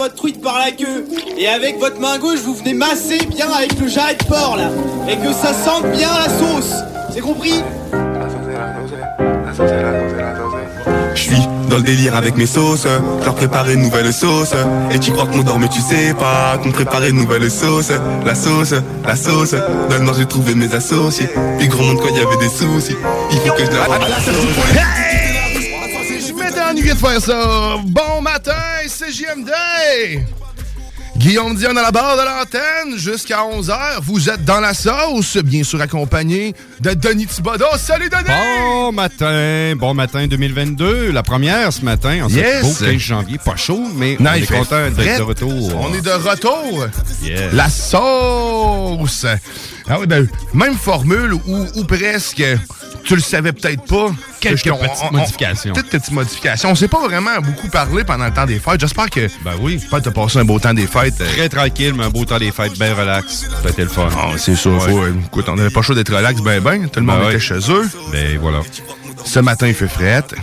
Votre truite par la queue et avec votre main gauche vous venez masser bien avec le jarret de porc là et que ça sente bien la sauce. C'est compris Je suis dans le délire avec mes sauces, leur préparer une nouvelle sauce. Et tu crois qu'on dort mais tu sais pas qu'on préparait une nouvelle sauce. La sauce, la sauce, dans le nord j'ai trouvé mes associés. Puis gros monde quand il y avait des soucis, il faut que je leur Je m'étais ennuyé de faire ça. Bon matin, c'est JMD. Guillaume Dion à la barre de l'antenne jusqu'à 11h. Vous êtes dans la sauce, bien sûr accompagné de Denis Thibodeau. Salut Denis! Bon matin, bon matin 2022, la première ce matin, en ce Yes. beau 15 janvier, pas chaud, mais Non, on est content d'être de retour. On est de retour. La sauce. Ah oui, ben, même formule ou, ou presque. Tu le savais peut-être pas. Quelques que je- petites modifications. Toutes petites modifications. On s'est pas vraiment beaucoup parlé pendant le temps des fêtes. J'espère que. Ben oui. Que t'as passé un beau temps des fêtes. euh, Très tranquille, mais un beau temps des fêtes, bien relax. Été le fun. Ah, c'est sûr. Ouais. faut, écoute, on n'avait pas chaud d'être relax, ben ben. Tout le monde Ben était ouais. chez eux. Ben voilà. Ce matin, il fait frette.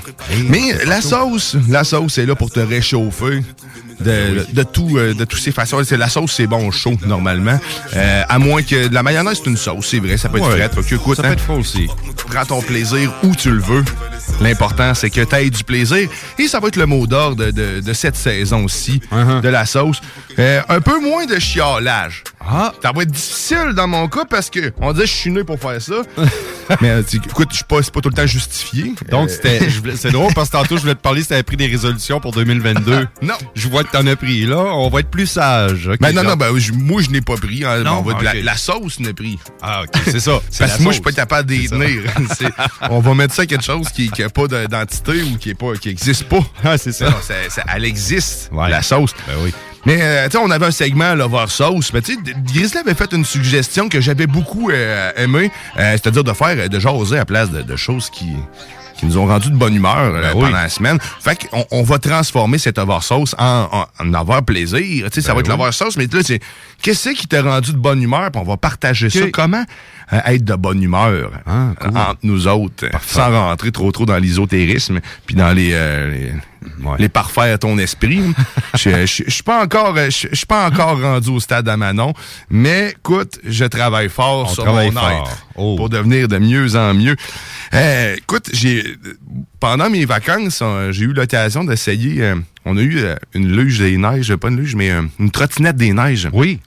Mais la sauce, la sauce est là pour te réchauffer. De, de, tout, euh, de toutes ces façons. C'est- La sauce, c'est bon chaud, normalement. Euh, à moins que de la mayonnaise, c'est une sauce, c'est vrai. Ça peut être. Fait que, Ça peut hein, être faux aussi. prends ton plaisir où tu le veux. L'important, c'est que tu aies du plaisir. Et ça va être le mot d'ordre de, de- de cette saison-ci, Uh-huh. de la sauce. Euh, un peu moins de chiolage. Ah. Ça va être difficile dans mon cas parce que on dit que je suis né pour faire ça. Mais écoute, je suis pas, c'est pas tout le temps justifié. Donc, c'était, c'est drôle parce que tantôt, je voulais te parler si t'avais pris des résolutions pour 2022. Non. Je vois que t'en as pris. Là, on va être plus sage. ok, Ben non, non, ben, je- moi, je n'ai pas pris. hein. Non? On va- la, sauce n'a pris. Ah, OK, c'est ça. Parce que moi, je suis pas capable d'y tenir. On va mettre ça à quelque chose qui n'a pas de- d'entité ou qui est pas. Ah, c'est ça. Non, ça- ça- elle existe, Ouais. la sauce. Ben oui. Mais, euh, tu sais, on avait un segment Lover Sauce. Mais, tu sais, Grizzly avait fait une suggestion que j'avais beaucoup euh, aimé. euh, C'est-à-dire de faire, euh, de jaser à place de, de choses qui, qui nous ont rendu de bonne humeur euh, Ben oui. pendant la semaine. Fait qu'on on va transformer cette Lover Sauce en, en, en Lover Plaisir. Tu sais, ça Ben va être. Lover Sauce, mais là, c'est qu'est-ce qui t'a rendu de bonne humeur? Puis on va partager ça. Comment être de bonne humeur Ah, cool. euh, entre nous autres, sans rentrer trop trop dans l'ésotérisme puis dans les, euh, les, Ouais. les parfaire ton esprit. Je suis pas encore euh, je suis pas encore rendu au stade à Manon, mais écoute, je travaille fort On sur travaille mon fort. être Oh. pour devenir de mieux en mieux. Euh, écoute, j'ai pendant mes vacances, j'ai eu l'occasion d'essayer euh, on a eu euh, une luge des neiges, pas une luge mais une trottinette des neiges. Oui.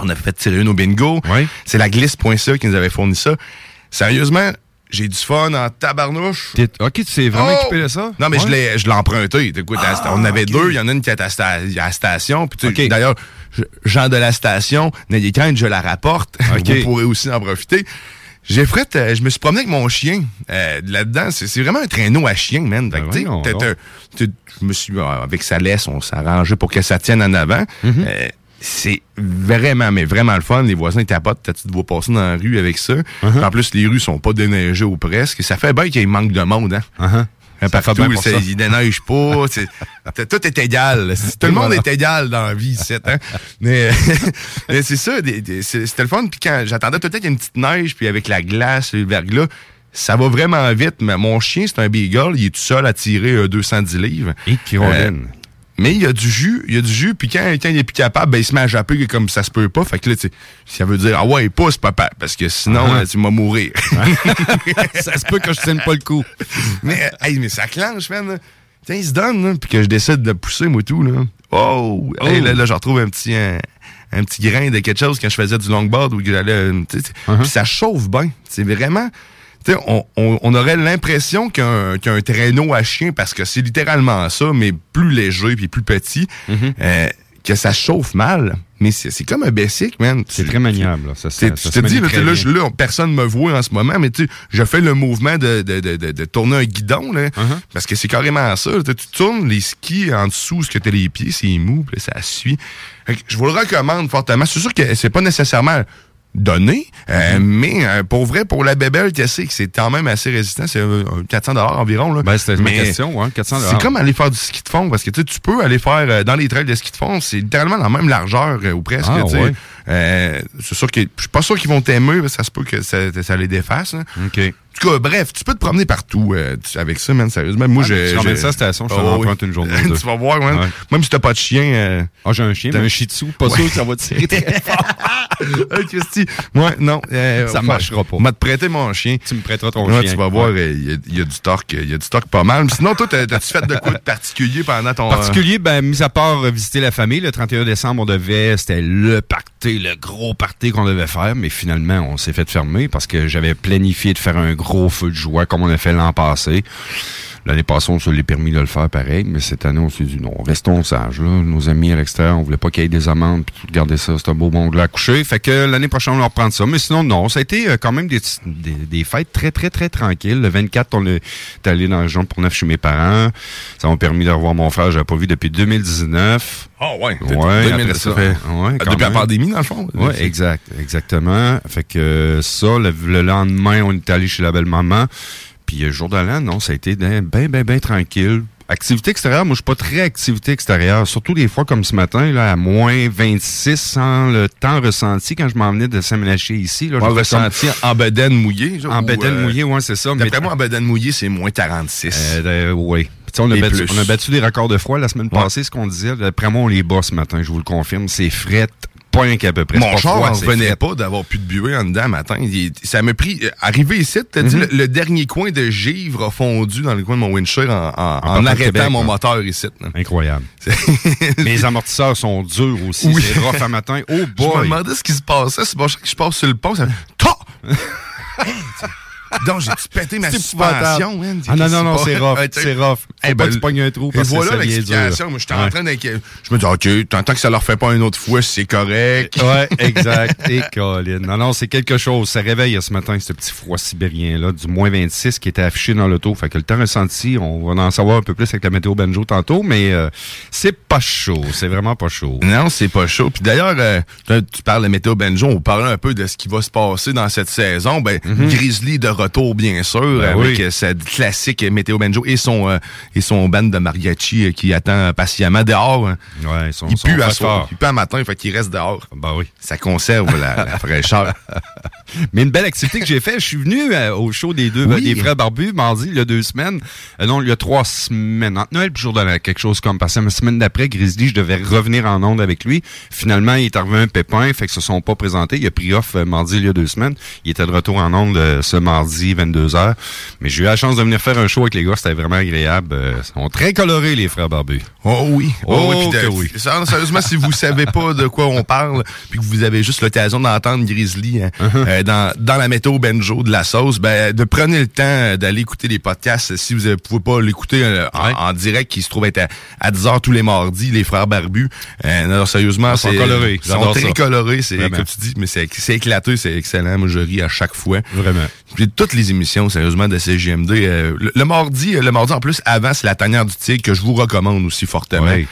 On a fait tirer une au bingo. Oui. C'est la glisse.ca qui nous avait fourni ça. Sérieusement, j'ai du fun en tabarnouche. T'es- OK, tu sais vraiment Oh! occupé de ça? Non, mais je Ouais. l'ai, je l'ai emprunté. Écoute, sta- on avait deux. Il y en a une qui est à, la station. Puis. D'ailleurs, je- Jean de la station, n'ayez crainte, je la rapporte. Ok. Vous pourrez aussi en profiter. J'ai fait, euh, je me suis promené avec mon chien euh, là-dedans. C'est, c'est vraiment un traîneau à chien, man. Fait que, Ben je me suis, euh, avec sa laisse, on arrangé pour que ça tienne en avant. Mhm. Euh, c'est vraiment, mais vraiment le fun. Les voisins ils tapotent, tu te vois passer dans la rue avec ça? Uh-huh. En plus, les rues sont pas déneigées ou presque. Ça fait bien qu'il manque de monde, hein. Uh-huh. Un Ça fait partout, c'est- ça. il déneige pas. c'est- tout est égal. Tout le monde est égal dans la vie, ici, hein? Mais, mais c'est ça, c'est- c'était le fun. Puis quand j'attendais tout le temps qu'il y ait une petite neige, puis avec la glace, le verglas, ça va vraiment vite. Mais mon chien, c'est un beagle. Il est tout seul à tirer euh, 210 livres. Et. Euh, mais il y a du jus, il y a du jus, puis quand, quand il est plus capable, ben, il se met à japper comme ça se peut pas. Fait que là, ça veut dire, ah ouais, pousse, papa, parce que sinon, Ah. euh, tu vas mourir. ça se peut que je tienne pas le coup. mais, hey, mais ça clenche, man. tiens, il se donne, là, puis que je décide de pousser, moi, tout, là. Oh! Hey, là, là, je retrouve un petit, un, un petit grain de quelque chose quand je faisais du longboard ou que j'allais. euh. Puis ça chauffe bien. C'est vraiment. Tu sais, On, on, on aurait l'impression qu'un qu'un traîneau à chien, parce que c'est littéralement ça, mais plus léger puis plus petit, Mm-hmm. euh, que ça chauffe mal. Mais c'est c'est comme un basic, man. C'est très maniable. là. Ça, ça, tu ça te se dis, là, là, je- là, on- personne me voit en ce moment, mais tu sais, je fais le mouvement de, de, de, de, de tourner un guidon, là, Uh-huh. parce que c'est carrément ça. Tu tu tournes les skis en dessous, ce que tu as les pieds, c'est mou, puis là, ça suit. Je vous le recommande fortement. C'est sûr que c'est pas nécessairement donné, euh, Mm-hmm. mais euh, pour vrai, pour la bébelle, sais que c'est? Quand même assez résistant. C'est euh, 400 environ. Là. Ben, c'était ma Mais question, hein, 400 C'est comme aller faire du ski de fond, parce que tu sais, tu peux aller faire euh, dans les trails de ski de fond, c'est littéralement la même largeur euh, ou presque. Ah, ouais. Euh, c'est sûr que je suis pas sûr qu'ils vont t'aimer, ça se peut que ça, ça les défasse. hein. OK. En tout cas, bref, tu peux te promener partout euh, avec ça, man, sérieusement. Moi, Ah, je. tu ramènes ça à la station, je oui. emprunte une journée tu vas voir, man. Ouais. Même si t'as pas de chien. euh, Ah, j'ai un chien, T'as- mais un shih tzu. Pas sûr que ça va tirer très fort. Christy. Ouais, non. euh, Ça marchera pas. M'a te prêter mon chien. Tu me prêteras ton Ouais, chien. tu vas voir, Ouais. euh, il y, a- il y a du torque, il y a du torque pas mal. Sinon, toi, t'as- t'as-tu fait de quoi de particulier pendant ton. particulier, ben, mis à part visiter la famille, le 31 décembre, on devait, c'était le party, le gros party qu'on devait faire, mais finalement, on s'est fait fermer parce que j'avais planifié de faire un gros feu de joie comme on a fait l'an passé. L'année passée, on se l'est permis de le faire pareil, mais cette année, on s'est dit non, restons sages. Là. Nos amis à l'extérieur, on voulait pas qu'il y ait des amendes, puis tout garder ça, c'est un beau bon à coucher. Fait que l'année prochaine, on va reprendre ça. Mais sinon, non, ça a été euh, quand même des, des, des fêtes très, très, très tranquilles. Le 24, on est allé dans la région pour neuf chez mes parents. Ça m'a permis de revoir mon frère, j'avais pas vu depuis 2019. Ah ouais. Ouais, 2000, après ça ça. fait. Ouais, depuis la pandémie, dans le fond. Oui, exact, exactement. Fait que euh, ça, le, le lendemain, on est allé chez la belle-maman. Puis le jour de l'an, non, ça a été bien, bien, bien, bien tranquille. Activité extérieure, moi, je suis pas très activité extérieure. Surtout des fois comme ce matin, là, à moins 26, sans le temps ressenti quand je m'en venais de s'aménager ici. Là, On j'ai va fait comme- en bedaine mouillée. genre, En ou, bedaine euh, mouillée, ouais, c'est ça. mais- D'après moi, en bedaine mouillée, c'est moins 46. Euh, euh, oui. A battu, on a battu des records de froid la semaine passée, ce qu'on disait. D'après moi, on les bat ce matin, je vous le confirme. C'est fret, pas un qu'à peu près. Mon char c'est revenait pas d'avoir plus de buée en dedans matin. Il- ça m'a pris. euh, arrivé ici, t'as dit, Mhm. le, le dernier coin de givre a fondu dans le coin de mon windshield en, arrêtant Québec, mon moteur ici. là. Incroyable. Les amortisseurs sont durs aussi. Oui. C'est rough à matin. Oh Je me boy! demandais ce qui se passait. C'est pas chaque que je passe sur le pont. Ça Donc, j'ai-tu pété ma suspension, man? Ah non, non, non, c'est rough. C'est rough. Faut pas ben, que tu pognes un trou Et parce que voilà l'explication. Moi, j'étais en Ouais. train. Je me dis, OK, tant que ça leur fait pas une autre fois, c'est correct. Ouais, exact. Et Colin. Non, non, c'est quelque chose. Ça réveille ce matin, ce petit froid sibérien-là, du moins 26 qui était affiché dans l'auto. Fait que le temps ressenti, on va en savoir un peu plus avec la météo banjo tantôt, mais euh, c'est pas chaud. C'est vraiment pas chaud. Non, c'est pas chaud. Puis d'ailleurs, euh, tu parles de Météo Benjo, on parlait un peu de ce qui va se passer dans cette saison. Ben, Grizzly de retour, bien sûr. Ben avec oui. euh, cette classique Météo Benjo et son euh, et son band de mariachi euh, qui attend patiemment dehors. hein. Ouais, ils sont, Il pue à soir, il pue à matin, fait qu'il reste dehors. Ben oui. Ça conserve la, la fraîcheur. Mais une belle activité que j'ai fait, je suis venu euh, au show des deux Oui. des frères barbus mardi, il y a deux semaines. Euh, non, il y a trois semaines. Entre Noël et jour de quelque chose comme que la semaine d'après, Grizzly, je devais revenir en onde avec lui. Finalement, il est arrivé un pépin, fait que se sont pas présentés. Il a pris off mardi il y a deux semaines. Il était de retour en onde ce mardi, 22h. Mais j'ai eu la chance de venir faire un show avec les gars, c'était vraiment agréable. Euh, ils sont très colorés, les frères barbus. Oh oui. Oh, oui, que oui. ça, Sérieusement, si vous savez pas de quoi on parle, puis que vous avez juste l'occasion d'entendre Grizzly hein, Uh-huh. euh, dans, dans la météo Benjo de la sauce, ben, de prenez le temps d'aller écouter les podcasts. Si vous ne pouvez pas l'écouter euh, en, Ouais. en direct, qui se trouve être à, à 10h tous les mardis, les frères barbus. Euh, non, sérieusement, Ils sont c'est colorés. Ils sont très ça. colorés. C'est comme tu dis, mais c'est c'est éclaté, c'est excellent. Moi, je ris à chaque fois. Vraiment. Puis toutes les émissions, sérieusement, de CGMD. euh, le, le mardi, euh, le mardi en plus, avant, c'est la tanière du tigre que je vous recommande aussi fortement. Ouais.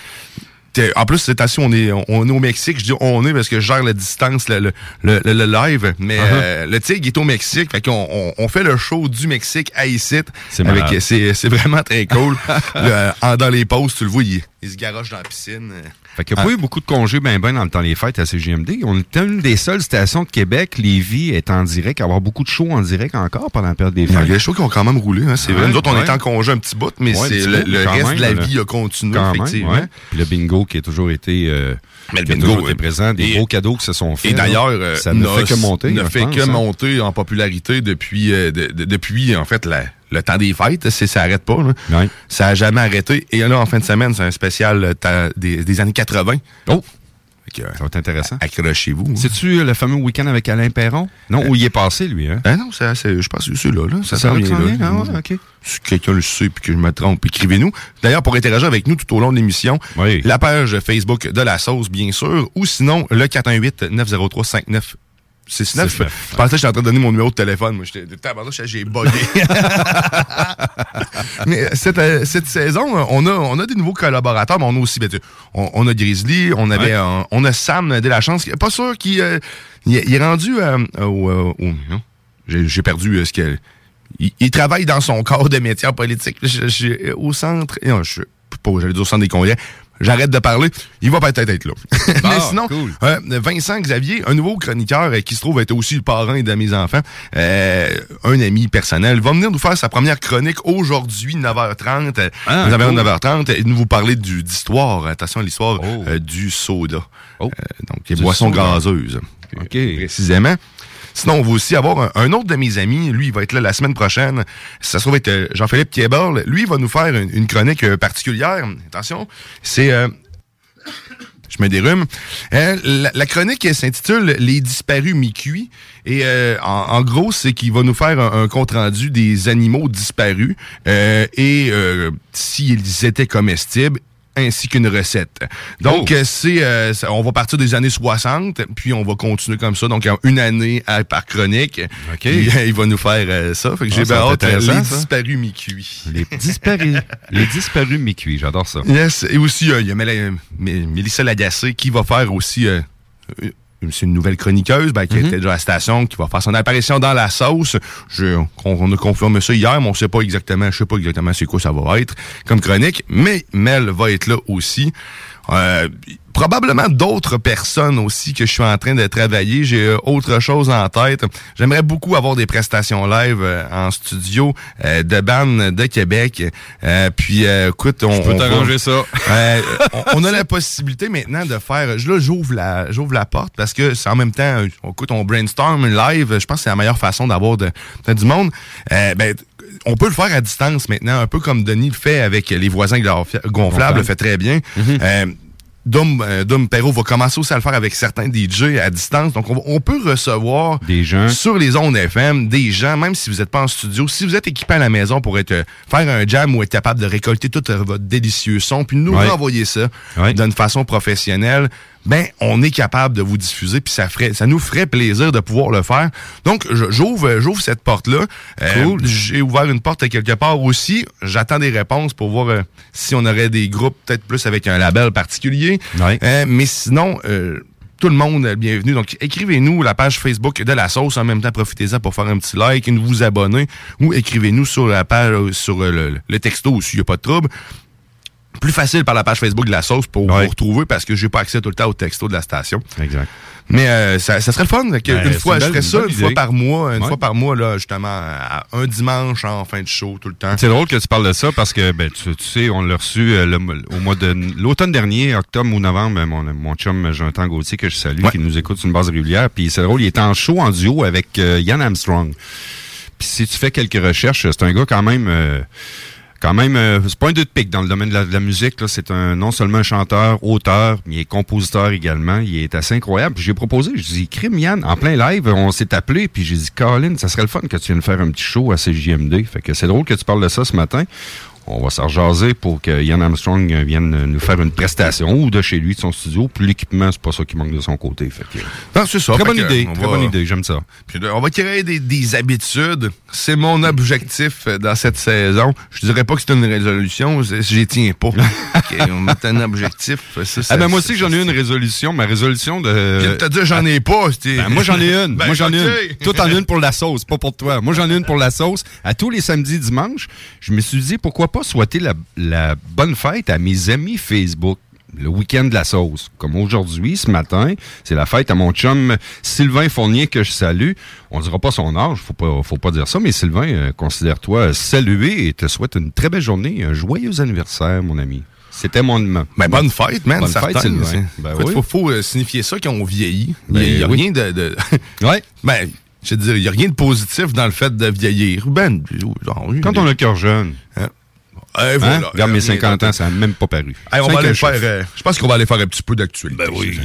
En plus, c'est ainsi, on est, on est au Mexique. Je dis on est parce que je gère la distance, le, le, le, live. Mais Uh-huh. euh, le Tigre est au Mexique. Fait qu'on on, on fait le show du Mexique à ici. C'est. C'est vraiment très cool. En, dans les pauses, tu le vois, il, il se garoche dans la piscine. Fait qu'il n'y a pas eu beaucoup de congés ben ben dans le temps des fêtes à CGMD. On était une des seules stations de Québec, Lévis, est en direct, avoir beaucoup de shows en direct encore pendant la période des Il y a fêtes. des shows qui ont quand même roulé, hein, c'est vrai. Nous autres, on était en congé un petit bout, mais Ouais, c'est le, reste même, de la là. vie a continué, Quand même, effectivement. Puis le bingo qui a toujours été, euh, Mais le bingo, été présent, des Et- gros cadeaux qui se sont faits. Et d'ailleurs, là. euh, ça ne fait que monter. Ne fait pense, que hein. monter en popularité depuis, euh, de- de- depuis en fait la, le temps des fêtes, c'est, ça arrête pas. là. Ça a jamais arrêté. Et là, en fin de semaine, c'est un spécial euh, des, des années 80. Oh, que, euh, ça va être intéressant. accrochez-vous. C'est-tu le fameux week-end avec Alain Perron? Non, où il est passé, lui, hein? Ah non, c'est, je pense que c'est là. là. Ça, Ça vient là. vient? Ah ouais. Si quelqu'un le sait puis que je me trompe, écrivez-nous. D'ailleurs, pour interagir avec nous tout au long de l'émission, Oui. la page Facebook de la sauce, bien sûr, ou sinon le 418-903-59. 69. 69, Je pensais que j'étais en train de donner mon numéro de téléphone. Moi, j'étais, j'ai bugué. mais cette, euh, cette saison, on a, on a des nouveaux collaborateurs, mais on a aussi, ben, tu- on, on a Grizzly, on avait, Ouais. un- on a Sam de la chance. Pas sûr qu'il euh, il est- rendu euh, au, euh, j'ai perdu euh, ce que. Il, il travaille dans son corps de métier en politique. Je, je- au centre. Non, je pas, j'allais dire au centre des congrès. J'arrête de parler. Il va peut-être être là. Mais Ah, sinon, cool. euh, Vincent Xavier, un nouveau chroniqueur euh, qui se trouve être aussi le parrain de mes enfants, euh, un ami personnel, va venir nous faire sa première chronique aujourd'hui, 9h30. Ah, nous avons cool. 9h30 et nous vous parler du, d'histoire. Attention à l'histoire Oh. du soda. Oh. Donc, les Du boissons soda. gazeuses. OK. Précisément. Sinon, on va aussi avoir un, autre de mes amis. Lui, il va être là la semaine prochaine. Ça se trouve être euh, Jean-Philippe Kieberl. Lui, il va nous faire une, chronique euh, particulière. Attention, c'est... euh, je mets des rhumes. Euh, la, chronique s'intitule Les disparus mi-cuits. Et en, gros, c'est qu'il va nous faire un, compte-rendu des animaux disparus euh, et s'ils étaient comestibles ainsi qu'une recette. Donc, Oh. euh, c'est, euh, on va partir des années 60, puis on va continuer comme ça. Donc, une année à- par chronique. OK. Puis, euh, il va nous faire euh, ça. Fait que Ah, j'ai ça bien hâte. Les ça. disparus mi-cuits. Les disparus. les disparus mi-cuits, j'adore ça. Yes. Et aussi, il y a Mélissa Lagacé qui va faire aussi. C'est une nouvelle chroniqueuse ben, qui Mm-hmm. était déjà à la station, qui va faire son apparition dans la sauce. Je, on, on a confirmé ça hier, mais on sait pas exactement, je sais pas exactement c'est quoi ça va être comme chronique, mais Mel va être là aussi. Euh, probablement d'autres personnes aussi que je suis en train de travailler. J'ai euh, autre chose en tête. J'aimerais beaucoup avoir des prestations live euh, en studio euh, de bandes de Québec. Puis, écoute, on, Je peux t'arranger ça. on, on a la possibilité maintenant de faire. je- Là, j'ouvre la, j'ouvre la porte parce que c'est en même temps. On, écoute, on brainstorm live. Je pense que c'est la meilleure façon d'avoir de, de- du monde. Euh, ben, on peut le faire à distance maintenant, un peu comme Denis le fait avec les voisins gonfla- gonflables, le fait très bien. Euh, Dom, euh, Dom Perrault va commencer aussi à le faire avec certains DJ à distance. Donc, on, peut recevoir Des gens. sur les ondes FM, des gens, même si vous n'êtes pas en studio, si vous êtes équipé à la maison pour être euh, faire un jam ou être capable de récolter tout votre délicieux son, puis nous Ouais. renvoyer ça Ouais. d'une façon professionnelle, ben on est capable de vous diffuser, puis ça ferait, ça nous ferait plaisir de pouvoir le faire. Donc j'ouvre, euh, j'ouvre cette porte là. Cool. J'ai ouvert une porte quelque part aussi. J'attends des réponses pour voir euh, si on aurait des groupes peut-être plus avec un label particulier. Ouais. Euh, mais sinon, euh, tout le monde est bienvenu. Donc, écrivez-nous la page Facebook de la sauce. En même temps, profitez-en pour faire un petit like, nous vous abonner ou écrivez-nous sur la page, euh, sur euh, le, le texto aussi, il n'y a pas de trouble. Plus facile par la page Facebook de la sauce pour Ouais. vous retrouver parce que j'ai pas accès tout le temps au texto de la station. Exact. Mais euh, ça, ça serait le fun. Ben, une fois, je ferais ça une fois par mois, une Ouais. fois par mois, là, justement, à- un dimanche en fin de show tout le temps. C'est drôle que tu parles de ça parce que ben, tu, tu sais, on l'a reçu euh, le- au mois de l'automne dernier, octobre ou novembre, mon, mon chum Jonathan Gauthier, que je salue, qui nous écoute sur une base régulière. Puis c'est drôle, il est en show en duo avec euh, Ian Armstrong. Puis si tu fais quelques recherches, c'est un gars quand même euh, quand même, euh, c'est pas un deux de pique dans le domaine de la, de la musique. C'est un non seulement un chanteur, auteur, mais compositeur également. Il est assez incroyable. J'ai proposé, je dis, crime Yann, en plein live, on s'est appelé, puis j'ai dit, Colin, ça serait le fun que tu viennes faire un petit show à CJMD. Fait que c'est drôle que tu parles de ça ce matin. On va s'en pour que Ian Armstrong vienne nous faire une prestation ou de chez lui, de son studio. Puis l'équipement, c'est pas ça qui manque de son côté. Fait que, Non, c'est ça. très bonne idée, très va- bonne idée, j'aime ça. Puis on va créer des, des habitudes. C'est mon objectif dans cette saison. Je dirais pas que c'est une résolution, j'y tiens pas. OK, on met un objectif. Ça, ça- Ah ben moi aussi j'en ai une résolution, ma résolution de... Je te dire, j'en ai pas. Ben, moi, j'en ai une. Ben, moi, j'en ai une. Toi, t'en as une pour la sauce, pas pour toi. Moi, j'en ai une pour la sauce. À tous les samedis, dimanches, je me suis dit, pourquoi pas souhaiter la, la bonne fête à mes amis Facebook. Le week-end de la sauce. Comme aujourd'hui, ce matin, c'est la fête à mon chum Sylvain Fournier que je salue. On dira pas son âge, faut pas, faut pas dire ça, mais Sylvain, euh, considère-toi salué et te souhaite une très belle journée, un joyeux anniversaire, mon ami. C'était mon... Ben, bonne fête, man. Bonne certain. fête, Sylvain. Ben oui. faut, faut, euh, signifier ça qu'ils ont vieilli. Il Ben y a, il oui. rien de... de- Ouais. ben, je dis, il n'y a rien de positif dans le fait de vieillir. Ben, genre, Quand on a le cœur jeune. Hein? Eh, Hein? voilà. Regarde mes Rien 50 ans, ça n'a même pas paru. Hey, on va aller faire. euh, je pense qu'on va aller faire un petit peu d'actualité. Ben oui.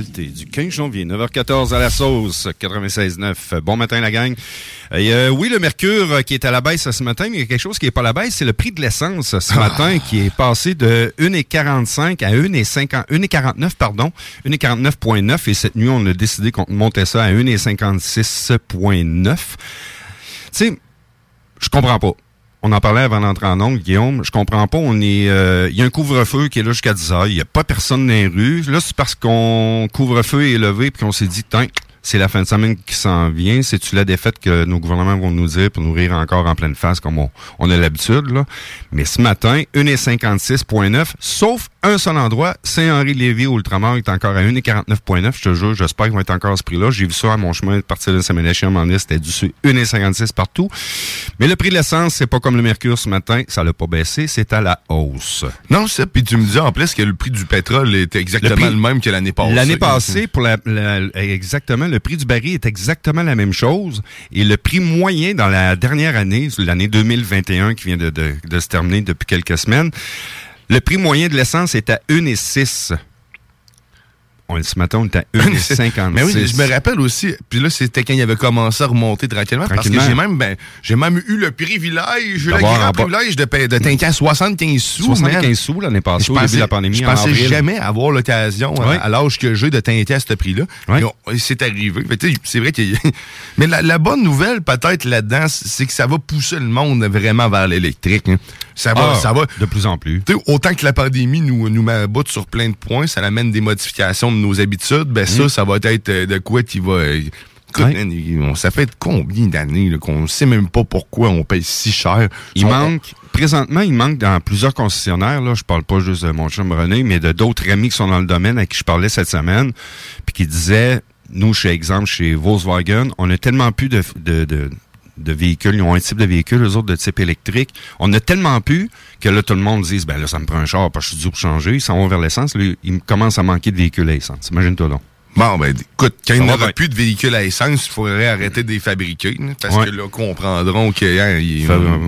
Du 15 janvier, 9h14 à la sauce, 96.9. Bon matin, la gang. Et, euh, oui, le mercure euh, qui est à la baisse ce matin, mais il y a quelque chose qui n'est pas à la baisse, c'est le prix de l'essence ce matin qui est passé de 1,45 à 1,50 1,49, pardon, 1,49.9 et cette nuit, on a décidé qu'on montait ça à 1,56.9. Tu sais, je comprends pas. On en parlait avant d'entrer en ongle, Guillaume. Je comprends pas. On est, euh, il y a un couvre-feu qui est là jusqu'à 10 heures. Il y a pas personne dans les rues. Là, c'est parce qu'on couvre-feu est levé puis qu'on s'est dit, tiens, c'est la fin de semaine qui s'en vient. C'est-tu la défaite que nos gouvernements vont nous dire pour nous rire encore en pleine face comme on, on a l'habitude, là? Mais ce matin, 1,56.9, sauf un seul endroit, Saint-Henri-Lévis, Ultramar, est encore à 1,49.9. Je te jure, j'espère qu'il va être encore à ce prix-là. J'ai vu ça à mon chemin de partir de un moment donné, c'était du 1,56 partout. Mais le prix de l'essence, c'est pas comme le mercure ce matin. Ça l'a pas baissé, c'est à la hausse. Non, c'est puis tu me dis en plus que le prix du pétrole était exactement Le même que l'année passée. L'année passée, pour la, la- exactement, le prix du baril est exactement la même chose. Et le prix moyen dans la dernière année, l'année 2021 qui vient de, se terminer depuis quelques semaines, le prix moyen de l'essence est à 1,6. On, ce matin, on est à 1,56. Mais oui, je me rappelle aussi. Puis là, c'était quand il avait commencé à remonter tranquillement. Tranquillement. Parce que j'ai même, ben, j'ai même eu le privilège, le grand privilège de, de à 75 sous. man. 75 sous l'année passée, Je au début pensais, de la pandémie, je en pensais jamais avoir l'occasion, à- Ouais. à, l'âge que j'ai, de teinter à ce prix-là. Et c'est arrivé. Que, C'est vrai a- Mais la, la bonne nouvelle, peut-être, là-dedans, c'est que ça va pousser le monde vraiment vers l'électrique. hein. Ça va, Ah, ça va. de plus en plus. Autant que la pandémie nous, nous met à bout sur plein de points, ça amène des modifications nos habitudes, ben ça, ça va être euh, de quoi qui va... euh, Ouais. ça fait combien d'années qu'on sait même pas pourquoi on paye si cher? Il On- manque, présentement, il manque dans plusieurs concessionnaires, là, je parle pas juste de mon chum René, mais de d'autres amis qui sont dans le domaine à qui je parlais cette semaine, puis qui disaient, nous, chez exemple, chez Volkswagen, on a tellement plus de, de, de, de véhicules, ils ont un type de véhicule, eux autres de type électrique. On a tellement plus que là, tout le monde dit, ben là, ça me prend un char parce que je suis dû pour changer. Ils s'en vont vers l'essence. Là, il commence à manquer de véhicules à essence. Imagine-toi donc. Bon, ben, écoute, quand il n'y aura plus de véhicules à essence, il faudrait arrêter de les fabriquer. parce Ouais. que là, comprendront que. hein,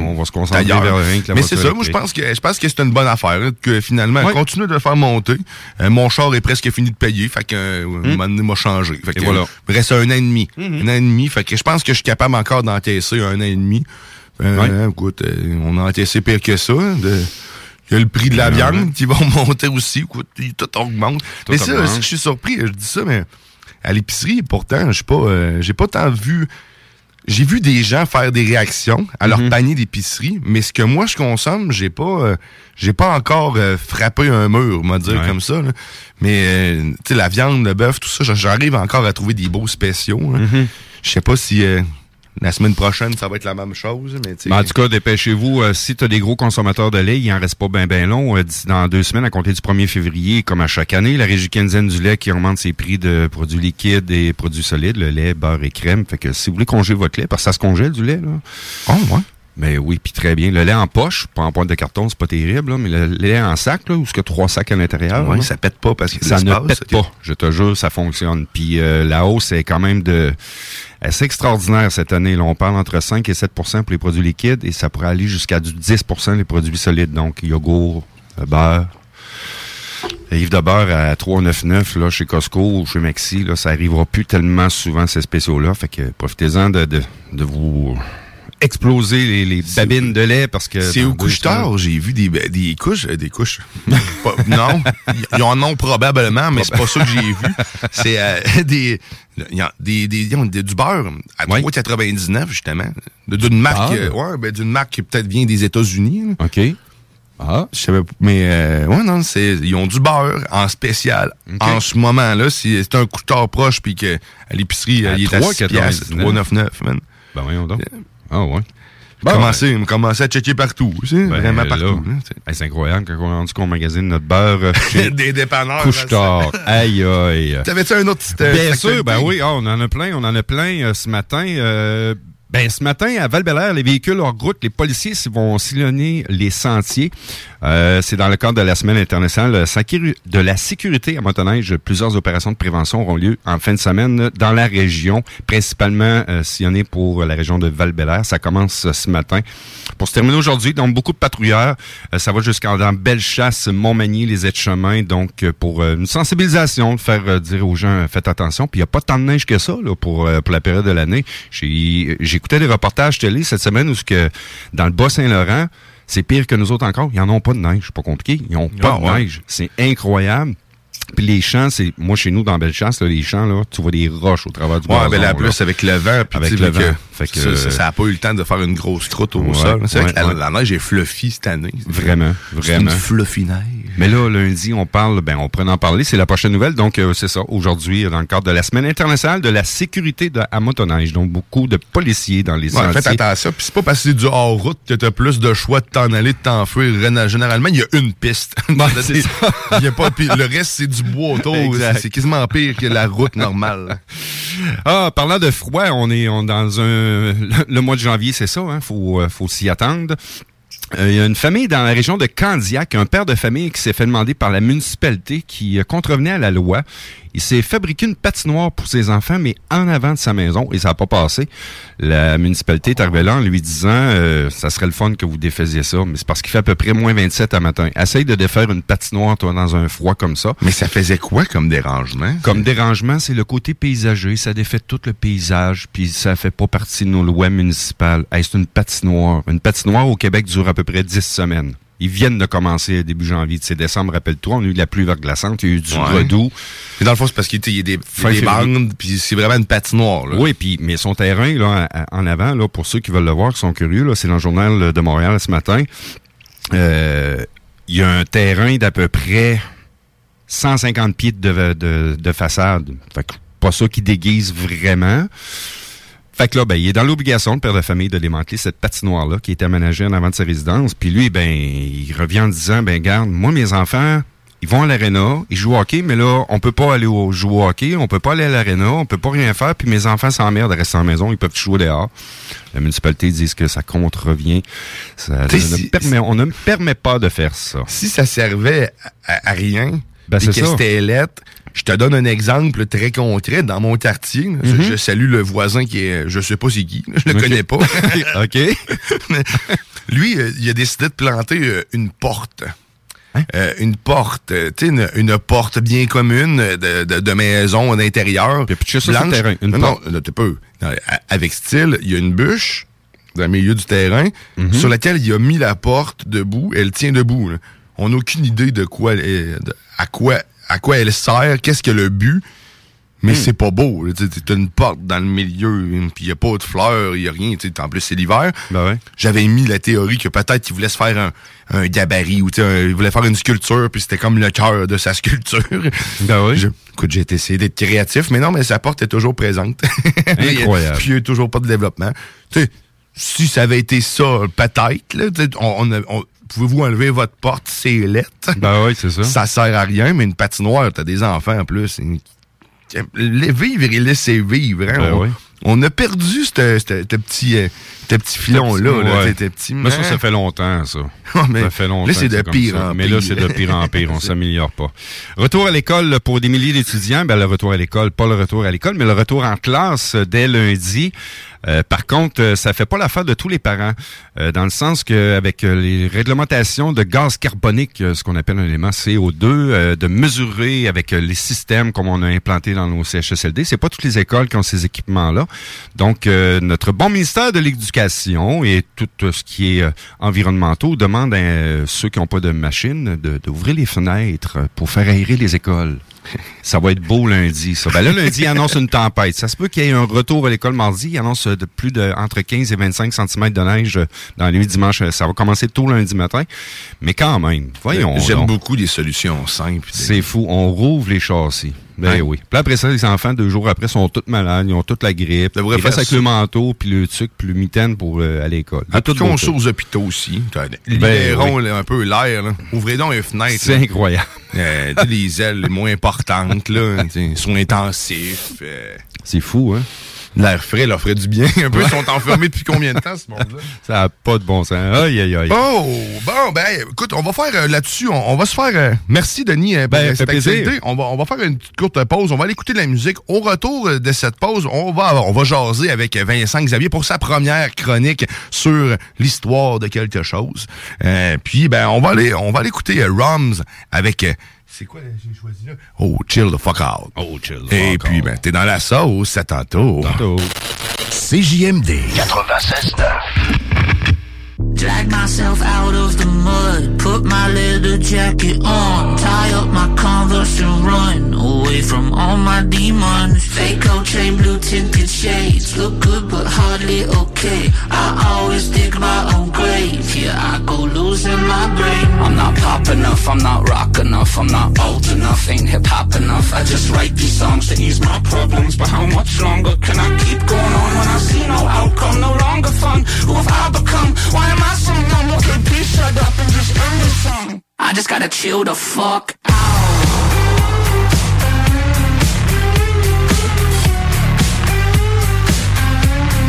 on va se concentrer vers rien que la Mais c'est ça, moi, je pense que je pense que c'est une bonne affaire. là, que finalement, Ouais. continue de le faire monter. Euh, mon char est presque fini de payer. Fait que euh, un m'a changé. Fait que, Hmm. Et voilà. il me reste un an et demi. Mhm. Un an et demi. Fait que je pense que je suis capable encore d'encaisser un an et demi. Euh, Ouais. hein, écoute, euh, on a encaissé pire que ça. hein, de- il y a le prix de la viande ouais. qui va monter aussi. Écoute, tout augmente. Tout mais ça, augmente. si je suis surpris, je dis ça, mais à l'épicerie, pourtant, je suis pas, euh, j'ai pas tant vu. J'ai vu des gens faire des réactions à leur Mhm. panier d'épicerie, mais ce que moi je consomme, j'ai pas, euh, j'ai pas encore euh, frappé un mur, on va dire Ouais. comme ça. là. Mais tu sais, la viande, le bœuf, tout ça, j'arrive encore à trouver des beaux spéciaux. Mhm. Je sais pas si euh, la semaine prochaine ça va être la même chose, mais tu sais. Ben, en tout cas, dépêchez-vous. euh, si tu as des gros consommateurs de lait, il en reste pas bien ben long. Euh, dans deux semaines, à compter du 1er février, comme à chaque année, la Régie canadienne du lait qui augmente ses prix de produits liquides et produits solides, le lait, beurre et crème. Fait que si vous voulez congeler votre lait, parce que ça se congèle du lait, là. Oh, ouais. Mais oui, puis très bien. Le lait en poche, pas en pointe de carton, c'est pas terrible, là, mais le lait en sac, là, où ce que trois sacs à l'intérieur, là, ça pète pas parce que ça ne pète pas. Je te jure, ça fonctionne. Puis euh, la hausse est quand même de assez extraordinaire cette année. Là, on parle entre 5 et 7% pour les produits liquides et ça pourrait aller jusqu'à du 10% les produits solides. Donc, yogourt, euh, beurre. Livre de beurre à 3,99 là, chez Costco ou chez Maxi, là, ça arrivera plus tellement souvent ces spéciaux-là. Fait que profitez-en de, de, de vous exploser les, les babines de lait parce que... C'est au couche-tard, j'ai vu des, des couches, euh, des couches. Pas- non, ils en ont probablement, mais c'est pas ça que j'ai vu. C'est euh, des, des, des, ils ont des- du beurre à Ouais. 3,99 justement, d'une marque, Ah. euh, ouais, ben, d'une marque qui peut-être vient des États-Unis. OK. Ah, Je savais pas, mais euh, ouais non, c'est ils ont du beurre en spécial. En ce moment-là, si c'est un couche-tard proche puis que à l'épicerie il est à 6 3,99. piastres, 3,99 man. ben voyons donc. Ah ouais. Bon, commencer, commencer à checker partout. Ben, vraiment partout. c'est incroyable quand on est rendu qu'on magasine notre beurre. Euh, Des dépanneurs. Couche-tard. aïe, aïe. T'avais-tu un autre petit Bien sûr, ben oui, oh, on en a plein. On en a plein ce matin. Ben, ce matin, à val les véhicules hors route, les policiers vont sillonner les sentiers. Euh, c'est dans le cadre de la Semaine internationale de la sécurité à motoneige. Plusieurs opérations de prévention auront lieu en fin de semaine dans la région, principalement euh, sillonnées pour la région de val Ça commence ce matin. Pour se terminer aujourd'hui, donc beaucoup de patrouilleurs. Euh, ça va jusqu'en dans Bellechasse, Montmagny, les aides-chemins. Donc, pour une sensibilisation, faire dire aux gens, faites attention. Puis il n'y a pas tant de neige que ça pour, pour la période de l'année. J'écoutais des reportages télé cette semaine où que dans le Bas-Saint-Laurent, c'est pire que nous autres encore. Ils n'en ont pas de neige. C'est pas compliqué. Ils n'ont pas ah, de neige. C'est incroyable. Puis les champs, c'est moi chez nous dans Bellechasse, là, les champs là, tu vois des roches au travers du Ouais, ben là plus avec le vent, puis avec le vent. fait que ça, a pas eu le temps de faire une grosse croûte au sol. C'est vrai que la, neige est fluffy cette année. Vraiment, vraiment. Une fluffy neige. Mais là, lundi, on parle, ben on pourrait en parler, c'est la prochaine nouvelle. Donc euh, c'est ça, aujourd'hui, dans le cadre de la semaine internationale de la sécurité de, à motoneige. Donc beaucoup de policiers dans les ouais, Faites attention, puis c'est pas parce que c'est du hors route que tu as plus de choix de t'en aller, de t'enfuir. Généralement, il y a une piste. Il y a pas le reste c'est du bois autour. C'est quasiment pire que la route normale. ah, parlant de froid, on est dans un le, mois de janvier, c'est ça, hein, faut euh, faut s'y attendre. Euh, il y a une famille dans la région de Candiac, un père de famille qui s'est fait demander par la municipalité qui contrevenait à la loi. Il s'est fabriqué une patinoire pour ses enfants, mais en avant de sa maison, et ça n'a pas passé. La municipalité est arrivée là en lui disant euh, ça serait le fun que vous défaisiez ça, mais c'est parce qu'il fait à peu près moins 27 à matin. Essaye de défaire une patinoire, toi, dans un froid comme ça. Mais ça faisait quoi comme dérangement? Comme dérangement, c'est le côté paysager. Ça défait tout le paysage, puis ça fait pas partie de nos lois municipales. c'est une patinoire. Une patinoire au Québec dure à peu près 10 semaines. Ils viennent de commencer début janvier. C'est décembre, rappelle-toi, on a eu de la pluie verglaçante, il y a eu du redoux. Et dans le fond, c'est parce qu'il y a des, des bandes, puis c'est vraiment une patinoire. Là. Oui, puis mais son terrain là en avant, là, pour ceux qui veulent le voir, qui sont curieux, là, c'est dans le journal de Montréal ce matin. Euh, il y a un terrain d'à peu près 150 pieds de, de, de façade. Fait que pas ça qui déguise vraiment. Fait que là, ben, il est dans l'obligation, le père de famille, de démanteler cette patinoire-là qui est aménagée en avant de sa résidence. Puis lui, ben, il revient en disant, ben, garde, moi, mes enfants, ils vont à l'aréna, ils jouent au hockey, mais là, on peut pas aller au, jouer au hockey, on peut pas aller à l'aréna, on peut pas rien faire, puis mes enfants s'emmerdent de rester en maison, ils peuvent jouer dehors. La municipalité dit que ça contrevient. Ça, on ne permet pas de faire ça. Si ça servait à, rien, ben, que c'était lettre, je te donne un exemple très concret. Dans mon quartier, mhm. je, salue le voisin qui est, je sais pas c'est qui, je le connais pas. OK. lui, euh, il a décidé de planter euh, une porte. Hein? Euh, une porte, tu sais, une, porte bien commune de, de, maison d'intérieur. Puis blanche. terrain, une non, non, t'es peu. Avec style, il y a une bûche dans le milieu du terrain mhm. sur laquelle il a mis la porte debout. Elle tient debout. On n'a aucune idée de quoi, à quoi à quoi elle sert, qu'est-ce que le but. Mais hmm. c'est pas beau. T'as une porte dans le milieu, puis il n'y a pas de fleurs, il n'y a rien. En plus, c'est l'hiver. Ben J'avais mis la théorie que peut-être qu'il voulait se faire un, un gabarit ou il voulait faire une sculpture, puis c'était comme le cœur de sa sculpture. Ben oui. écoute, j'ai essayé d'être créatif, mais non, mais sa porte est toujours présente. Incroyable. puis il n'y a toujours pas de développement. sais, si ça avait été ça, peut-être, on, on, pouvez-vous enlever votre porte, c'est lettre? Ben oui, c'est ça. Ça sert à rien, mais une patinoire, t'as des enfants en plus. Les vivre et laisser vivre. Hein? Ben on, on, a perdu ce petit, euh, petit filon-là. Petit, mais ça, ça fait longtemps, ça. ça fait longtemps. Là, c'est de pire en pire. Mais là, c'est de pire en pire. on s'améliore pas. Retour à l'école pour des milliers d'étudiants. Ben, le retour à l'école, pas le retour à l'école, mais le retour en classe dès lundi. Euh, par contre, euh, ça fait pas l'affaire de tous les parents, euh, dans le sens qu'avec les réglementations de gaz carbonique, ce qu'on appelle un élément CO2, de mesurer avec les systèmes comme on a implanté dans nos CHSLD, c'est pas toutes les écoles qui ont ces équipements-là. Donc, notre bon ministère de l'Éducation et tout ce qui est environnementaux demande à ceux qui n'ont pas de machine d'ouvrir les fenêtres pour faire aérer les écoles. Ça va être beau lundi, ça. Ben là, lundi, il annonce une tempête. Ça se peut qu'il y ait un retour à l'école mardi. Il annonce de plus de entre 15 et 25 cm de neige dans les dimanche. Ça va commencer tôt lundi matin. Mais quand même, voyons. J'aime beaucoup des solutions simples. C'est fou. On rouvre les châssis. Ben Hein? oui. Puis après ça, les enfants, deux jours après, sont tous malades. Ils ont toute la grippe. Ils restent avec ça. le manteau, puis le tuc, puis le mitaine pour euh, aller à l'école. À De tout qu'on aux hôpitaux aussi. Ben Libérons là, un peu l'air. là. Ouvrez donc les fenêtres. C'est incroyable. Euh, les ailes les moins importantes, là, soins intensifs. euh, C'est fou, hein? L'air frais leur ferait du bien. Un peu, ils sont enfermés depuis combien de temps, ce monde-là? Ça n'a pas de bon sens. Aïe, aïe, aïe. Oh, bon, ben, écoute, on va faire euh, là-dessus, on, on va se faire... euh, merci, Denis, euh, pour Ben, cette activité. On va, on va faire une petite courte pause, on va aller écouter de la musique. Au retour euh, de cette pause, on va, on va jaser avec Vincent Xavier pour sa première chronique sur l'histoire de quelque chose. Euh, puis, ben, on va aller, on va aller écouter Roms avec... c'est quoi j'ai choisi là? Oh, chill the fuck out. Oh, chill. Et fuck puis, off. ben, t'es dans la sauce, à tantôt. Tantôt. CJMD 96.9. Drag myself out of the mud, put my leather jacket on, tie up my Converse and run away from all my demons. Fake coat chain, blue tinted shades, look good but hardly okay. I always dig my own grave, here I go losing my brain. I'm not pop enough, I'm not rock enough, I'm not old enough, ain't hip hop enough. I just write these songs to ease my problems, but how much longer can I keep going on when I see no outcome, no longer fun? Who have I become? Why am I so numb? Okay, please shut up and just end the song. I just gotta chill the fuck out.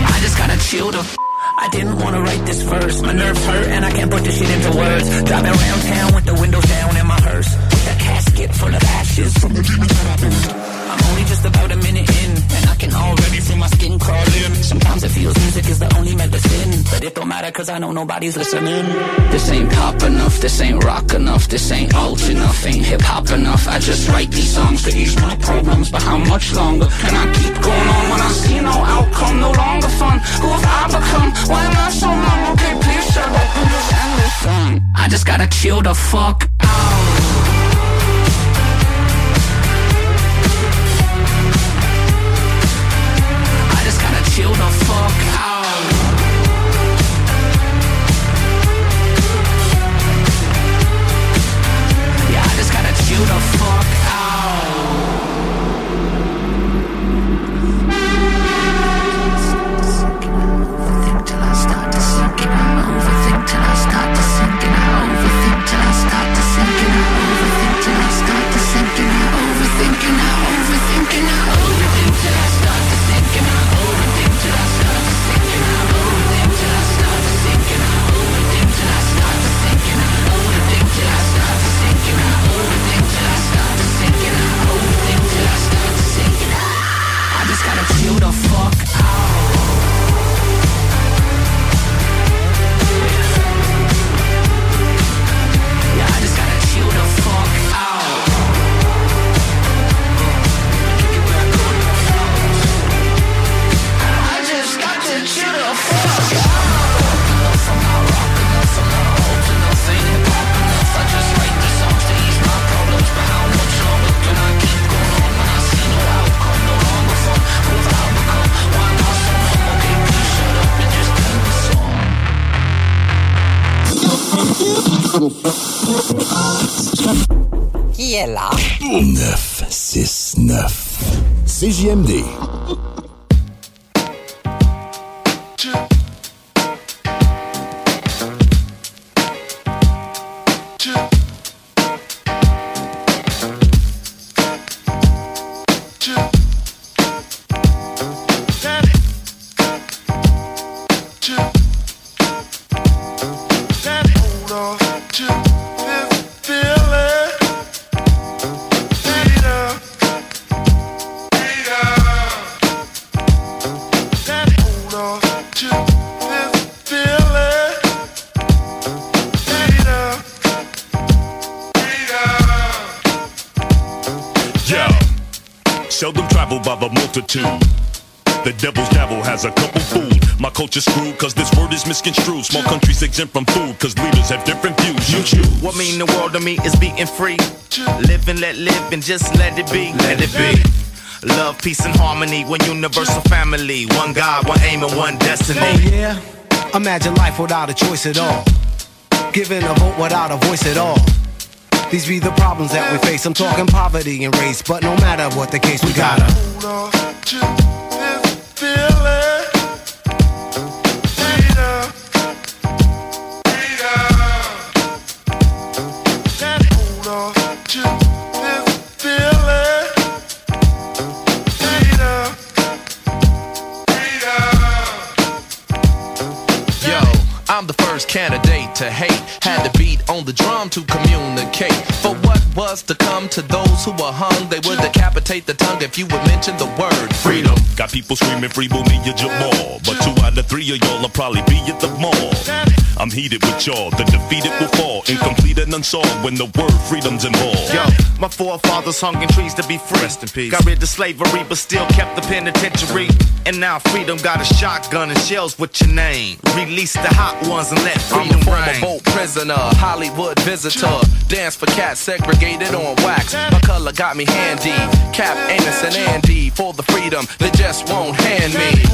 I just gotta chill the f- I didn't wanna write this verse. My nerves hurt and I can't put this shit into words. Driving around town with the windows down in my hearse. With a casket full of ashes from the demons that I've. Only just about a minute in, and I can already feel my skin crawling. Sometimes it feels music is the only medicine, but it don't matter cause I know nobody's listening. This ain't pop enough, this ain't rock enough, this ain't alt enough, ain't hip hop enough. I just write these songs to ease my problems, but how much longer can I keep going on when I see no outcome, no longer fun? Who have I become? Why am I so numb? Okay, please shut up and just end. I just gotta chill the fuck out. My culture screwed cause this word is misconstrued. Small countries exempt from food cause leaders have different views. You choose. What mean the world to me is being free. Live and let live and just let it be. Let it be. Love, peace, and harmony. One universal family. One God, one aim, and one destiny. Oh yeah? Imagine life without a choice at all. Giving a vote without a voice at all. These be the problems that we face. I'm talking poverty and race, but no matter what the case, we gotta. First candidate to hate. Had to beat on the drum to communicate. For what was to come to those who were hung, they would decapitate the tongue if you would mention the word freedom. Got people screaming free Bonilla Jamal. But two out of three of y'all will probably be at the mall. I'm heated with y'all. The defeated will fall. Incomplete and unsolved when the word freedom's involved. Yo, my forefathers hung in trees to be free. Rest in peace. Got rid of slavery, but still kept the penitentiary. And now freedom got a shotgun and shells with your name. Release the hot ones and let freedom a former reign. boat prisoner, Hollywood visitor. Dance for cats segregated on wax. My color got me handy. Cap, Amos, and Andy for the freedom they just won't hand me.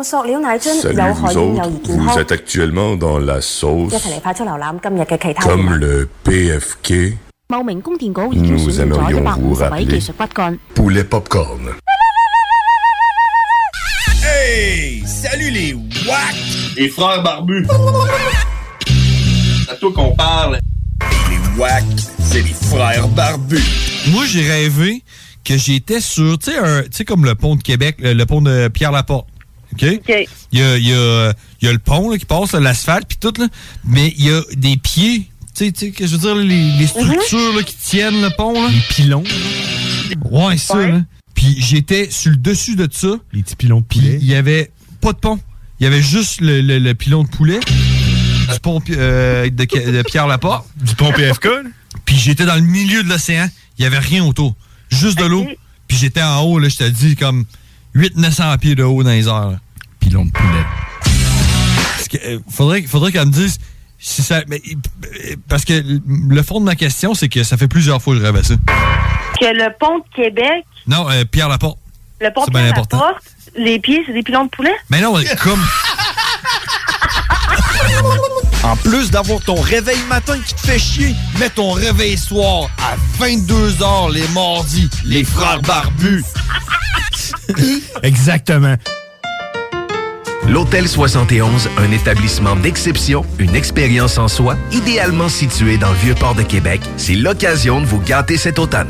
用塑料奶樽 Salut 有害 vous 婴幼 autres, 儿健 vous 康。 êtes actuellement dans la 一 sauce 齐嚟快速浏览今日嘅其他 comme 新闻 le PFK 茂名供电局已经 Nous 选用咗一 aimerions 百五 vous 十位 rappeler 技术骨干。 poulet popcorn. Hey! Salut les WAC! Les frères barbus! C'est à toi qu'on parle. Les WAC, c'est les frères barbus. Moi, j'ai rêvé que j'étais sur, tu sais, un- tu sais, comme le pont de Québec, le, le pont de Pierre-Laporte. OK? Il, y a, il, y a, il y a le pont là, qui passe, l'asphalte, puis tout, là, mais il y a des pieds, tu sais, tu sais, que je veux dire, les, les structures là, qui tiennent le pont. Là. Les pilons. Ouais, ça, là. Puis j'étais sur le dessus de ça. Les petits pilons de poulet. il y avait pas de pont. Il y avait juste le, le- le pilon de poulet. Du pont euh, de, de Pierre-Laporte. Du pont PFK. Puis j'étais dans le milieu de l'océan. Il y avait rien autour. Juste de l'eau. Puis j'étais en haut, là, je te dis, comme 800-900 pieds de haut dans les airs. là. Pilon de poulet. Euh, faudrait, faudrait qu'elle me dise si ça. mais, parce que le fond de ma question, c'est que ça fait plusieurs fois que je rêve à ça. Que le pont de Québec, Non, euh, Pierre Laporte. le pont C'est de bien la important. porte, les pieds, c'est des pilons de poulet? Mais non, comme. En plus d'avoir ton réveil matin qui te fait chier, mets ton réveil soir à 22h les mardis, les frères barbus. Exactement. L'Hôtel 71, un établissement d'exception, une expérience en soi, idéalement situé dans le Vieux-Port de Québec, c'est l'occasion de vous gâter cet automne.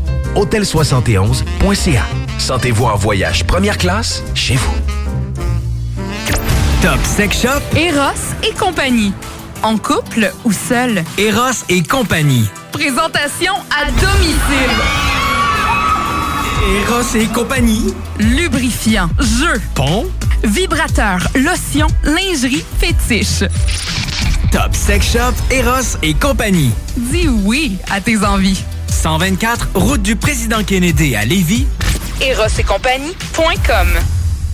Hôtel71.ca. Sentez-vous en voyage première classe chez vous. Top Sex Shop, Eros et compagnie. En couple ou seul. Eros et compagnie. Présentation à domicile. Eros et compagnie. Lubrifiant, jeu, pont, vibrateur, lotion, lingerie, fétiche. Top Sex Shop, Eros et compagnie. Dis oui à tes envies. 124, route du président Kennedy à Lévis. Eros et compagnie.com.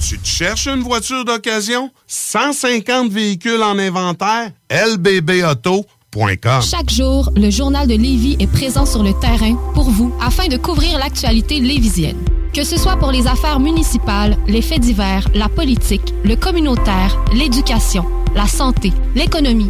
Tu te cherches une voiture d'occasion? 150 véhicules en inventaire? lbbauto.com Lévis.com. Chaque jour, le journal de Lévis est présent sur le terrain pour vous afin de couvrir l'actualité lévisienne. Que ce soit pour les affaires municipales, les faits divers, la politique, le communautaire, l'éducation, la santé, l'économie,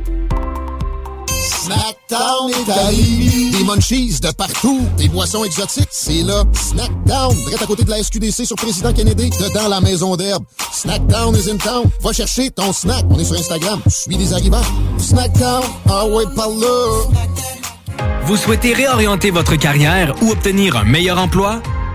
Snackdown est à. Des munchies de partout. Des boissons exotiques. C'est là. Snackdown. Direct à côté de la SQDC sur Président Kennedy. Dedans la maison d'herbe. Snackdown is in town. Va chercher ton snack. On est sur Instagram. Suis des arrivants. Snackdown. Ah ouais, par là. Vous souhaitez réorienter votre carrière ou obtenir un meilleur emploi?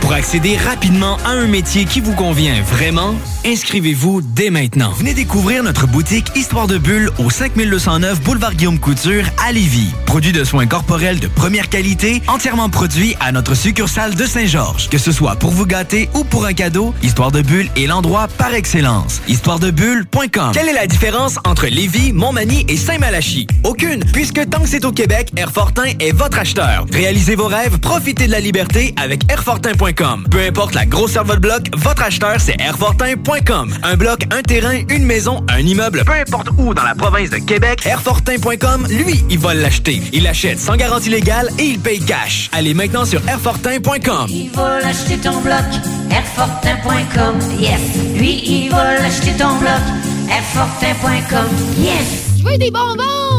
Pour accéder rapidement à un métier qui vous convient vraiment, inscrivez-vous dès maintenant. Venez découvrir notre boutique Histoire de Bulle au 5209 Boulevard Guillaume Couture à Lévis. Produit de soins corporels de première qualité, entièrement produit à notre succursale de Saint-Georges. Que ce soit pour vous gâter ou pour un cadeau, Histoire de Bulle est l'endroit par excellence. Histoiredebulle.com Quelle est la différence entre Lévis, Montmagny et Saint-Malachie? Aucune, puisque tant que c'est au Québec, Airfortin est votre acheteur. Réalisez vos rêves, profitez de la liberté avec Airfortin.com. Peu importe la grosseur de votre bloc, votre acheteur, c'est Airfortin.com. Un bloc, un terrain, une maison, un immeuble, peu importe où dans la province de Québec, Airfortin.com, lui, il va l'acheter. Il achète sans garantie légale et il paye cash. Allez maintenant sur Airfortin.com. Il va l'acheter ton bloc, Airfortin.com, yes. Lui, il va l'acheter ton bloc, Airfortin.com, yes. Je veux des bonbons!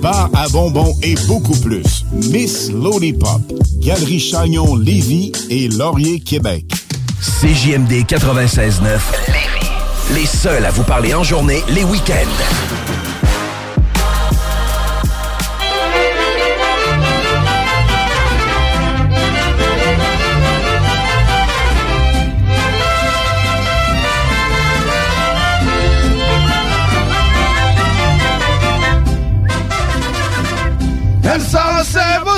bar à bonbons et beaucoup plus. Miss Lollipop, Galerie Chagnon Lévis et Laurier Québec. CJMD 96.9. Les seuls à vous parler en journée, les week-ends.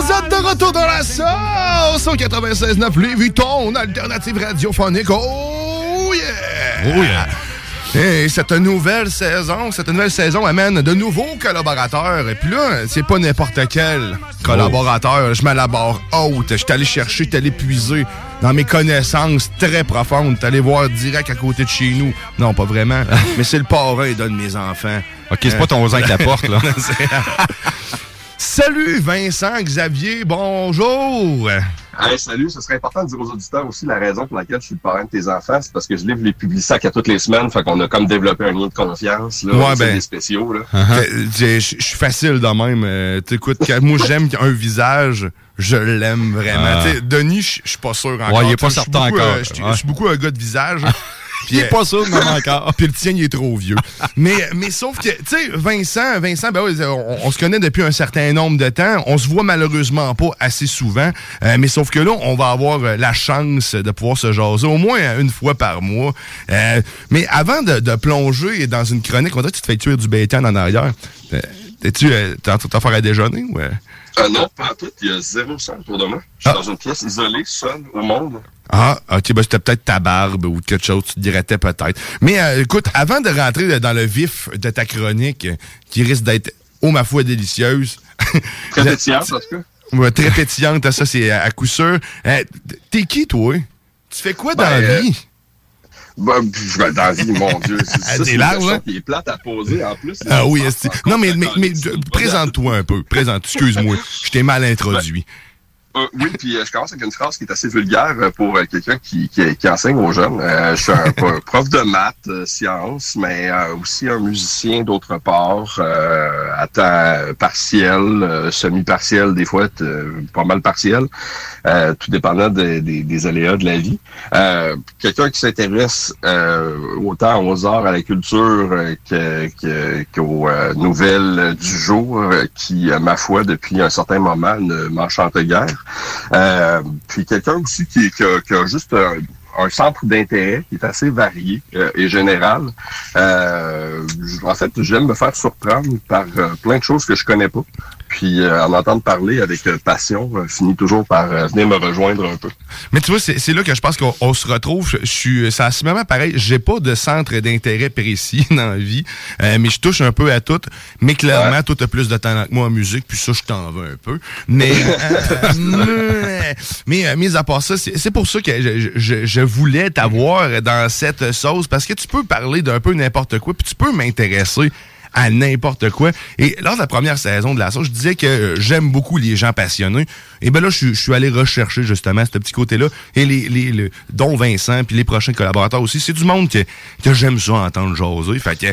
Vous êtes de retour dans la sauce au 96.9 Louis Vuitton, alternative radiophonique. Oh yeah! Oh yeah! Et cette nouvelle saison, cette nouvelle saison amène de nouveaux collaborateurs. Et puis là, c'est pas n'importe quel collaborateur. Je mets la barre haute. Je suis allé chercher, je suis allé puiser dans mes connaissances très profondes. T'es allé voir direct à côté de chez nous. Non, pas vraiment. mais c'est le parrain de mes enfants. OK, c'est pas ton voisin avec la porte, là. Salut Vincent, Xavier, bonjour. Hey, salut, ce serait important de dire aux auditeurs aussi la raison pour laquelle je suis le parrain de tes enfants, c'est parce que je livre les publisacs à toutes les semaines, fait qu'on a comme développé un lien de confiance, là, Ouais, ben. des spéciaux, là. Euh, Je je suis facile de même. Euh, T'écoutes, moi j'aime un visage, je l'aime vraiment. Ah. Sais, Denis, je suis pas sûr encore. Ouais, il est pas certain encore. euh, Je suis- je suis beaucoup un gars de visage. Il est pas sûr, même encore. Puis le tien, il est trop vieux. mais, mais sauf que, tu sais, Vincent, Vincent, ben oui, on, on se connaît depuis un certain nombre de temps. On se voit malheureusement pas assez souvent. Euh, mais sauf que là, on va avoir euh, la chance de pouvoir se jaser au moins une fois par mois. Euh, mais avant de, de plonger dans une chronique, on dirait que tu te fais tuer du béton en arrière. Euh, T'es-tu, euh, t'es en train de faire à déjeuner ou... euh? Euh, non, pas en tout, il y a zéro son autour de moi. Je suis dans une pièce isolée, seule, au monde. Ah, ok, ben c'était peut-être ta barbe ou quelque chose, tu te dirais peut-être. Mais euh, écoute, avant de rentrer dans le vif de ta chronique, euh, qui risque d'être, oh ma foi, délicieuse. Très pétillante, en tout cas. Ouais, très pétillante, ça c'est à coup sûr. Euh, T'es qui, toi? Tu fais quoi dans Ben, la vie? Ben, ben, dans la vie, mon Dieu. C'est Ah, large, hein? qui est plate à poser, en plus. Ah oui, esti. Non, mais, mais, présente-toi un peu. Présente, excuse-moi. Je t'ai mal introduit. Euh, oui, puis euh, je commence avec une phrase qui est assez vulgaire euh, pour euh, quelqu'un qui, qui, qui enseigne aux jeunes. Euh, je suis un prof de maths, sciences, mais aussi un musicien d'autre part, à temps partiel, semi-partiel, des fois pas mal partiel, tout dépendant des- aléas de la vie. Quelqu'un qui s'intéresse autant aux arts, à la culture que- que- qu'aux nouvelles du jour, qui, ma foi, depuis un certain moment, ne m'enchante guère. Euh, puis quelqu'un aussi qui, qui a, qui a juste un, un centre d'intérêt qui est assez varié euh, et général. Euh, en fait, j'aime me faire surprendre par euh, plein de choses que je connais pas. Puis euh, en entendre parler avec euh, passion euh, finit toujours par euh, venir me rejoindre un peu. Mais tu vois, c'est là que je pense qu'on on se retrouve. Je, je suis, c'est moment pareil. J'ai pas de centre d'intérêt précis dans la vie, mais je touche un peu à tout. Mais clairement, toi, t'as plus de talent que moi en musique, puis ça, je t'en veux un peu. Mais, mais mis à part ça, c'est c'est pour ça que je, je- je voulais t'avoir dans cette sauce, parce que tu peux parler d'un peu n'importe quoi, puis tu peux m'intéresser à n'importe quoi. Et lors de la première saison de la sauce, je disais que euh, j'aime beaucoup les gens passionnés. Et ben là, je, suis- allé rechercher justement ce petit côté-là. Et les, les, le- dont Vincent, puis les prochains collaborateurs aussi, c'est du monde que, que j'aime ça entendre jaser. Fait que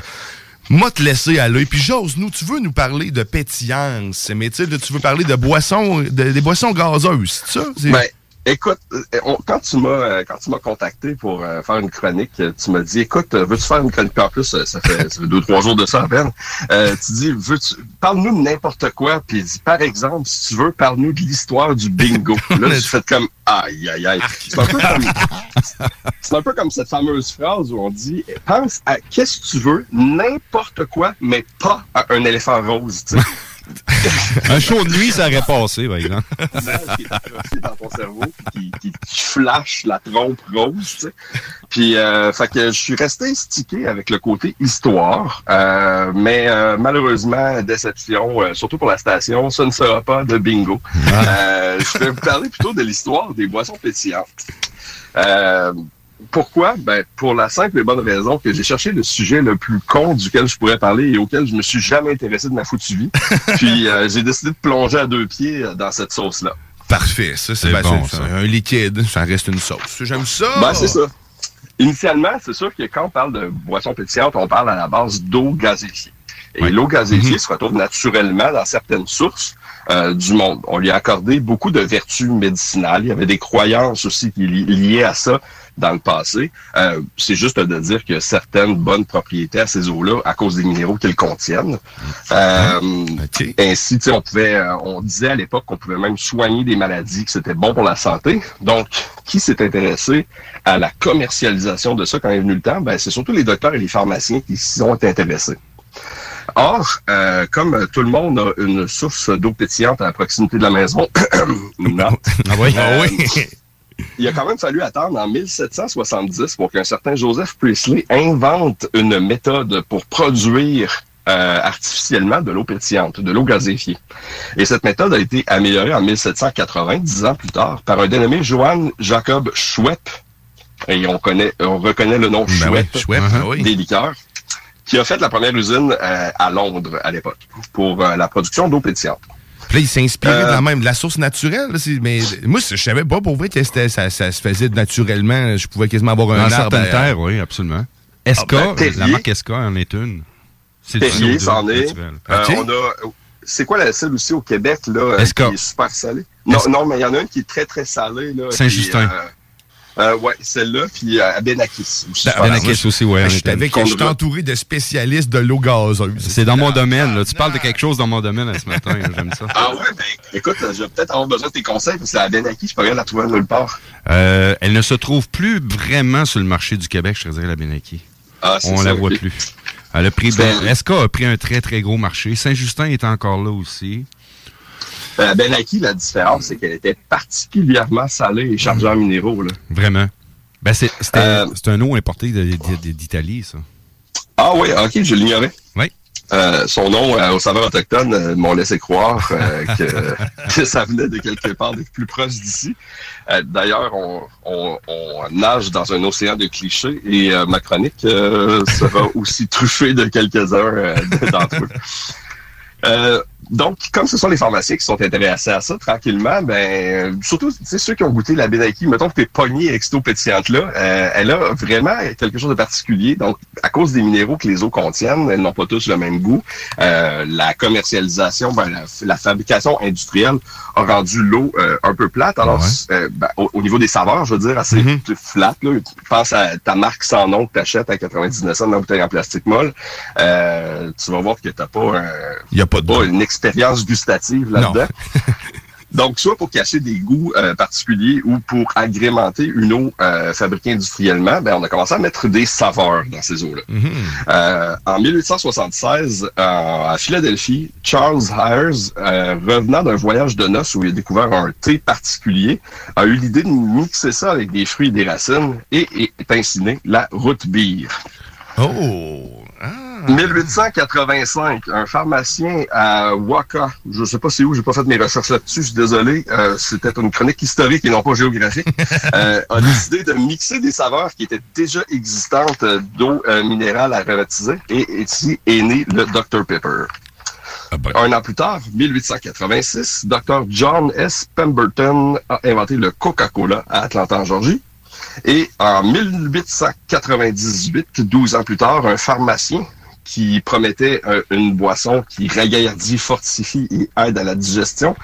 moi te laisser aller. Puis j'ose, nous, tu veux nous parler de pétillance, mais tu veux parler de boissons, de- des boissons gazeuses, c'est ça? Ben, écoute, euh, on- quand tu m'as euh, quand tu m'as contacté pour euh, faire une chronique, tu m'as dit écoute, veux-tu faire une chronique? En plus Ça fait, ça fait deux trois jours de ça à peine. Euh, tu dis veux-tu parle-nous de n'importe quoi, puis dis par exemple si tu veux parle-nous de l'histoire du bingo. Là, tu fais comme aïe aïe aïe. C'est un peu comme c'est un peu comme cette fameuse phrase où on dit pense à qu'est-ce que tu veux, n'importe quoi, mais pas à un éléphant rose. Tu sais. Un show de nuit, ça aurait passé, par exemple. dans ton cerveau, qui, qui, qui flash la trompe rose, tu sais. Puis, euh, fait que je suis resté stické avec le côté histoire, euh, mais euh, malheureusement, déception, euh, surtout pour la station, ce ne sera pas de bingo. Euh, je vais vous parler plutôt de l'histoire des boissons pétillantes. Pourquoi? Ben, pour la simple et bonne raison que j'ai cherché le sujet le plus con duquel je pourrais parler et auquel je me suis jamais intéressé de ma foutue vie. Puis euh, j'ai décidé de plonger à deux pieds euh, dans cette sauce-là. Parfait, ça, c'est ben, bon, ça. un liquide, ça reste une sauce. J'aime ça. Ben, c'est ça. Initialement, c'est sûr que quand on parle de boisson pétillante, on parle à la base d'eau gazéfiée. Et l'eau gazéfiée se retrouve naturellement dans certaines sources euh, du monde. On lui a accordé beaucoup de vertus médicinales. Il y avait des croyances aussi qui li- liées à ça dans le passé. Euh, c'est juste de dire que certaines bonnes propriétés à ces eaux-là à cause des minéraux qu'elles contiennent. Euh, Ainsi, tu sais, on pouvait, euh, on disait à l'époque qu'on pouvait même soigner des maladies, que c'était bon pour la santé. Donc, qui s'est intéressé à la commercialisation de ça quand est venu le temps? Ben, c'est surtout les docteurs et les pharmaciens qui s'y sont intéressés. Or, euh, comme tout le monde a une source d'eau pétillante à la proximité de la maison, non. Ah oui? Euh, il a quand même fallu attendre en 1770 pour qu'un certain Joseph Priestley invente une méthode pour produire euh, artificiellement de l'eau pétillante, de l'eau gazéfiée. Et cette méthode a été améliorée en 1780, dix ans plus tard, par un dénommé Johann Jacob Schwepp. Et on connaît, on reconnaît le nom Ben oui, Schwepp, Schwepp, ben oui. des liqueurs, qui a fait la première usine euh, à Londres à l'époque pour euh, la production d'eau pétillante. Puis là, il s'est inspiré Euh, dans la même de la source naturelle. là, mais moi, je savais pas pour vrai que ça, ça se faisait naturellement. Je pouvais quasiment avoir un Dans arbre. certaines terres, oui, absolument. SK, Ah, ben, Terrier. la marque SK en est une. C'est CO2 c'en est. Euh, Ok. on a. C'est quoi la celle aussi au Québec là Esca. qui est super salée? Non, non, mais il y en a une qui est très très salée là. Saint-Justin. Euh, ouais, celle-là, puis euh, à Benakis aussi. Ben, Benakis aussi, ouais. en Je suis entouré de spécialistes de l'eau gazeuse. C'est dans mon domaine. Là. Tu parles de quelque chose dans mon domaine là, ce matin. J'aime ça. Ah ouais, ben écoute, je vais peut-être avoir besoin de tes conseils parce que la Benaki, je pas rien la trouver nulle part. Euh, elle ne se trouve plus vraiment sur le marché du Québec, je te dirais, la Benaki. Ah, On ça, la voit plus. Elle a pris, ben, SK a pris un très, très gros marché. Saint-Justin est encore là aussi. La Benaki, la différence, c'est qu'elle était particulièrement salée et chargée en minéraux. Là. Vraiment. Ben, c'est Euh, un eau importé d'Italie, ça. Ah oui, ok, je l'ignorais. Oui. Euh, son nom euh, aux saveurs autochtones euh, m'ont laissé croire euh, que, que ça venait de quelque part de plus proche d'ici. Euh, D'ailleurs, on, on, on nage dans un océan de clichés et euh, ma chronique euh, sera aussi truffée de quelques-uns euh, d'entre eux. Donc, comme ce sont les pharmaciens qui sont intéressés à ça, tranquillement, ben, surtout, tu sais, ceux qui ont goûté la Benaki, mettons que t'es pogné avec cette eau pétillante-là, euh, elle a vraiment quelque chose de particulier. Donc, à cause des minéraux que les eaux contiennent, elles n'ont pas tous le même goût. Euh, la commercialisation, ben, la fabrication industrielle a rendu l'eau euh, un peu plate. Alors, euh, ben, au, au niveau des saveurs, je veux dire, assez flat. Là. Pense à ta marque sans nom que t'achètes à 99 cents dans la bouteille en plastique molle. Euh, tu vas voir que t'as pas, un, y a pas, de une expérience gustative là-dedans. Donc, soit pour cacher des goûts euh, particuliers ou pour agrémenter une eau euh, fabriquée industriellement, ben, on a commencé à mettre des saveurs dans ces eaux-là. Euh, en 1876, à Philadelphie, Charles Hires, revenant d'un voyage de noces où il a découvert un thé particulier, a eu l'idée de mixer ça avec des fruits et des racines et est ainsi né la root beer. Oh! 1885, un pharmacien à Waka, je sais pas c'est où, j'ai pas fait mes recherches là-dessus, je suis désolé, euh, c'était une chronique historique et non pas géographique, euh, a décidé de mixer des saveurs qui étaient déjà existantes euh, d'eau euh, minérale aromatisée et ici est né le Dr Pepper. Un an plus tard, 1886, Dr John S. Pemberton a inventé le Coca-Cola à Atlanta, en Georgie. Et en 1898, 12 ans plus tard, un pharmacien qui promettait euh, une boisson qui ragaillardit, fortifie et aide à la digestion,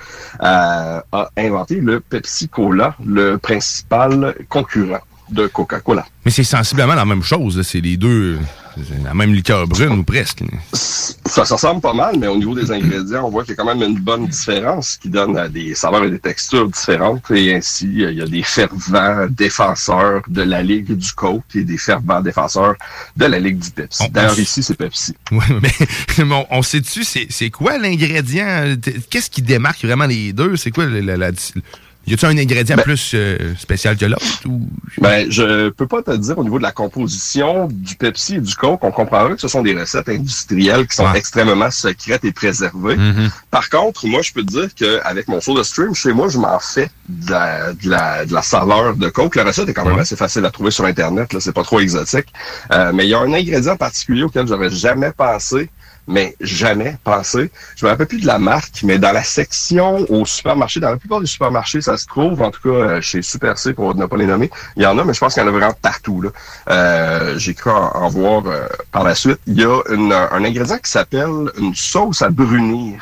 euh, a inventé le Pepsi Cola, le principal concurrent de Coca-Cola. Mais c'est sensiblement la même chose. C'est les deux. C'est la même liqueur brune ou presque. Ça se ressemble pas mal, mais au niveau des ingrédients, on voit qu'il y a quand même une bonne différence qui donne des saveurs et des textures différentes. Et ainsi, euh, il y a des fervents défenseurs de la Ligue du Coke et des fervents défenseurs de la Ligue du Pepsi. D'ailleurs, ici, c'est Pepsi. Ouais, mais, mais on, sait-tu, c'est quoi l'ingrédient? Qu'est-ce qui démarque vraiment les deux? C'est quoi la, la, la- Y a-tu un ingrédient plus euh, spécial que l'autre? Ou... Ben, je peux pas te dire au niveau de la composition du Pepsi et du Coke, on comprendra que ce sont des recettes industrielles qui sont extrêmement secrètes et préservées. Par contre, moi, je peux te dire qu'avec mon soda stream, chez moi, je m'en fais de la, de, la, de la saveur de Coke. La recette est quand même assez facile à trouver sur Internet, là, c'est pas trop exotique. Euh, mais il y a un ingrédient particulier auquel j'aurais jamais pensé, mais jamais pensé. Je me rappelle plus de la marque, mais dans la section au supermarché, dans la plupart des supermarchés, ça se trouve, en tout cas euh, chez Super C, pour ne pas les nommer. Il y en a, mais je pense qu'il y en a vraiment partout. là. Euh, J'ai cru en, en voir euh, par la suite. Il y a une- un ingrédient qui s'appelle une sauce à brunir.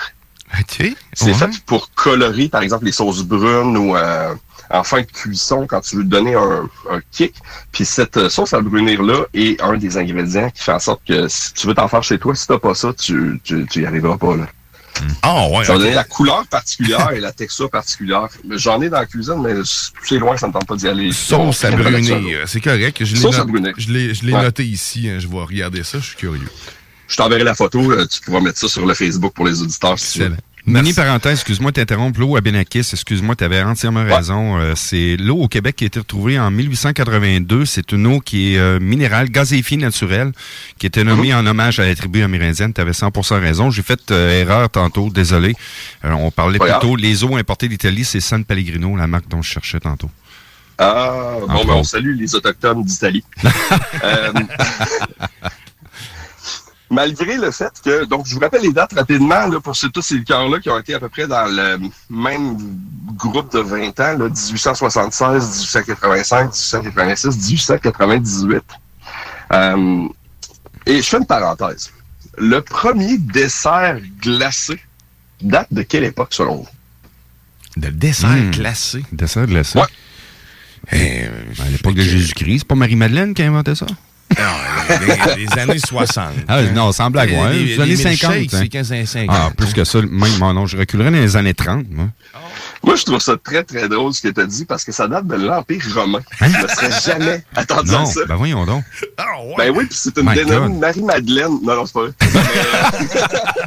OK. C'est fait pour colorer, par exemple, les sauces brunes ou euh, en fin de cuisson quand tu veux donner un, un kick. Puis cette euh, sauce à brunir-là est un des ingrédients qui fait en sorte que si tu veux t'en faire chez toi, si t'as pas ça, tu, tu, tu y arriveras pas. Là. Ah ouais. Ça va donner la couleur particulière et la texture particulière. J'en ai dans la cuisine, mais c'est loin, ça ne tente pas d'y aller. Sauce à brunir. C'est correct. Je l'ai Sauce à not- brunir. Je l'ai je l'ai Ouais. noté ici. hein. Je vais regarder ça. Je suis curieux. Je t'enverrai la photo, euh, tu pourras mettre ça sur le Facebook pour les auditeurs si tu veux. Mini parenthèse, excuse-moi de t'interrompre, l'eau à Benakis, excuse-moi, tu avais entièrement raison. Euh, c'est l'eau au Québec qui a été retrouvée en 1882. C'est une eau qui est euh, minérale, gazéifiée naturelle, qui était nommée en hommage à la tribu amérindienne. Tu avais 100% raison. J'ai fait euh, erreur tantôt, désolé. Euh, on parlait grave. plutôt, les eaux importées d'Italie, c'est San Pellegrino, la marque dont je cherchais tantôt. Ah, bon, ben, on salue les Autochtones d'Italie. Malgré le fait que, donc je vous rappelle les dates rapidement, là, pour tous ces liqueurs-là qui ont été à peu près dans le même groupe de 20 ans, là, 1876, 1885, 1886, 1898. Euh, et je fais une parenthèse. Le premier dessert glacé date de quelle époque selon vous? De dessert Hmm. glacé. Dessert glacé. Ouais. Eh, À l'époque de Jésus-Christ, c'est pas Marie-Madeleine qui a inventé ça? Les, les années 60. Ah, non, sans blague, Les- ouais. les- Les années les 50. milkshakes, hein. c'est 15 années 50. Ah, plus que ça, même, moi, non, je reculerais dans les années 30, moi. Moi, je trouve ça très, très drôle ce que tu as dit parce que ça date de l'Empire romain. Je ne serais jamais attendu à Non, ça. ben voyons donc. Ben oui, puis c'est une dénommée. Marie-Madeleine. Non, non, c'est pas vrai.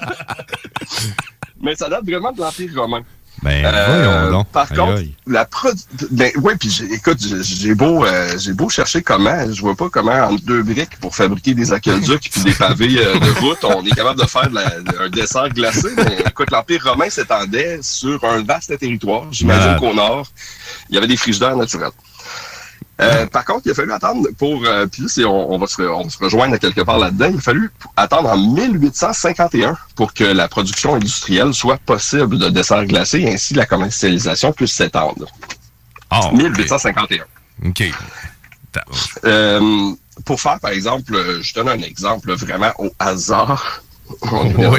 Mais ça date vraiment de l'Empire romain. Ben, Euh, donc. Par Aïe, contre, aïe. la prod... Ben, oui, puis j'ai- écoute, j'ai- beau, euh, j'ai beau chercher comment, je vois pas comment entre deux briques pour fabriquer des aqueducs puis des pavés euh, de route, on est capable de faire de la- un dessert glacé. Mais écoute, l'Empire romain s'étendait sur un vaste territoire. J'imagine qu'au nord, il y avait des frigidaires naturels. Euh, par contre, il a fallu attendre pour... euh, puis on, on va se, on va se rejoindre quelque part là-dedans. Il a fallu attendre en 1851 pour que la production industrielle soit possible de desserts glacés et ainsi la commercialisation puisse s'étendre. Ah, 1851. OK. Euh, pour faire, par exemple, je donne un exemple vraiment au hasard. On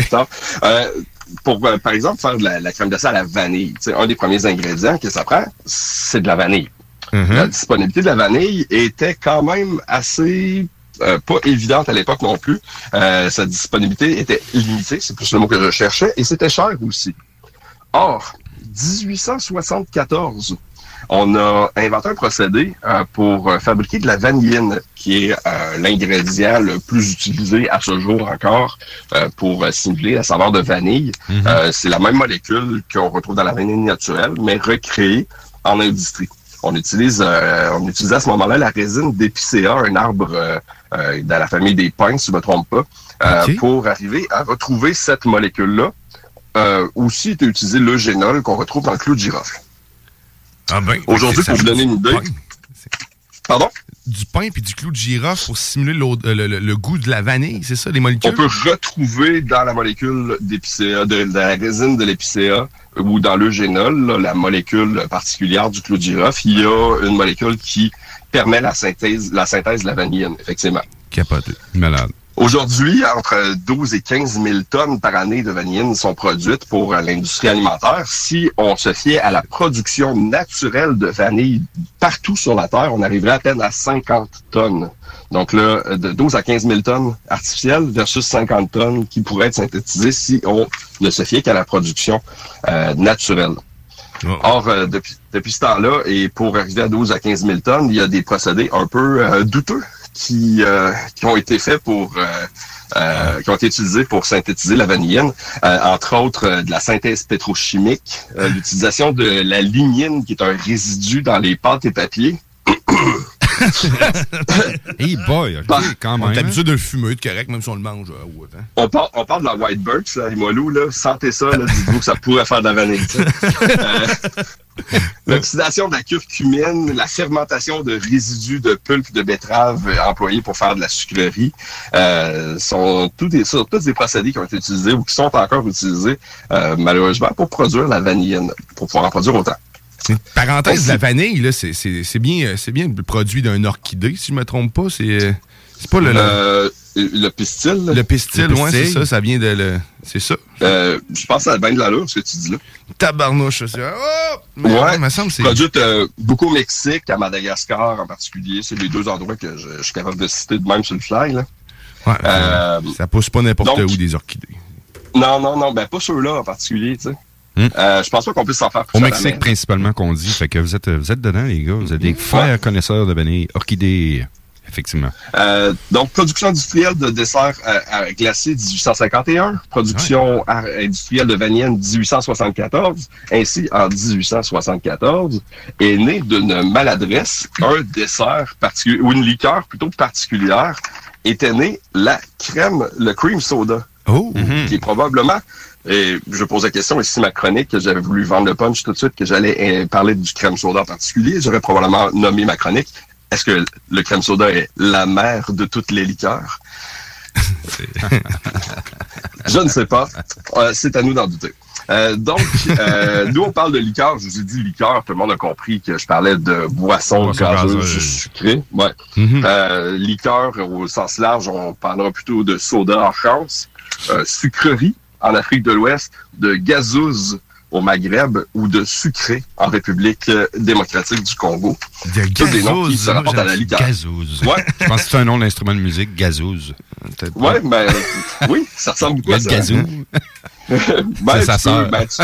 pour, par exemple, faire de la, la crème glacée à la vanille, un des premiers ingrédients que ça prend, c'est de la vanille. La disponibilité de la vanille était quand même assez euh, pas évidente à l'époque non plus. Euh, sa disponibilité était limitée, c'est plus le mot que je cherchais, et c'était cher aussi. Or, 1874, on a inventé un procédé euh, pour euh, fabriquer de la vanilline, qui est euh, l'ingrédient le plus utilisé à ce jour encore euh, pour simuler la saveur de vanille. Euh, c'est la même molécule qu'on retrouve dans la vanille naturelle, mais recréée en industrie. On utilise, euh, on utilisait à ce moment-là la résine d'épicéa, un arbre euh, euh, dans la famille des pins, si je me trompe pas, euh, pour arriver à retrouver cette molécule-là. Euh, aussi était utilisé le génol qu'on retrouve dans le clou de girofle. Ah ben, Aujourd'hui, pour vous donner une idée. Pardon? Du pain puis du clou de girofle pour simuler euh, le, le- le goût de la vanille, c'est ça, les molécules? On peut retrouver dans la molécule d'épicéa, de, de la résine de l'épicéa ou dans le génol, là, la molécule particulière du clou de girofle, il y a une molécule qui permet la synthèse, la synthèse de la vanilline, effectivement. Capoté. Malade. Aujourd'hui, entre 12 et 15 000 tonnes par année de vanilline sont produites pour l'industrie alimentaire. Si on se fiait à la production naturelle de vanille partout sur la Terre, on arriverait à peine à 50 tonnes. Donc là, de 12 à 15 000 tonnes artificielles versus 50 tonnes qui pourraient être synthétisées si on ne se fiait qu'à la production euh, naturelle. Or, euh, depuis, depuis ce temps-là, et pour arriver à 12 à 15 000 tonnes, il y a des procédés un peu euh, douteux qui, euh, qui ont été faits pour... euh, euh, qui ont été utilisés pour synthétiser la vanilline, Euh, entre autres euh, de la synthèse pétrochimique, l'utilisation de la lignine, qui est un résidu dans les pâtes et papiers. hey boy, ok, quand même. On est hein. habitué de le fumer, de correct, même si on le mange. euh, ouais, hein. On parle, on parle de la White Birch, là, Imoilou, là. Sentez ça, là, dites-vous que ça pourrait faire de la vanille. Euh, L'oxydation de la curcumine, la fermentation de résidus de pulpe de betterave euh, employés pour faire de la sucrerie, euh, sont tous des, sont tous des procédés qui ont été utilisés ou qui sont encore utilisés, euh, malheureusement, pour produire la vanilline, pour pouvoir en produire autant. Parenthèse, la vanille, là, c'est- c'est c'est bien, euh, c'est bien le produit d'un orchidée, si je me trompe pas. C'est euh, c'est pas le, Euh, le pistil. le pistil, ouais, c'est ça, ça vient de le. C'est ça. Euh, je pense que ça a bien de l'allure, ce que tu dis là. Tabarnouche, c'est. Oh! Mais Ouais, me semble c'est. produite euh, beaucoup au Mexique, à Madagascar en particulier. C'est les deux endroits que je, je suis capable de citer de même sur le fly. Là. Ouais, ça pousse pas n'importe donc- où des orchidées. Non, non, non, ben pas ceux-là en particulier, tu sais. Hmm. Euh, je pense pas qu'on puisse s'en faire Au Mexique, principalement, qu'on dit. Fait que vous êtes, vous êtes dedans, les gars. Vous êtes des frères connaisseurs de vanille. Orchidée, effectivement. Euh, donc, production industrielle de desserts euh, à glacés 1851, production industrielle de vanille 1874, ainsi en 1874 est né d'une maladresse, un dessert particulier, ou une liqueur plutôt particulière, était né la crème, le cream soda. Oh! Qui est probablement, et je pose la question, et si ma chronique, que j'avais voulu vendre le punch tout de suite, que j'allais euh, parler du crème soda en particulier, j'aurais probablement nommé ma chronique. Est-ce que le crème soda est la mère de toutes les liqueurs? Je ne sais pas. Euh, c'est à nous d'en douter. Euh, donc, euh, nous, on parle de liqueur. Je vous ai dit liqueur. Tout le monde a compris que je parlais de boissons Boisson gazeuse. sucrées. Ouais. Mhm. Euh, liqueur, au sens large, on parlera plutôt de soda en France, sucrerie en Afrique de l'Ouest, de gazeuse au Maghreb ou de sucré en République euh, démocratique du Congo. De Tous des noms qui se rapportent à la. Gazeuse. Ouais. Je pense que c'est un nom d'instrument de musique, gazeuse. Ouais, ben, oui, ça ressemble beaucoup à ça. gazou. Ben, C'est ben, tu-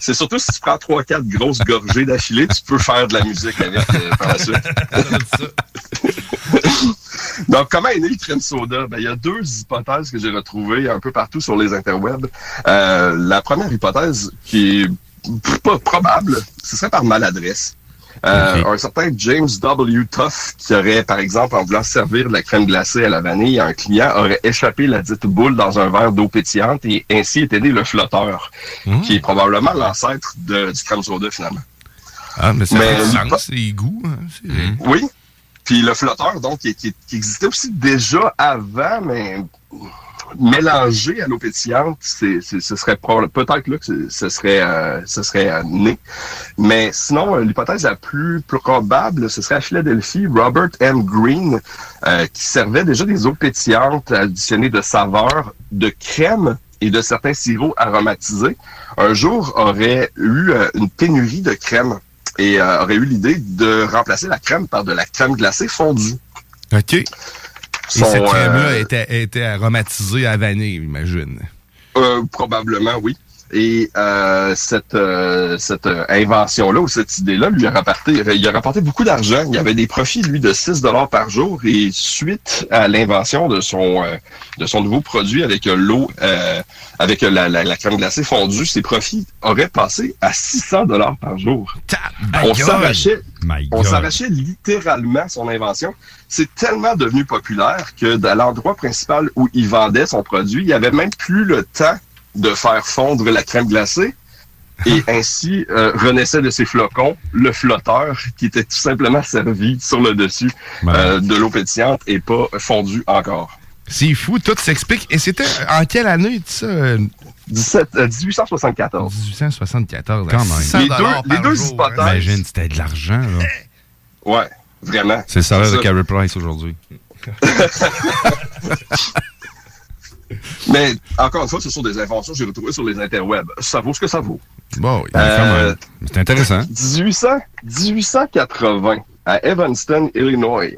c'est surtout si tu prends trois, quatre grosses gorgées d'affilée, tu peux faire de la musique avec euh, par la suite. Donc, comment est né le crème soda? Ben, il y a deux hypothèses que j'ai retrouvées un peu partout sur les interwebs. Euh, la première hypothèse, qui est pas probable, ce serait par maladresse. Euh, Un certain James W. Tuff, qui aurait, par exemple, en voulant servir de la crème glacée à la vanille à un client, aurait échappé la dite boule dans un verre d'eau pétillante et ainsi était né le flotteur, qui est probablement l'ancêtre du crème soda, finalement. Ah, mais ça Mais fait sens, pa- c'est goût. hein, c'est- Oui, Puis le flotteur, donc, qui, qui- qui existait aussi déjà avant, mais mélangé à l'eau pétillante, ce serait peut-être là que ce- serait, euh, ce serait euh, né. Mais sinon, euh, l'hypothèse la plus probable, ce serait à Philadelphie, Robert M. Green, qui servait déjà des eaux pétillantes additionnées de saveurs, de crème et de certains sirops aromatisés. Un jour, aurait eu une pénurie de crème et aurait eu l'idée de remplacer la crème par de la crème glacée fondue. OK. Et cette crème-là euh, était, était aromatisée à vanille, j'imagine. Euh, probablement, oui. Et euh, cette, euh, cette euh, invention-là ou cette idée-là lui a rapporté, il a rapporté beaucoup d'argent. Il y avait des profits, lui, de 6 dollars par jour. Et suite à l'invention de son euh, de son nouveau produit avec euh, l'eau, euh, avec euh, la, la, la crème glacée fondue, ses profits auraient passé à 600 dollars par jour. On s'arrachait, on s'arrachait littéralement son invention. C'est tellement devenu populaire que dans l'endroit principal où il vendait son produit, il n'y avait même plus le temps de faire fondre la crème glacée. Et ainsi euh, renaissait de ses flocons le flotteur qui était tout simplement servi sur le dessus euh, de l'eau pétillante et pas fondu encore. C'est fou, tout s'explique. Et c'était en quelle année, tu ça? euh, 17, euh, 1874. 1874. Quand même. 600 Les deux- les deux jour, hypothèses- hein. Imagine, c'était de l'argent, là. Ouais, vraiment. C'est le salaire de ça. Carey Price aujourd'hui. Mais encore une fois, ce sont des inventions que j'ai retrouvées sur les interwebs. Ça vaut ce que ça vaut. Bon, oui, Euh. C'est intéressant. 1800, 1880, à Evanston, Illinois,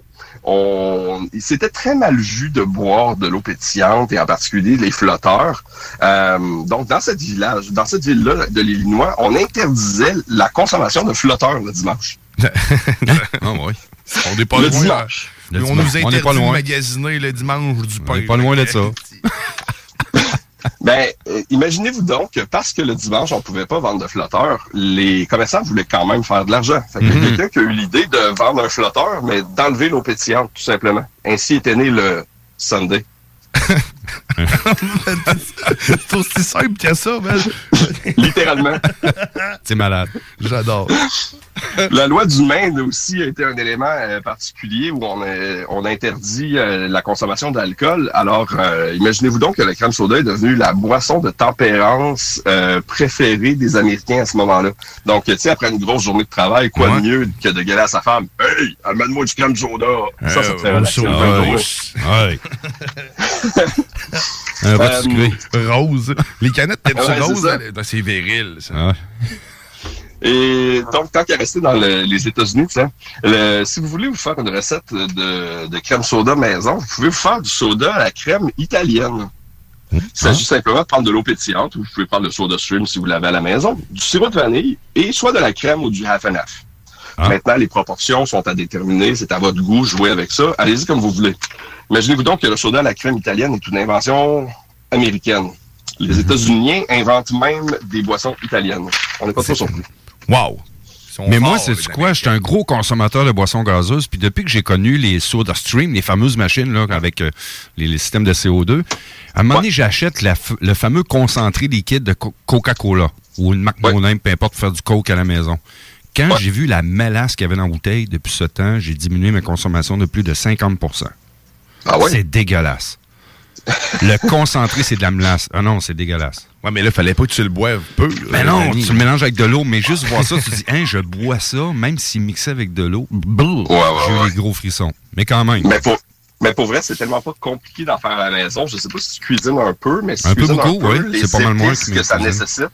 on, c'était très mal vu de boire de l'eau pétillante et en particulier les flotteurs. Euh, donc, dans cette village, dans cette ville-là de l'Illinois, on interdisait la consommation de flotteurs le dimanche. Ah oui. On n'est pas Le loin. dimanche. Le on dimanche. nous interdit pas de loin. magasiner le dimanche du pain. On est pas loin de ça. Ben, euh, imaginez-vous donc que parce que le dimanche, on pouvait pas vendre de flotteurs, les commerçants voulaient quand même faire de l'argent. Fait y a Mhm. quelqu'un qui a eu l'idée de vendre un flotteur, mais d'enlever l'eau pétillante, tout simplement. Ainsi était né le Sunday. C'est aussi simple que ça, man. Littéralement. C'est malade. J'adore. La loi du Maine aussi a été un élément euh, particulier où on, on interdit euh, la consommation d'alcool. Alors, euh, imaginez-vous donc que la crème soda est devenue la boisson de tempérance euh, préférée des Américains à ce moment-là. Donc, tu sais, après une grosse journée de travail, quoi de mieux que de gueuler à sa femme « Hey, amène-moi du crème soda! » Ça, ça te fait Euh, un. Un Euh, sucré. Rose. Les canettes, ça Ouais, c'est rose? ça. elle- C'est viril, ça. Et donc, tant qu'à rester dans le- les États-Unis, tu sais, le- si vous voulez vous faire une recette de, de crème soda maison, vous pouvez vous faire du soda à la crème italienne. Il s'agit simplement de prendre de l'eau pétillante, ou vous pouvez prendre le soda stream si vous l'avez à la maison, du sirop de vanille et soit de la crème ou du half and half. Maintenant, les proportions sont à déterminer, c'est à votre goût, jouez avec ça. Allez-y comme vous voulez. Imaginez-vous donc que le soda à la crème italienne est une invention américaine. Les États-Unis inventent même des boissons italiennes. On n'est pas trop surpris. Wow! Mais moi, c'est quoi? J'étais un gros consommateur de boissons gazeuses. Puis depuis que j'ai connu les Soda Stream, les fameuses machines là, avec euh, les, les systèmes de CO2, à un moment donné, j'achète le fameux concentré liquide de Co- Coca-Cola ou une marque non-name, peu importe, pour faire du Coke à la maison. Quand j'ai vu la mélasse qu'il y avait dans la bouteille depuis ce temps, j'ai diminué ma consommation de plus de 50% Ah ouais? C'est dégueulasse. le concentré, c'est de la mélasse. Ah non, c'est dégueulasse. Ouais, mais là, fallait pas que tu le boives peu. Mais là, non, tu le mélanges avec de l'eau, mais juste voir ça, tu dis, hein, je bois ça, même s'il mixait avec de l'eau. Brrr, J'ai eu des gros frissons. Mais quand même. Mais pour, mais pour vrai, c'est tellement pas compliqué d'en faire à la maison. Je sais pas si tu cuisines un peu, mais si Un tu peu cuisines beaucoup, un peu, oui. C'est pas mal moins que que, ça nécessite,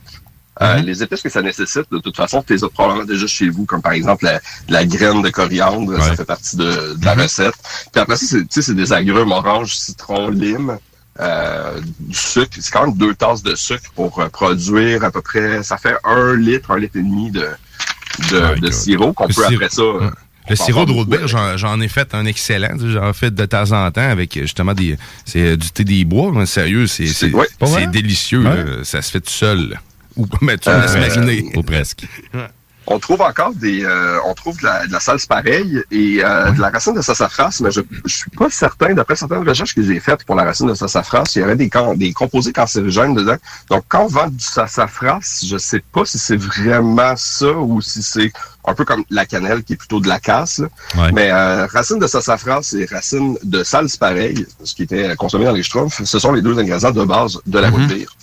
euh, Mhm. les épices que ça nécessite, de toute façon, tu les as probablement déjà chez vous, comme par exemple la, la graine de coriandre, ça fait partie de, de la recette. Puis après ça, c'est, tu sais, c'est des agrumes orange, citron, lime. euh, du sucre, c'est quand même deux tasses de sucre pour euh, produire à peu près, ça fait un litre, un litre et demi de, de, de sirop qu'on peut sirop- après ça. euh. Le sirop de beaucoup. j'en, ai fait un excellent. J'en fais de temps en temps avec justement des. C'est du thé des bois. mais Sérieux, c'est, c'est, ouais. délicieux. Ouais. là. Ça se fait tout seul. Ou mais tu Euh, laisses mariner. Ou presque. On trouve encore des, euh, on trouve de la, de la salse pareille et euh, de la racine de sassafras, mais je, je suis pas certain, d'après certaines recherches que j'ai faites pour la racine de sassafras, il y avait des, can- des composés cancérigènes dedans. Donc, quand on vend du sassafras, je sais pas si c'est vraiment ça ou si c'est un peu comme la cannelle qui est plutôt de la casse. là. Mais euh, racine de sassafras et racine de salse pareille, ce qui était consommé dans les schtroumpfs, ce sont les deux ingrédients de base de la route bière.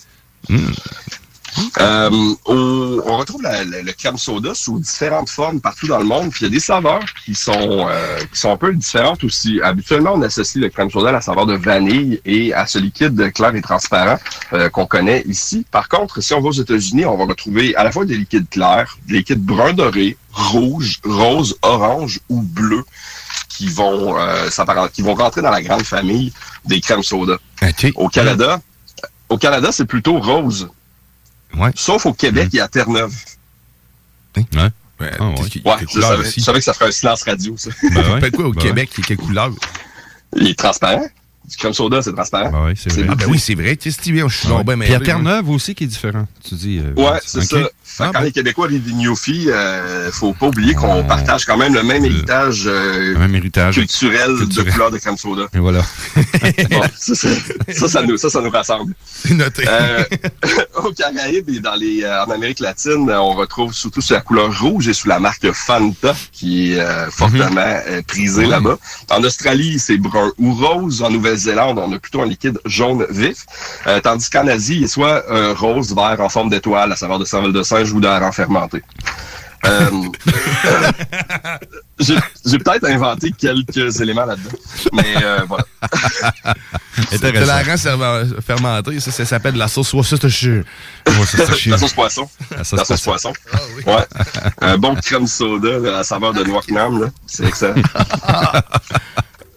Euh, on, on retrouve la- la- le crème soda sous différentes formes partout dans le monde. Puis il y a des saveurs qui sont euh, qui sont un peu différentes aussi. Habituellement, on associe le crème soda à la saveur de vanille et à ce liquide clair et transparent euh, qu'on connaît ici. Par contre, si on va aux États-Unis, on va retrouver à la fois des liquides clairs, des liquides brun doré, rouge, rose, orange ou bleu qui vont euh, qui vont rentrer dans la grande famille des crèmes soda. Au Canada, au Canada, c'est plutôt rose. Sauf au Québec et à Terre-Neuve. Ouais. Ouais, Ah, je couleur savais, aussi? je savais que ça ferait un silence radio, ça. Ben ouais. Quoi au Ben Québec? Il est quelle couleur? Il est transparent. Du crème soda, c'est transparent. Ben oui, c'est vrai. Ah, ben oui, c'est vrai. Qu'est-ce que tu veux? Je suis Puis à mêlé, Terre-Neuve aussi qui est différent. Tu dis. euh, Ouais, c'est ça. Fait Ah, quand ben. les Québécois lisent des Newfies, euh, faut pas oublier qu'on partage quand même le même héritage, euh, Le même héritage. culturel, culturel. de couleur de crème soda. Et voilà. Bon, ça, ça, ça, ça nous, ça, ça nous rassemble. C'est noté. Euh, aux Caraïbes et dans les, euh, en Amérique latine, euh, on retrouve surtout sur la couleur rouge et sous la marque Fanta, qui est euh, fortement euh, prisée là-bas. En Australie, c'est brun ou rose. En Nouvelle-Zélande, on a plutôt un liquide jaune vif. Euh, tandis qu'en Asie, il est soit euh, rose, vert en forme d'étoile, à saveur de cervelle de singe ou d'aran fermenté. Euh, j'ai j'ai peut-être inventé quelques éléments là-dedans. Mais euh, voilà. C'est de la fermentée. Ça, ça s'appelle de la sauce Worcestershire. La sauce poisson. La sauce La sauce poisson. Ouais. Un bon crème soda là, à saveur de noix. C'est excellent.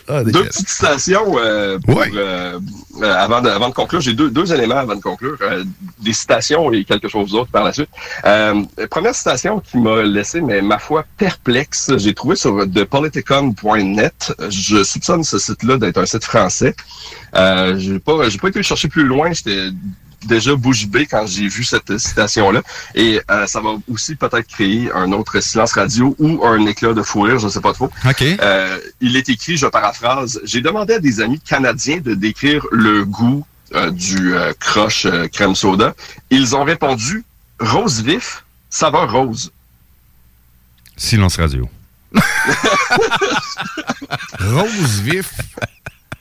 deux petites citations euh, pour, euh, euh, avant, de, avant de conclure. J'ai deux, deux éléments avant de conclure. Euh, des citations et quelque chose d'autre par la suite. Euh, première citation qui m'a laissé, mais ma foi, perplexe. J'ai trouvé sur thepoliticon.net. Je soupçonne ce site-là d'être un site français. Euh, j'ai pas, j'ai pas été chercher plus loin. J'étais déjà bouche bée quand j'ai vu cette citation-là. Et euh, ça va aussi peut-être créer un autre silence radio ou un éclat de fou rire, je ne sais pas trop. OK. Euh, il est écrit, je paraphrase, j'ai demandé à des amis canadiens de décrire le goût euh, du croche crème soda. Ils ont répondu rose vif, saveur rose. Silence radio. Rose vif.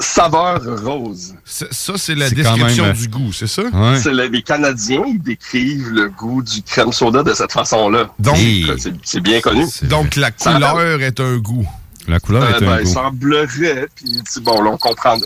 Saveur rose. Ça, c'est la description même, du goût, c'est ça? Ouais. C'est le- les Canadiens ils décrivent le goût du crème soda de cette façon-là. Donc- c'est c'est bien connu. Donc, la couleur rappelle- est un goût. La couleur Euh, est ben, un il goût. semblerait, puis bon, là, on comprend.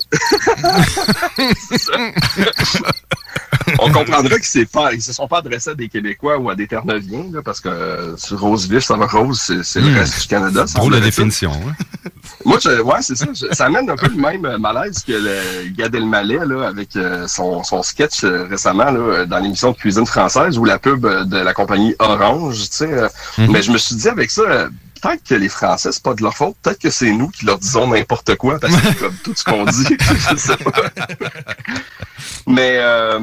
On comprendra qu'ils ils se sont pas adressés à des Québécois ou à des Terre-Neuviens, parce que euh, sur Rose Vif, ça va rose, c'est le Hmm. reste du Canada. Drôle semblerait-il. définition. hein. Moi, je- ouais, c'est ça. Je- ça amène un peu le même euh, malaise que le Gad Elmaleh là, avec euh, son, son sketch euh, récemment là, dans l'émission de cuisine française ou la pub de la compagnie Orange. Tu sais, Mhm. Mais je me suis dit avec ça, peut-être que les Français, c'est pas de leur faute. Peut-être que c'est nous qui leur disons n'importe quoi parce que c'est comme tout ce qu'on dit. je sais pas. Mais euh,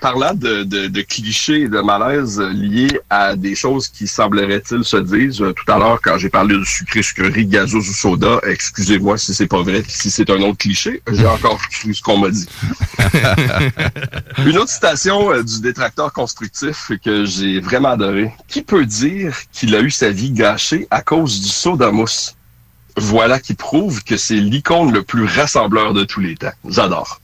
parlant de, de, de clichés et de malaise euh, liés à des choses qui sembleraient-ils se dire, euh, tout à l'heure quand j'ai parlé de sucré, sucrerie, ou soda, excusez-moi si c'est pas vrai, si c'est un autre cliché, j'ai encore cru ce qu'on m'a dit. Une autre citation euh, du détracteur constructif que j'ai vraiment adoré. Qui peut dire qu'il a eu sa vie gâchée à cause du soda mousse? Voilà qui prouve que c'est l'icône le plus rassembleur de tous les temps. J'adore.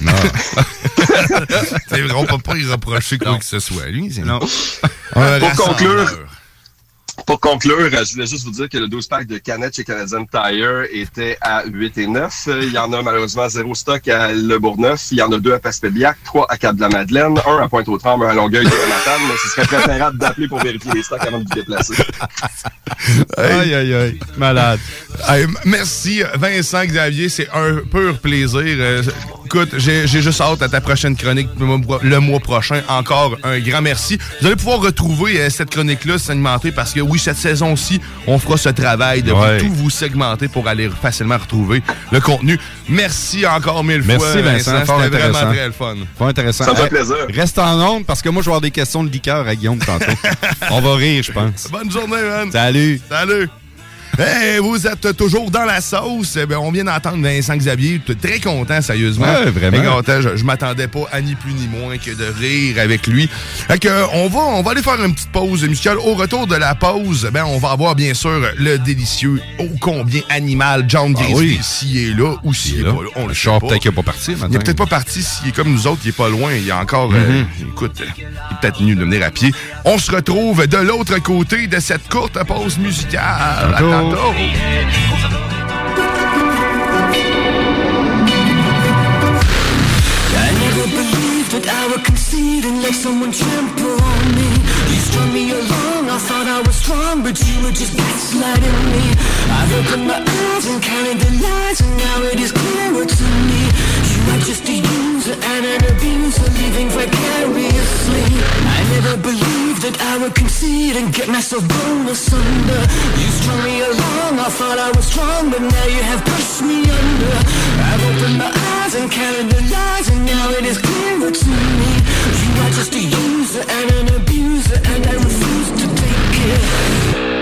Vrai, on peut pas y reprocher quoi que ce soit. Lui, Non. Pour conclure. Pour conclure, euh, je voulais juste vous dire que le 12 pack de canettes chez Canadian Tire était à 8 et 9. Euh, Il y en a malheureusement zéro stock à Le Bourgneuf. Il y en a deux à Passepébiac, trois à Cap-de-la-Madeleine, un à Pointe-aux-Trembles, un à Longueuil et à Matane. Mais ce serait préférable d'appeler pour vérifier les stocks avant de vous déplacer. Aïe, aïe, aïe. Malade. Merci, Vincent Xavier. C'est un pur plaisir. Euh, écoute, j'ai juste hâte à ta prochaine chronique le mois- prochain. Encore un grand merci. Vous allez pouvoir retrouver euh, cette chronique-là s'alimenter parce que oui, cette saison-ci, on fera ce travail de Ouais. tout vous segmenter pour aller facilement retrouver le contenu. Merci encore mille Merci fois, Vincent, fort C'était vraiment très le fun. Pas intéressant. Ça me fait plaisir. Reste en onde parce que moi, je vais avoir des questions de liqueur à Guillaume tantôt. On va rire, je pense. Bonne journée, man. Salut. Salut. Hey, vous êtes toujours dans la sauce. Eh on vient d'entendre Vincent Xavier. Très content, sérieusement. Ouais, vraiment. Très content. Je, je m'attendais pas à ni plus ni moins que de rire avec lui. Fait que, on va, on va aller faire une petite pause musicale. Au retour de la pause, ben, on va avoir bien sûr le délicieux, ô combien animal John Ah Grizzly oui. s'il est là ou s'il est, là. pas là. On le Le sait peut-être qu'il est pas parti, Il maintenant. est peut-être pas parti. S'il est comme nous autres, il est pas loin. Il est encore, euh, Mhm. écoute, il est peut-être venu de venir à pied. On se retrouve de l'autre côté de cette courte pause musicale. I never believed that I would concede and let someone trample on me. You strung me along, I thought I was strong, but you were just gaslighting me. I've opened my eyes and counted the lies, and now it is clearer to me. You are just a user and an abuser, living vicariously. I never believed that I would concede and get myself blown asunder. You strung me along, I thought I was strong, but now you have pushed me under. I've opened my eyes and counted the lies, and now it is clearer to me. You are just a user and an abuser, and I refuse to give.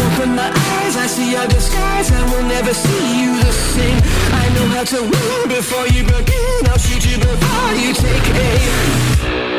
I've my eyes, I see your disguise. I will never see you the same. I know how to win before you begin. I'll shoot you before you take aim.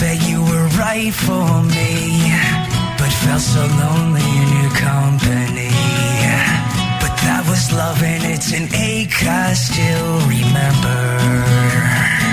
That you were right for me, but felt so lonely in your company. But that was love and it's an ache I still remember.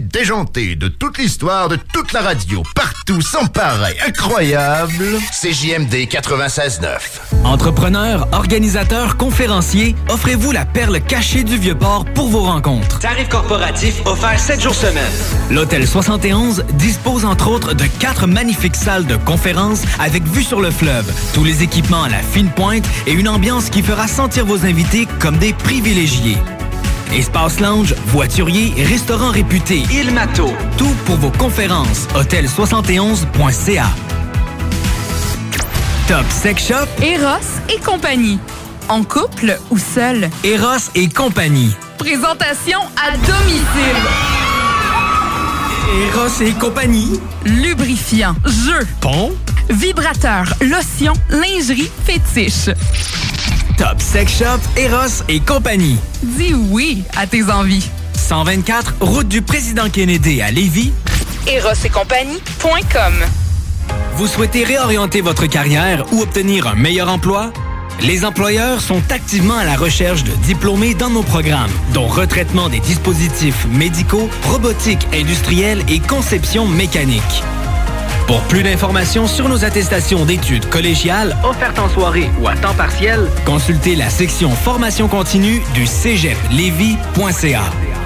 Déjanté de toute l'histoire de toute la radio, partout, sans pareil, incroyable. CJMD 96.9. Entrepreneurs, organisateurs, conférenciers, offrez-vous la perle cachée du Vieux-Port pour vos rencontres. Tarif corporatif offert 7 jours semaine. L'Hôtel 71 dispose entre autres de quatre magnifiques salles de conférences avec vue sur le fleuve, tous les équipements à la fine pointe et une ambiance qui fera sentir vos invités comme des privilégiés. Espace lounge, voiturier, restaurant réputé, Il Mato. Tout pour vos conférences. Hôtel71.ca. Top Sex Shop. Eros et compagnie. En couple ou seul? Eros et compagnie. Présentation à domicile. Eros et compagnie. Lubrifiant, jeu, Pont. vibrateur, lotion, lingerie, fétiche. Top Sex Shop. Eros et compagnie. Dis oui à tes envies. 124, route du président Kennedy à Lévis. Eros et compagnie.com Vous souhaitez réorienter votre carrière ou obtenir un meilleur emploi? Les employeurs sont activement à la recherche de diplômés dans nos programmes, dont retraitement des dispositifs médicaux, robotique industrielle et conception mécanique. Pour plus d'informations sur nos attestations d'études collégiales offertes en soirée ou à temps partiel, consultez la section formation continue du cégeplevy.ca.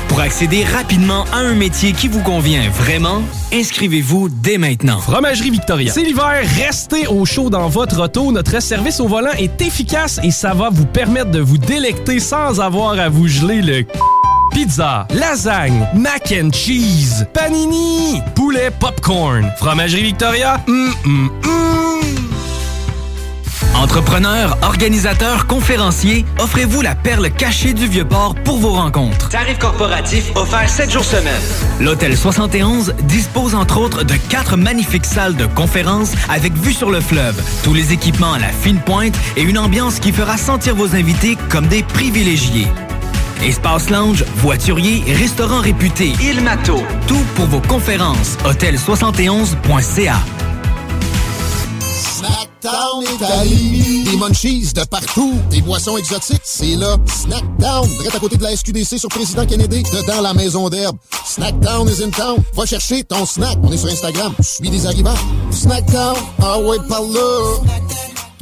Pour accéder rapidement à un métier qui vous convient vraiment, inscrivez-vous dès maintenant. Fromagerie Victoria. C'est l'hiver, restez au chaud dans votre auto. Notre service au volant est efficace et ça va vous permettre de vous délecter sans avoir à vous geler le Pizza, lasagne, mac and cheese, panini, poulet popcorn. Fromagerie Victoria, hum, hum, hum. Entrepreneurs, organisateurs, conférenciers, offrez-vous la perle cachée du Vieux-Port pour vos rencontres. Tarif corporatif offert 7 jours semaine. L'Hôtel 71 dispose entre autres de quatre magnifiques salles de conférences avec vue sur le fleuve, tous les équipements à la fine pointe et une ambiance qui fera sentir vos invités comme des privilégiés. Espace lounge, voiturier, restaurant réputé, Il Mato. Tout pour vos conférences. Hôtel71.ca. Snackdown Italie. Des munchies de partout. Des boissons exotiques. C'est là. Snackdown. Direct à côté de la SQDC sur Président Kennedy. Dedans la maison d'herbe. Snackdown is in town. Va chercher ton snack. On est sur Instagram. Je suis des arrivants. Snackdown. Ah ouais, par là.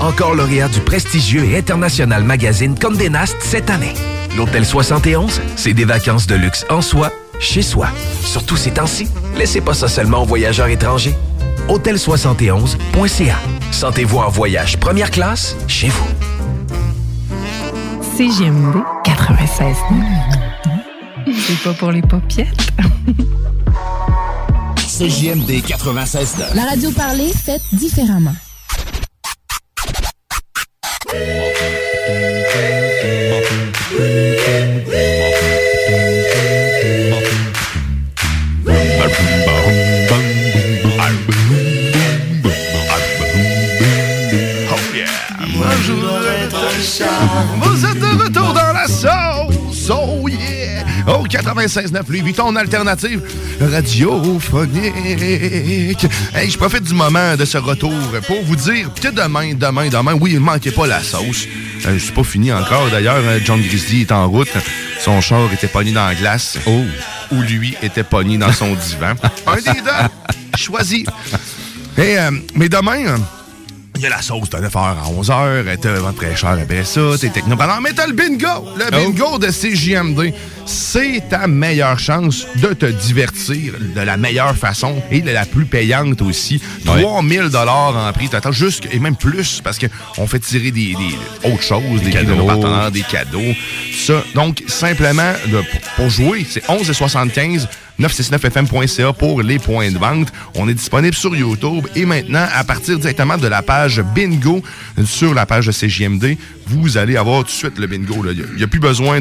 Encore lauréat du prestigieux et international magazine Condé Nast cette année. L'Hôtel 71, c'est des vacances de luxe en soi, chez soi. Surtout ces temps-ci, laissez pas ça seulement aux voyageurs étrangers. Hôtel71.ca. Sentez-vous en voyage première classe chez vous. CGMD 96 C'est pas pour les popiettes. CJMD 96 La radio parlée faite différemment. Moi, 96.9 Louis Vuitton alternative radiophonique. Hey, je profite du moment de ce retour pour vous dire que demain, demain, demain, oui, il ne manquait pas la sauce. Euh, je suis pas fini encore d'ailleurs. hein. John Grizzly est en route. Son char était pogné dans la glace. Oh. Ou lui était pogné dans son divan. Un des deux. Choisi. Et, euh, mais demain, euh, il y a la sauce de 9h à 11h, t'as très cher après ça, t'es technopreneur, mais t'as le bingo! Le bingo de CJMD, c'est ta meilleure chance de te divertir de la meilleure façon et de la plus payante aussi. 3000 dollars en prix total, juste, et même plus, parce qu'on fait tirer des, des autres choses, des, cadeaux, de nos partenaires, des cadeaux, ça. Donc, simplement, de- pour jouer, c'est 11 et 75 969fm.ca pour les points de vente. On est disponible sur YouTube et maintenant, à partir directement de la page bingo sur la page de CJMD, vous allez avoir tout de suite le bingo. Il n'y a, plus besoin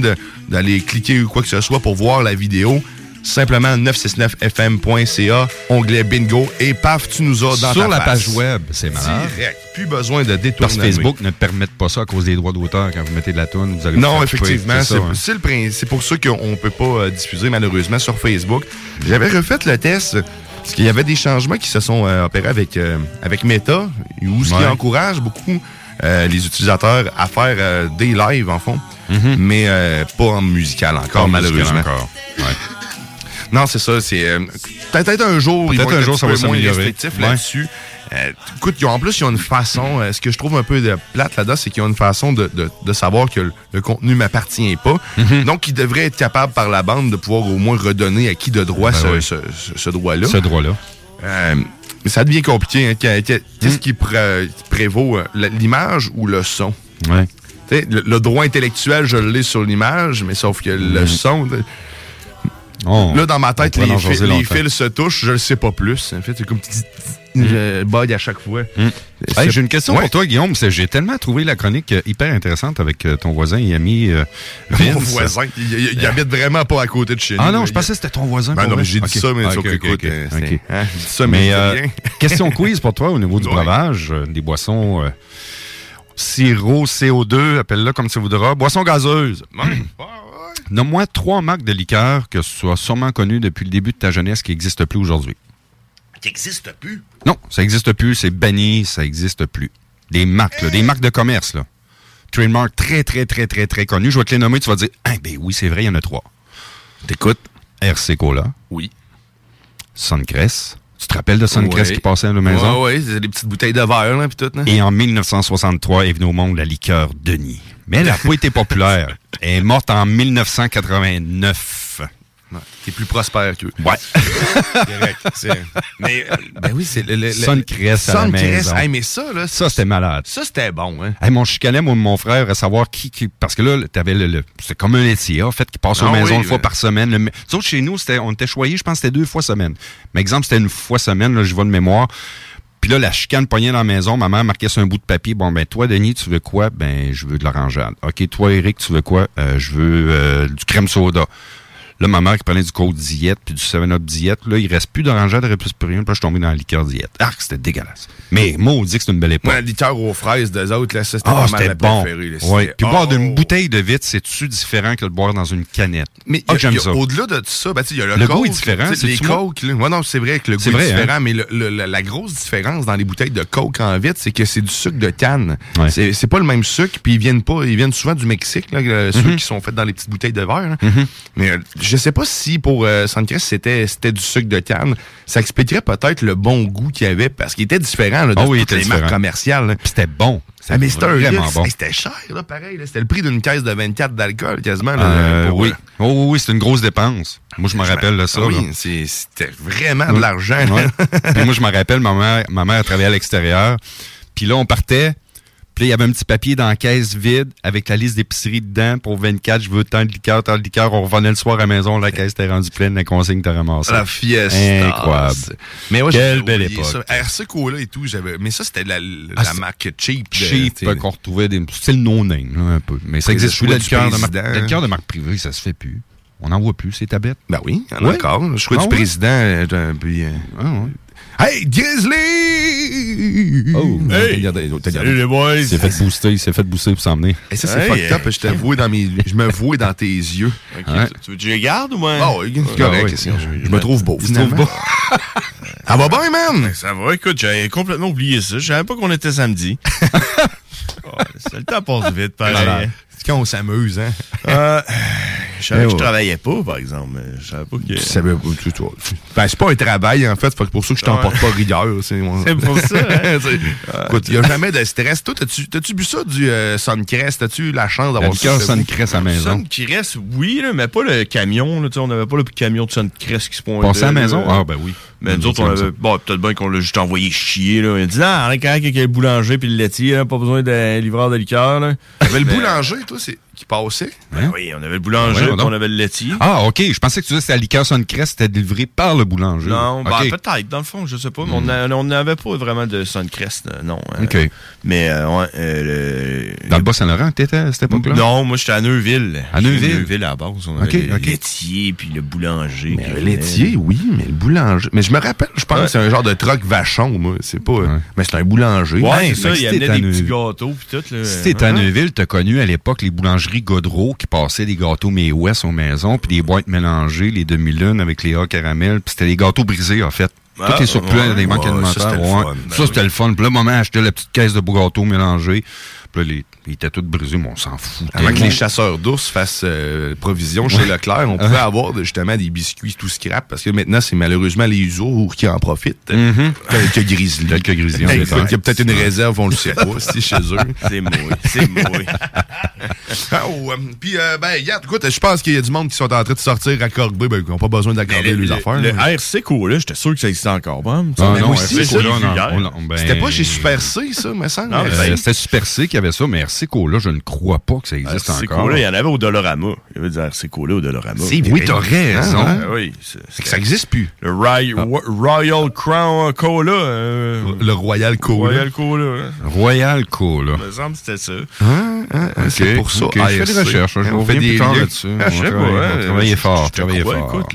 d'aller cliquer ou quoi que ce soit pour voir la vidéo. Simplement 969fm.ca, onglet bingo et paf, tu nous as dans Sur ta la face. page web, c'est malade. Direct. Plus besoin de détourner. Parce que Facebook ne permet pas ça à cause des droits d'auteur. Quand vous mettez de la toune, vous allez Non, effectivement. C'est hein. c'est le prin- c'est pour ça qu'on ne peut pas euh, diffuser malheureusement sur Facebook. J'avais refait le test parce qu'il y avait des changements qui se sont euh, opérés avec, euh, avec Meta, où ce qui encourage beaucoup euh, les utilisateurs à faire euh, des lives en fond, mais euh, pas en musical encore, Mhm. Musical malheureusement. Non, c'est ça. C'est peut-être un jour, Peut-être un être jour, ça va peu moins Ouais. là-dessus. Écoute, ils ont- en plus, ils ont une façon. ce que je trouve un peu de plate là-dedans, c'est qu'ils ont une façon de, de- de savoir que le, le contenu m'appartient pas. Mhm. Donc, ils devraient être capables par la bande de pouvoir au moins redonner à qui de droit Ben ce, oui. ce- ce- ce droit-là. Ce droit-là. Mais ça devient compliqué. hein. Qu'est- qu'est- Qu'est-ce qui pré- prévaut, euh, l'image ou le son? Ouais. Le, le droit intellectuel, je l'ai sur l'image, mais sauf que le son... Oh, Là, dans ma tête, les, fils, les se touchent, je le sais pas plus. En fait, c'est comme petit je bug à chaque fois. Hey, C'est- J'ai une question Ouais. pour toi, Guillaume. J'ai tellement trouvé la chronique euh, hyper intéressante avec euh, ton voisin et ami euh, Mon voisin, il, il- il habite vraiment pas à côté de chez nous. Ah non, là. je pensais que c'était ton voisin. Ben non, j'ai dit ça, mais Ah, sauf ok, que, ok, écoute, ok, ok. c'est- hein, j'ai dit ça, mais euh, question quiz pour toi au niveau du Ouais. euh, des boissons sirop, CO2, appelle-le comme tu voudras, boissons gazeuses. Nomme-moi trois marques de liqueurs que tu sois sûrement connues depuis le début de ta jeunesse qui n'existent plus aujourd'hui. Qui existe plus? Non, ça n'existe plus, c'est banni, ça n'existe plus. Des marques, là, des marques de commerce, là. Trademark très, très, très, très, très connues. Je vais te les nommer, tu vas dire, ah, ben oui, c'est vrai, il y en a trois. T'écoutes. RC Cola. Oui. Suncrest. Tu te rappelles de Suncrest Ouais. qui passait à la maison? Ouais, c'est des petites bouteilles de verre, là, pis tout, là. Et en 1963 est venue au monde la liqueur Denis. Mais elle n'a pas été populaire. Elle est morte en 1989. T'es plus prospère qu'eux. Ouais. Direct. c'est- Mais, euh, ben oui, c'est le. le- à la maison. Hey, mais ça, là. Ça, c'était malade. Ça, c'était bon, hein. Hey, mon chicanais, moi, mon frère, à savoir qui, qui- parce que là, t'avais le, le- c'était comme un laitier, en fait, qui passe aux Ah maisons oui, une fois par semaine. Le, nous autres, chez nous, c'était, on était choyés, je pense, c'était deux fois semaine. Mais exemple, c'était une fois semaine, là, je vois de mémoire. Puis là, la chicane poignée dans la maison, ma mère marquait sur un bout de papier. Bon, ben, toi, Denis, tu veux quoi? Ben, je veux de l'orangeade. OK, toi, Eric, tu veux quoi? Euh, je veux euh, du crème soda. Là, ma mère qui prenait du code diète puis du 7-Up diète, là, il reste plus d'orangeade, il reste plus rien. Puis là, je suis tombé dans la liqueur diète. Ah, c'était dégueulasse. Mais moi, on dit que c'est une belle époque. Moi, la liqueur aux fraises des autres, là, ça, c'était Ah, c'était la bon. préférée. là. Ouais. Puis boire Oh. d'une bouteille de vitre, c'est-tu différent que de boire dans une canette? Mais Ah, j'aime ça. au-delà de tout ça, ben, il y a le, Le Coke, goût est différent, sais, Les? Coke, là. Ouais, non, c'est vrai que le goût C'est est vrai, hein? différent, mais le- le- le- la grosse différence dans les bouteilles de Coke en vitre, c'est que c'est du sucre de canne. C'est c'est pas le même sucre, puis ils viennent pas, ils viennent souvent du Mexique, là, euh, ceux Mhm. qui sont faits dans les petites bouteilles de verre. là. Mhm. Mais euh, je sais pas si pour euh, c'était c'était du sucre de canne. Ça expliquerait peut-être le bon goût qu'il y avait, parce qu'il était différent là, de oui, il toutes les marques commerciales. c'était bon. Ah, mais c'était vraiment bon. C'était cher, là, pareil. C'était le prix d'une caisse de 24 d'alcool, quasiment. là, Euh, pour, oui. euh, Oh, oui, oui, c'est une grosse dépense. Moi, je me rappelle de ça. Ah oui, c'était vraiment de l'argent. Puis moi, je me rappelle, ma mère, ma mère travaillait à l'extérieur. Puis là, on partait. Puis là, il y avait un petit papier dans la caisse vide avec la liste d'épicerie dedans pour 24. Je veux tant de liqueur, tant de liqueur. On revenait le soir à la maison. La caisse était rendue pleine. La consigne était ramassée. La fiesta. Incroyable. Mais ouais, Quelle belle époque. ça. RC Cola et tout, j'avais. Mais ça, c'était la, la Ah, c'est- marque cheap. de- cheap qu'on retrouvait des style no name là, un peu mais ça Le existe choix du liqueur de de marque privée ça se fait plus on n'en voit plus c'est tablette ben oui il y en a Ouais. encore je crois Ah du président euh, puis, euh, Ah ouais. Hey, Grizzly! Oh, Hey! regardé. Salut les boys! Il s'est fait booster, il s'est fait booster pour s'emmener. Et ça, c'est Hey, fucked up. Je, dans mes, je me vouais dans tes yeux. Ouais. Tu veux que je les garde ou moi? Oui, c'est correct. Ah oui. c'est- je, je me trouve beau. Se trouve finalement. Ça va bien, man? Ça va, écoute, j'avais complètement oublié ça. Je savais pas qu'on était samedi. Oh, c'est le temps passe vite, pareil. C'est quand on s'amuse, hein? Euh, je savais que je travaillais pas, par exemple. mais Je savais pas que. Tu savais pas. Ben, c'est pas un travail, en fait. C'est pour ça que je t'emporte Ouais. pas rigueur. C'est C'est pour ça, hein? Écoute, il y a jamais de stress. Toi, t'as-tu t'as-tu bu ça du euh, Suncrest? T'as-tu la chance d'avoir ça? Suncrest à la maison. Suncrest, oui, là, mais pas le camion. Là, on n'avait pas le camion de Suncrest qui se pointait. Passer à la là. maison? Ah, ben oui. Mais nous autres, on avait. Bon, peut-être bien qu'on l'a juste envoyé chier. Là. Il a dit, ah, on est correct avec le boulanger puis le laitier, là, pas besoin livreur de liqueur. Là. T'avais le Mais- boulanger, toi, c'est qui passait? Ben oui, on avait le boulanger Ouais, on avait le laitier. Ah, OK. Je pensais que tu disais que la liqueur Suncrest, c'était délivré par le boulanger. Non, ben, peut-être, dans le fond, je sais pas. Mais on n'avait pas vraiment de Suncrest, euh, non. euh, OK. Mais, euh, ouais, euh, le- Dans le Bas-Saint-Laurent, t'étais à cette époque-là? Non, moi, j'étais à Neuville. À Neuville? J'étais Neuville? À la base. On avait le laitier puis le boulanger. Mais le laitier, oui, mais le boulanger. Mais je me rappelle, je pense Ouais. que c'est un genre de troc vachon, moi. C'est pas. Mais c'est un boulanger. Ouais, c'est ça, il amenait à des petits gâteaux puis tout. Si t'es à Neuville, t'as connu à l'époque les boulangeries Godreau qui passaient des gâteaux May West aux maisons, puis des boîtes mélangées, les demi-lunes avec les A caramel, puis c'était des gâteaux brisés, en fait. Ah, Tout est surplus ouais. des Ouais, ça, alimentaires. c'était le fun. Ben ça, c'était le fun. Puis là, moment, acheter la petite caisse de gâteaux mélangés. Puis là, les, ils étaient tous brisés, mais on s'en fout. Avant que les chasseurs d'ours fassent euh, provision chez. Leclerc, on pouvait avoir justement des biscuits tout scrap parce que maintenant, c'est malheureusement les ours qui en profitent. Mhm. Quelques grizzlies. Quelques grizzlies, Il y a peut-être une réserve, on le sait pas, si chez eux. C'est mouille, c'est mouille. Ah, oh, euh, Puis, euh, ben, regarde, écoute, je pense qu'il y a du monde qui sont en train de sortir à Corbeil, ben, qui n'ont pas besoin d'accorder le, les le- affaires. le là. RC Cola, j'étais sûr que ça existait encore. Bon, Ah, non, moi aussi, C'était pas chez Super C, ça, me semble. Ben, C'était Super C qui avait ça, mais RC Cola, je ne crois pas que ça existe RC encore. Cola, il y en avait au Dolorama. Il y avait du RC Cola au Dolorama. Oui, t'as raison. Ah, oui, Ça n'existe plus. Le Ry- Wa- Royal Crown Cola. euh, Le Royal Cola. Royal Cola. hein. Royal Cola. Il me semble que c'était ça. Hein, hein, hein, c'est pour ça. ok, je fais des recherches. Je On reviens fait plus des liens. là-dessus. Ah, je sais pas. hein, on travaillait je- fort. je crois, fort.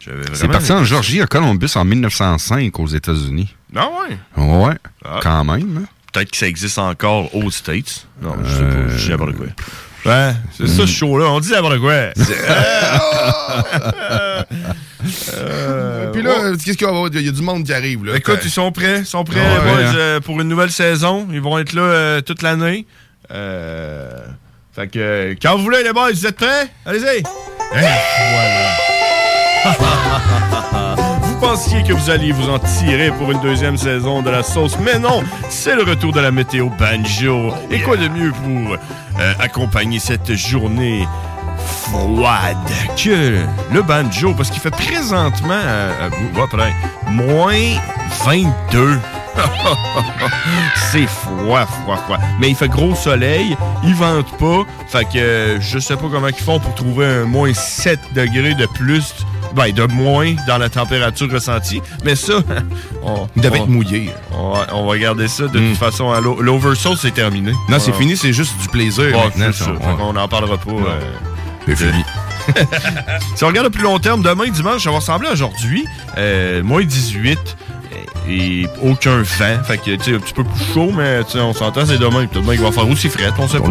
j'avais C'est parti en Georgie, à Columbus, en 1905, aux États-Unis. Ah ouais? Ouais, Ah. quand même. hein. Peut-être que ça existe encore aux States. Non, je sais Euh, pas. Je sais n'importe quoi. Ouais, c'est ça, ce show-là. On dit n'importe quoi. Puis là, qu'est-ce qu'il va y avoir? Il y a du monde qui arrive. Là. Écoute, ils sont prêts. Ils sont prêts, Ouais, les boys, ouais, hein. euh, pour une nouvelle saison. Ils vont être là euh, toute l'année. Euh, fait que, euh, quand vous voulez, les boys, vous êtes prêts? Allez-y! voilà. pensiez que vous alliez vous en tirer pour une deuxième saison de la sauce, mais non! C'est le retour de la météo banjo. Et quoi de mieux pour euh, accompagner cette journée froide que le banjo, parce qu'il fait présentement, euh, euh, après, moins 22. C'est froid, froid, froid. Mais il fait gros soleil, il vente pas. Fait que euh, je sais pas comment ils font pour trouver un moins 7 degrés de plus, ben de moins dans la température ressentie. Mais ça, on, Il devait on- être mouillé. On va, on va garder ça de Mm. toute façon. à l'o- L'oversauce, c'est terminé. Non, c'est Ouais. fini, c'est juste du plaisir maintenant. c'est ça. qu'on n'en parlera pas. euh, C'est fini. si on regarde à plus long terme, demain dimanche, ça va ressembler à aujourd'hui. Euh, moins 18 et aucun vent. Fait que, tu sais, un petit peu plus chaud, mais tu sais, on s'entend, c'est demain. Peut-être bien qu'il va faire aussi frais, on sait pas.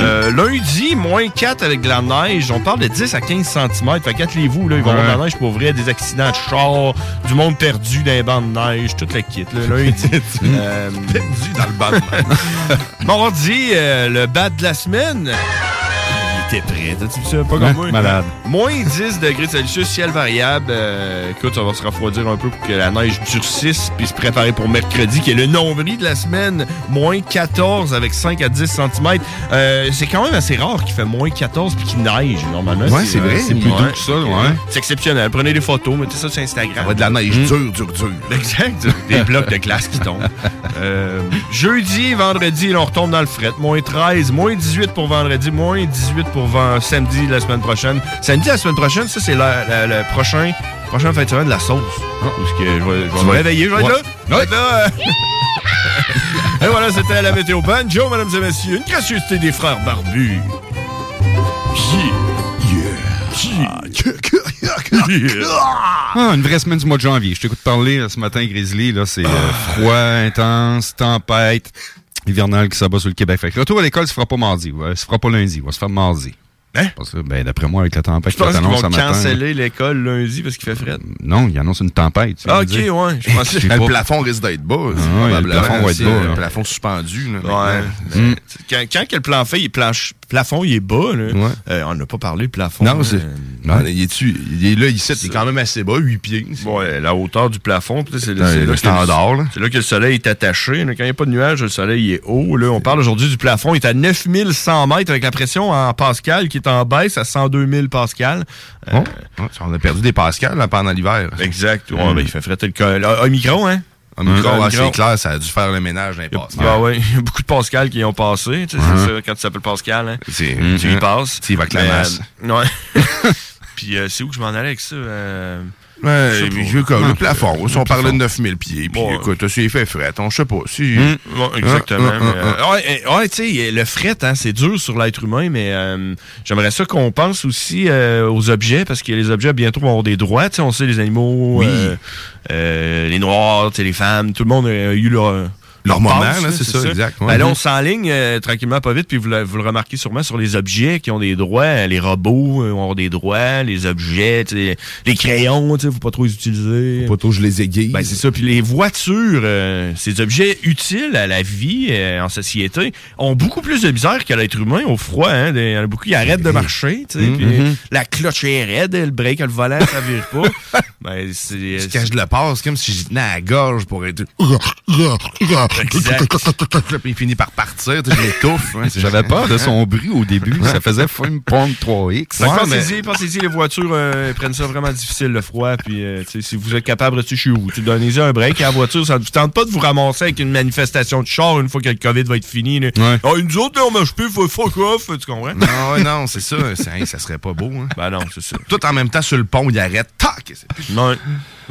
Euh, lundi, moins 4 avec de la neige. On parle de 10 à 15 cm. Fait qu'attelez-vous, là, il va y avoir de la neige pour vrai, des accidents de char, du monde perdu dans les bancs de neige, toute la kit, là, lundi. Euh, perdu dans le banc de neige. Mardi, euh, le bat de la semaine. Était prêt, t'as-tu vu ça? Pas comme Ouais, moi. malade. Moins 10 degrés Celsius, ciel variable. Euh, écoute, ça va se refroidir un peu pour que la neige durcisse puis se préparer pour mercredi, qui est le nombril de la semaine. Moins 14 avec 5 à 10 cm. c'est quand même assez rare qu'il fait moins 14 puis qu'il neige, normalement. Ouais, c'est vrai. C'est plus doux que ça, ouais. C'est exceptionnel. Prenez des photos, mettez ça sur Instagram. De la neige Mm. dure, dure, dure. Exact. Des blocs de glace qui tombent. Euh, jeudi, vendredi, là, on retombe dans le fret. Moins 13, moins 18 pour vendredi, moins 18 pour ven- samedi la semaine prochaine. Samedi la semaine prochaine, ça, c'est le prochain, prochain fin de semaine de la sauce. Parce que je vais, je vais Tu me vas- réveiller, je vais être là. Je vais être là. euh. Et voilà, c'était la météo banjo, mesdames et messieurs. Une gracieuseté des frères barbus. Yeah. Yeah. Ah, une vraie semaine du mois de janvier. Je t'écoute parler là, ce matin, Grizzly. Là, c'est euh, froid, intense, tempête, hivernal qui s'abat sur le Québec. Fait que le retour à l'école se fera pas mardi. Ouais, se fera pas lundi. Il va se faire mardi. Hein? Parce que, ben, d'après moi, avec la tempête Je pense qui qu'ils vont canceller l'école lundi parce qu'il fait frais. Non, il annonce une tempête. Ah, ok, dire. ouais. Je pensais sais Le plafond risque d'être bas. Ah, ouais, le plafond va être bas, là. plafond suspendu. là, Ouais. tu sais, Quand, quand que le plan fait, il planche- plafond, il est bas. Là. Euh, on n'a pas parlé de plafond. Non, c'est. Non, il, est là, ici, il est quand même assez bas, 8 pieds. Ouais, la hauteur du plafond, là, c'est le standard. C'est là que le soleil est attaché. là. Quand il n'y a pas de nuages, le soleil il est haut. Là. On parle aujourd'hui du plafond. Il est à 9100 mètres avec la pression en Pascal qui est en baisse à 102 000 Pascal. Euh, Oh, on a perdu des pascals là, pendant l'hiver. Exact. Ouais, Mm. ben, il fait fretter le col. Un micro, hein? Un micro, micro. c'est clair, ça a dû faire le ménage dans les pascals. Ah ouais, il y a beaucoup de Pascal qui y ont passé. Tu sais. C'est ça, quand tu s'appelles Pascal. Hein. Tu y Mhm. passes. Tu y vas avec la masse. euh, ouais. Puis euh, c'est où que je m'en allais avec ça? Euh, Ouais, je Ah, le plafond. On parlait plafond. de 9000 pieds, puis Bon, écoute, c'est fait fret, on je sais pas. Si... Bon, exactement. Hein, mais, hein, euh, ouais, euh, ouais, tu sais, le fret, hein, c'est dur sur l'être humain, mais euh, j'aimerais ça qu'on pense aussi euh, aux objets, parce que les objets bientôt vont avoir des droits. Tu sais, on sait les animaux, Oui. les noirs, les femmes, tout le monde a eu leur Là, c'est ça, exact, ouais. Ben là, on s'enligne euh, tranquillement, pas vite, puis vous le, vous le remarquez sûrement sur les objets qui ont des droits. Les robots euh, avoir des droits, les objets, les crayons, tu sais, faut pas trop les utiliser. Pas trop je les aiguille. Ben, c'est ça. Puis les voitures, euh, ces objets utiles à la vie euh, en société, ont beaucoup plus de misère qu'à l'être humain au froid. Hein. Il y en a beaucoup qui arrêtent de marcher. tu sais, Mhm. puis Mhm. La cloche est raide, le break, le volant, ça vire pas. ben, c'est... Que je le passe comme si j'y tenais à la gorge pour être. Puis il finit par partir, tu sais, je l'étouffe. hein, J'avais peur de son bruit au début. Ça faisait Film Pond 3X. Fait que pensez-y, pensez-y, les voitures euh, prennent ça vraiment difficile, le froid. Puis, euh, si vous êtes capable de rester chez vous, tu donnez-y un break à la voiture. Ça ne vous tente pas de vous ramasser avec une manifestation de char une fois que le COVID va être fini. Là. Ah, nous autres, là, on marche plus, faut fuck off, tu comprends? Non, ouais, non, c'est ça. c'est- hey, ça serait pas beau. Hein. Ben non, c'est ça. Tout en même temps, sur le pont, il arrête. Tac! c'est-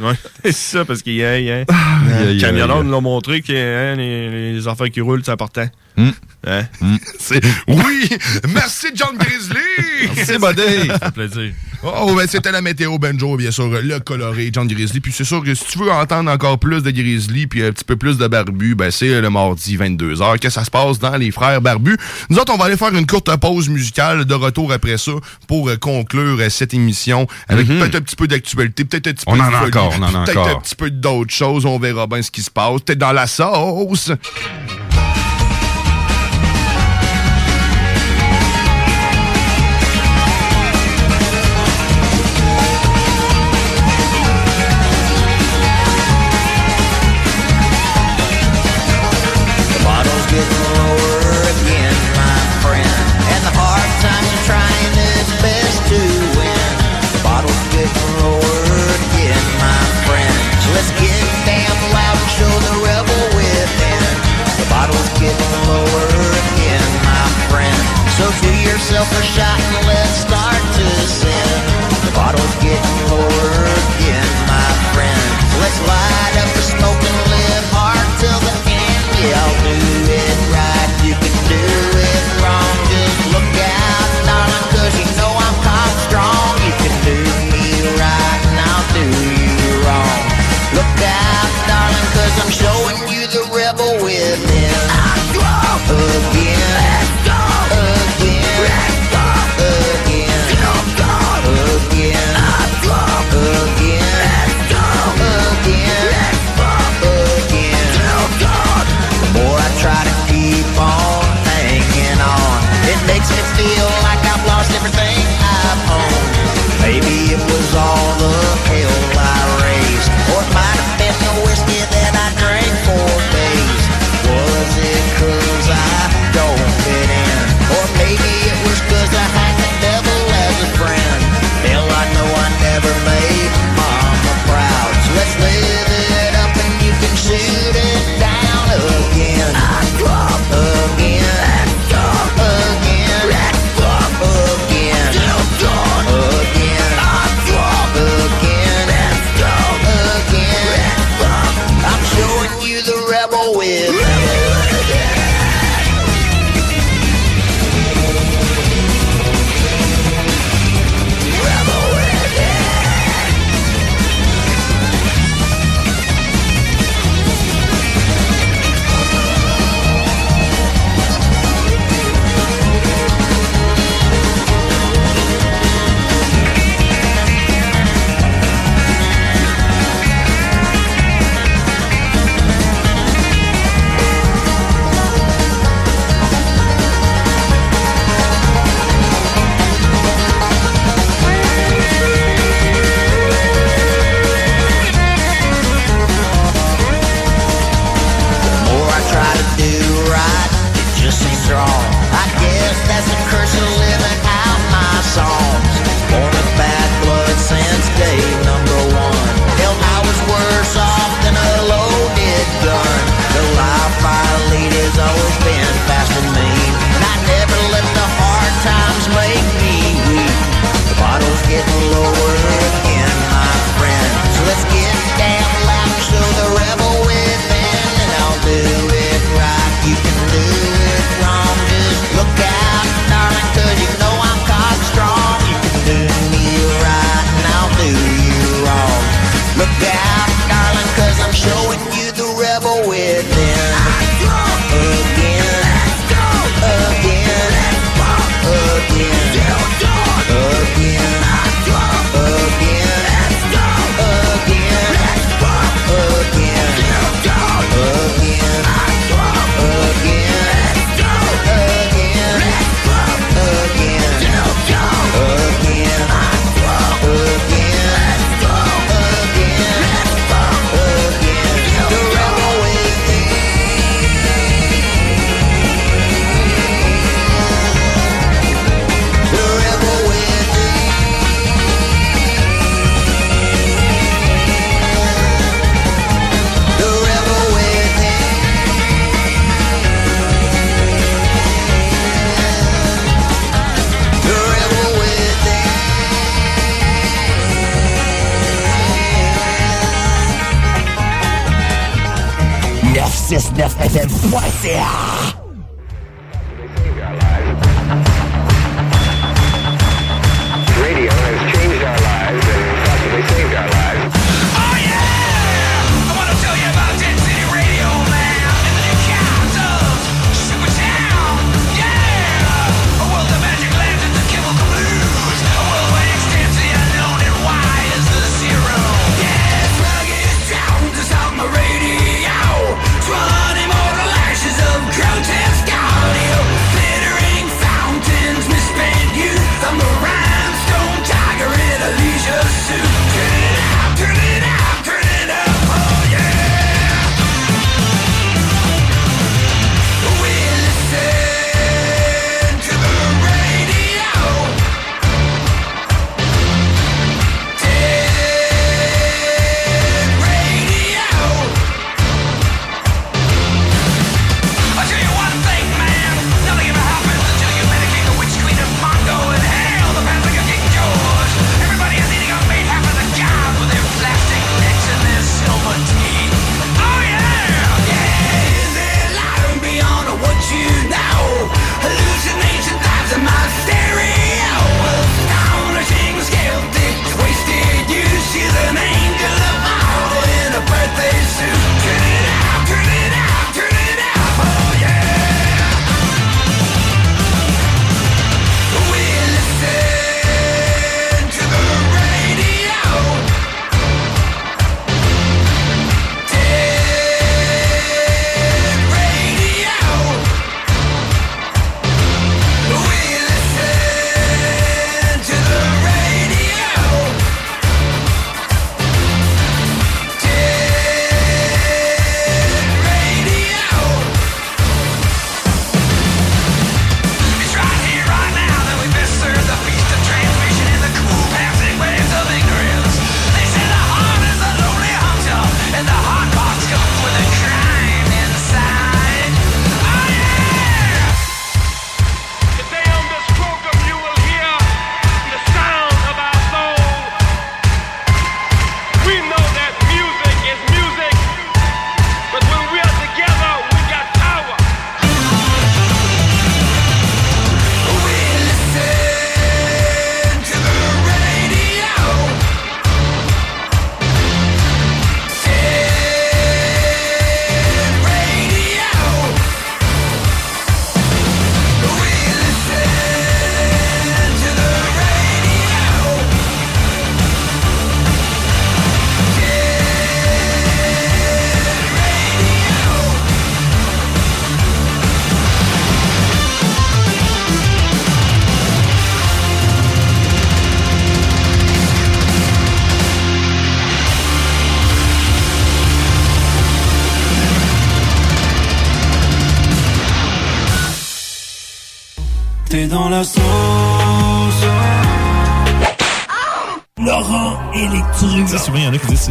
Ouais. C'est ça, parce qu'il y a, il y a- aïe, les camionneurs aïe. nous l'ont montré que hein, les, les affaires qui roulent, c'est important. Hein? C'est- Oui! Merci, John Grizzly! Merci, buddy! Ça fait plaisir. Oh, ben c'était la météo Benjo, bien sûr, le coloré John Grizzly. Puis c'est sûr que si tu veux entendre encore plus de Grizzly puis un petit peu plus de Barbu, ben c'est le mardi 22h que ça se passe dans les frères Barbus. Nous autres, on va aller faire une courte pause musicale de retour après ça pour euh, conclure euh, cette émission avec Mhm. peut-être un petit peu d'actualité, peut-être un petit peu de encore, on en peut-être un petit peu d'autres choses. On verra bien ce qui se passe. Peut-être dans la sauce. Lower again, my friend. So do yourself a shot and let's start to sin. The bottle's getting lower again, my friend. Let's light up the smoke and live hard till the end. Yeah, I'll do it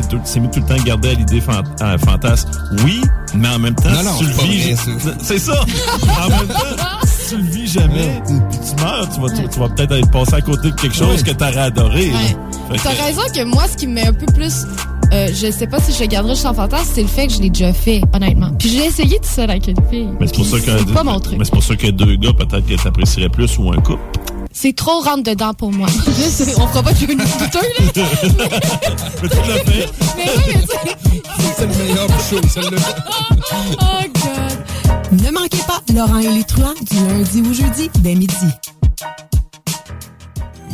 en c'est tout, c'est mieux tout le temps garder à l'idée fan- euh, fantasme. Oui, mais en même temps, Non, non, si tu c'est le vis. C'est ça. en même temps, si tu le vis jamais, tu meurs, tu vas, tu, tu vas peut-être être passé à côté de quelque chose que t'aurais adoré. T'as que- raison que moi, ce qui me met un peu plus. euh, je sais pas si je le garderai jusqu'en fantasme, c'est le fait que je l'ai déjà fait, honnêtement. Puis j'ai essayé tout seul avec une fille. Mais c'est pour ça que C'est pas mon truc. Mais c'est pour ça que deux gars, peut-être que t'apprécierais plus ou un couple. C'est trop rentre dedans pour moi. On fera pas de une douteux, là. mais tu l'as fait. Mais oui, mais tu sais. C'est le meilleur show, celle-là. Oh, God. Ne manquez pas Laurent et les truands du lundi au jeudi dès midi.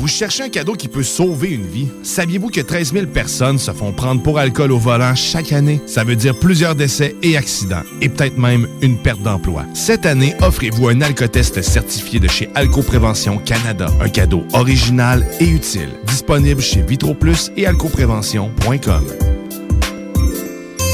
Vous cherchez un cadeau qui peut sauver une vie? Saviez-vous que 13 000 personnes se font prendre pour alcool au volant chaque année? Ça veut dire plusieurs décès et accidents, et peut-être même une perte d'emploi. Cette année, offrez-vous un alcotest certifié de chez Alcoprévention Canada. Un cadeau original et utile. Disponible chez VitroPlus et alcoprévention.com.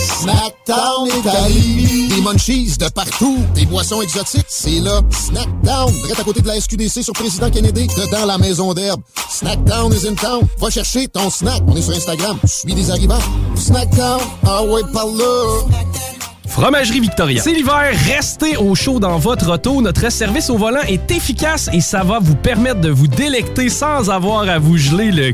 Snackdown Italie. Des munchies de partout. Des boissons exotiques, c'est là. Snackdown, direct à côté de la SQDC sur Président Kennedy, dedans la maison d'herbe. Snackdown is in town. Va chercher ton snack. On est sur Instagram. Suis des arrivants. Snackdown, ah ouais, par là. Fromagerie Victoria. C'est l'hiver, restez au chaud dans votre auto. Notre service au volant est efficace et ça va vous permettre de vous délecter sans avoir à vous geler le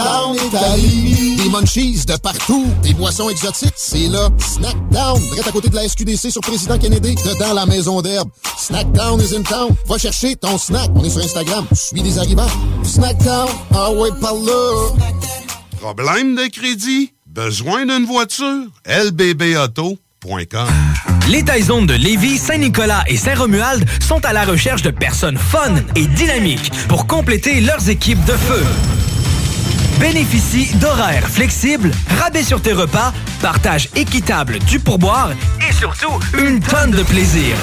Snackdown Italie. Des munchies de partout. Des boissons exotiques, c'est là. Snackdown, direct à côté de la SQDC sur Président Kennedy, dedans la maison d'herbe. Snackdown is in town. Va chercher ton snack. On est sur Instagram. Suis des arrivants. Snackdown, ah ouais, par là. Problème de crédit? Besoin d'une voiture? lbbauto.com Les Taizones de Lévis, Saint-Nicolas et Saint-Romuald sont à la recherche de personnes fun et dynamiques pour compléter leurs équipes de feu. Bénéficie d'horaires flexibles, rabais sur tes repas, partage équitable du pourboire et surtout une tonne de plaisir.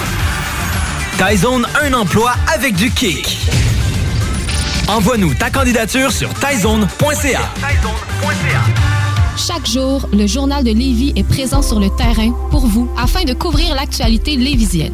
Taizone, un emploi avec du kick. Envoie-nous ta candidature sur taizone.ca. Chaque jour, le journal de Lévis est présent sur le terrain pour vous afin de couvrir l'actualité lévisienne.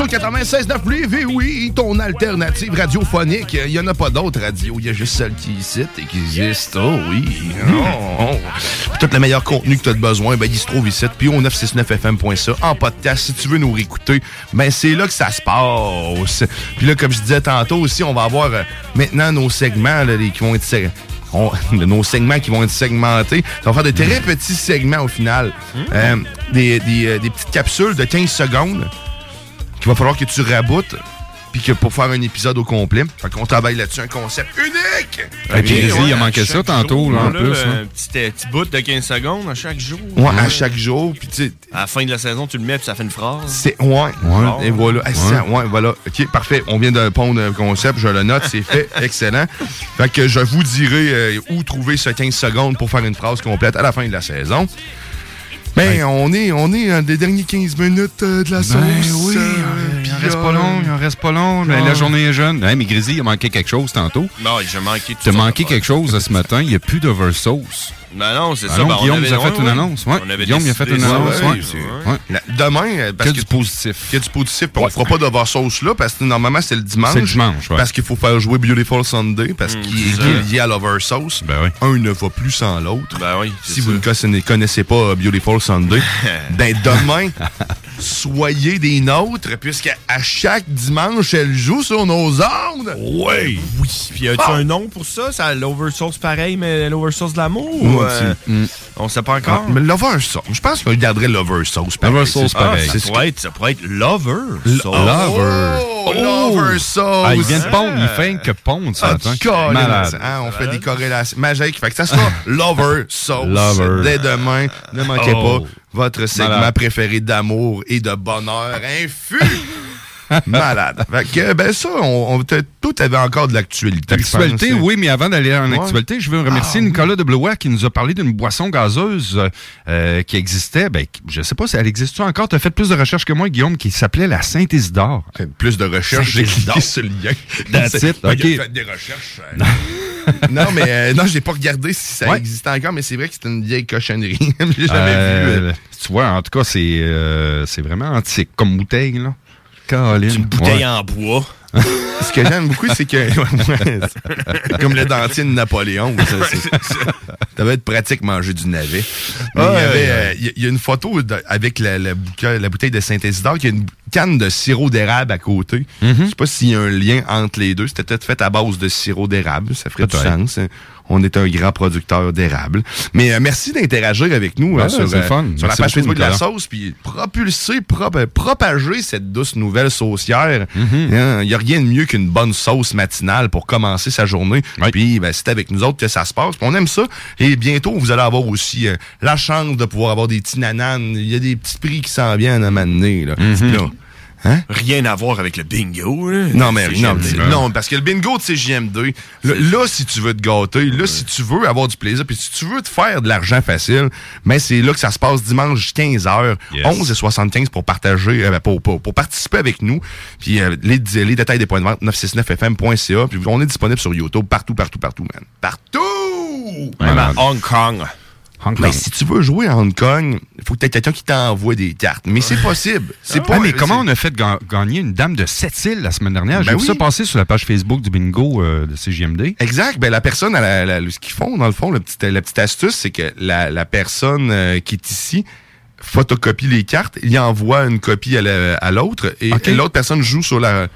Au 96.9 Lévis, oui, ton alternative radiophonique. Il n'y en a pas d'autres radios, il y a juste celle qui cite et qui existe. Oh oui. Oh, oh. Tout le meilleur contenu que tu as besoin, ben, il se trouve ici, puis au 969fm.ca, en podcast. Si tu veux nous réécouter, ben, c'est là que ça se passe. Puis là, comme je disais tantôt aussi, on va avoir euh, maintenant nos segments là, les- qui vont être on- nos segments qui vont être segmentés. Ça va faire de très petits segments au final. Euh, des, des, euh, des petites capsules de 15 secondes qu'il va falloir que tu raboutes. puis que pour faire un épisode au complet. Fait qu'on travaille là-dessus, un concept unique! Et puis, il a manqué ça tantôt, jour, là, en là, plus. Un hein. petit, euh, petit bout de 15 secondes à chaque jour. Ouais, à chaque jour, puis tu sais, À la fin de la saison, tu le mets puis ça fait une phrase. C'est ouais. Et voilà. Ah, ça, ouais, voilà. OK, parfait. On vient de pondre un concept, je le note, c'est fait. Excellent. Fait que je vous dirai euh, où trouver ce 15 secondes pour faire une phrase complète à la fin de la saison. Ben, on est, on est des derniers 15 minutes euh, de la sauce. oui, euh, Il en reste pas long, il en reste pas long. Ben, Ah. la journée est jeune. Hey, mais Grizzly, il a manqué quelque chose tantôt. Non, j'ai manqué tout T'as manqué quelque chose ce matin. Il n'y a plus d'oversauce. Ben non, c'est Ah ça. non, ben, on Guillaume nous a fait ouais, une annonce. Ouais. On avait Guillaume, il a fait une ça, annonce. ouais, ouais. ouais. Ouais. La- demain, euh, parce Que que du positif. a du positif. puis On fera pas d'oversauce là parce que normalement c'est le dimanche. C'est le dimanche, ouais. Parce qu'il faut faire jouer Beautiful Sunday parce Mm, qu'il est, ça. qu'il est lié à l'oversauce. Un ne va plus sans l'autre. Ben oui. Si vous ne connaissez- pas euh, Beautiful Sunday, ben demain, soyez des nôtres puisque à chaque dimanche elle joue sur nos ondes. Oui. Oui. Puis y a-tu un nom pour ça? Ça l'oversource pareil, mais l'oversource de l'amour? Euh, mm. On sait pas encore? Ah, mais l'oversauce, je pense qu'on garderait l'oversauce. pareil. L'oversauce, C'est- pareil. ah, ça, pourrait être, ça pourrait être Lover. L- sauce. Lover. Oh, Lover sauce. Ah, il vient de pondre. Il fait que pondre, ça. Ah, attends. Colin, Malade. hein, on fait des corrélations magiques. Fait que ça sera Lover Sauce. Lover. Dès demain, ne manquez Oh. pas votre segment Malade. préféré d'amour et de bonheur infus. Malade. Fait que, ben ça, on, tout avait encore de l'actualité. L'actualité, pense. oui, mais avant d'aller en Ouais. actualité, je veux remercier Ah, Nicolas de Blois qui nous a parlé d'une boisson gazeuse euh, euh, qui existait. Ben, je sais pas si elle existe encore. Tu as fait plus de recherches que moi, Guillaume, qui s'appelait la Saint-Isidore. Plus de recherches, j'ai cliqué sur le lien. That's it, OK. fait des recherches. euh. non, mais euh, non, j'ai pas regardé si ça Ouais. existait encore, mais c'est vrai que c'est une vieille cochonnerie. j'ai jamais Euh, vu. euh, Tu vois, en tout cas, c'est euh, c'est vraiment antique comme bouteille, là. Caroline. Une bouteille Ouais. en bois. Ce que j'aime beaucoup, c'est que. comme le dentier de Napoléon. ça, Ça va être pratique manger du navet. Y euh, il y a- il y, a une photo de- avec la, la, bouca- la bouteille de Saint-Isidore qui a une canne de sirop d'érable à côté. Mm-hmm. Je sais pas s'il y a un lien entre les deux. C'était peut-être fait à base de sirop d'érable. Ça ferait du sens. On est un grand producteur d'érable. Mais euh, merci d'interagir avec nous Ouais, euh, sur, fun. sur la page Facebook de la sauce, puis propulser, prop- euh, propager cette douce nouvelle saucière. Mm-hmm. Hein, Il n'y a rien de mieux qu'une bonne sauce matinale pour commencer sa journée. Puis ben, c'est avec nous autres que ça se passe. Puis on aime ça. Et bientôt, vous allez avoir aussi euh, la chance de pouvoir avoir des petits nananes. Il y a des petits prix qui s'en viennent à m'amener. Là. Mm-hmm. Là. Hein? Rien à voir avec le bingo. là. Non, mais non, non, parce que le bingo de CJMD, là, là, si tu veux te gâter, là, si tu veux avoir du plaisir, puis si tu veux te faire de l'argent facile, mais c'est là que ça se passe dimanche 15h, Yes. 11h75 pour partager, euh, pour, pour, pour participer avec nous. Puis euh, les, les détails des points de vente, 969fm.ca. Puis on est disponible sur YouTube, partout, partout, partout, man. Partout! Même à Hong Kong. Hong Mais si tu veux jouer à Hong Kong, il faut que tu aies quelqu'un qui t'envoie des cartes. Mais c'est possible. C'est Ah, pas. mais comment on a fait ga- gagner une dame de Sept-Îles la semaine dernière? J'ai Ben vu oui. ça passer sur la page Facebook du bingo euh, de CGMD. Exact. Ben, la personne, elle elle ce qu'ils font, dans le fond, la petite, la petite astuce, c'est que la, la personne euh, qui est ici photocopie les cartes, il envoie une copie à la- à l'autre et l'autre personne joue sur la,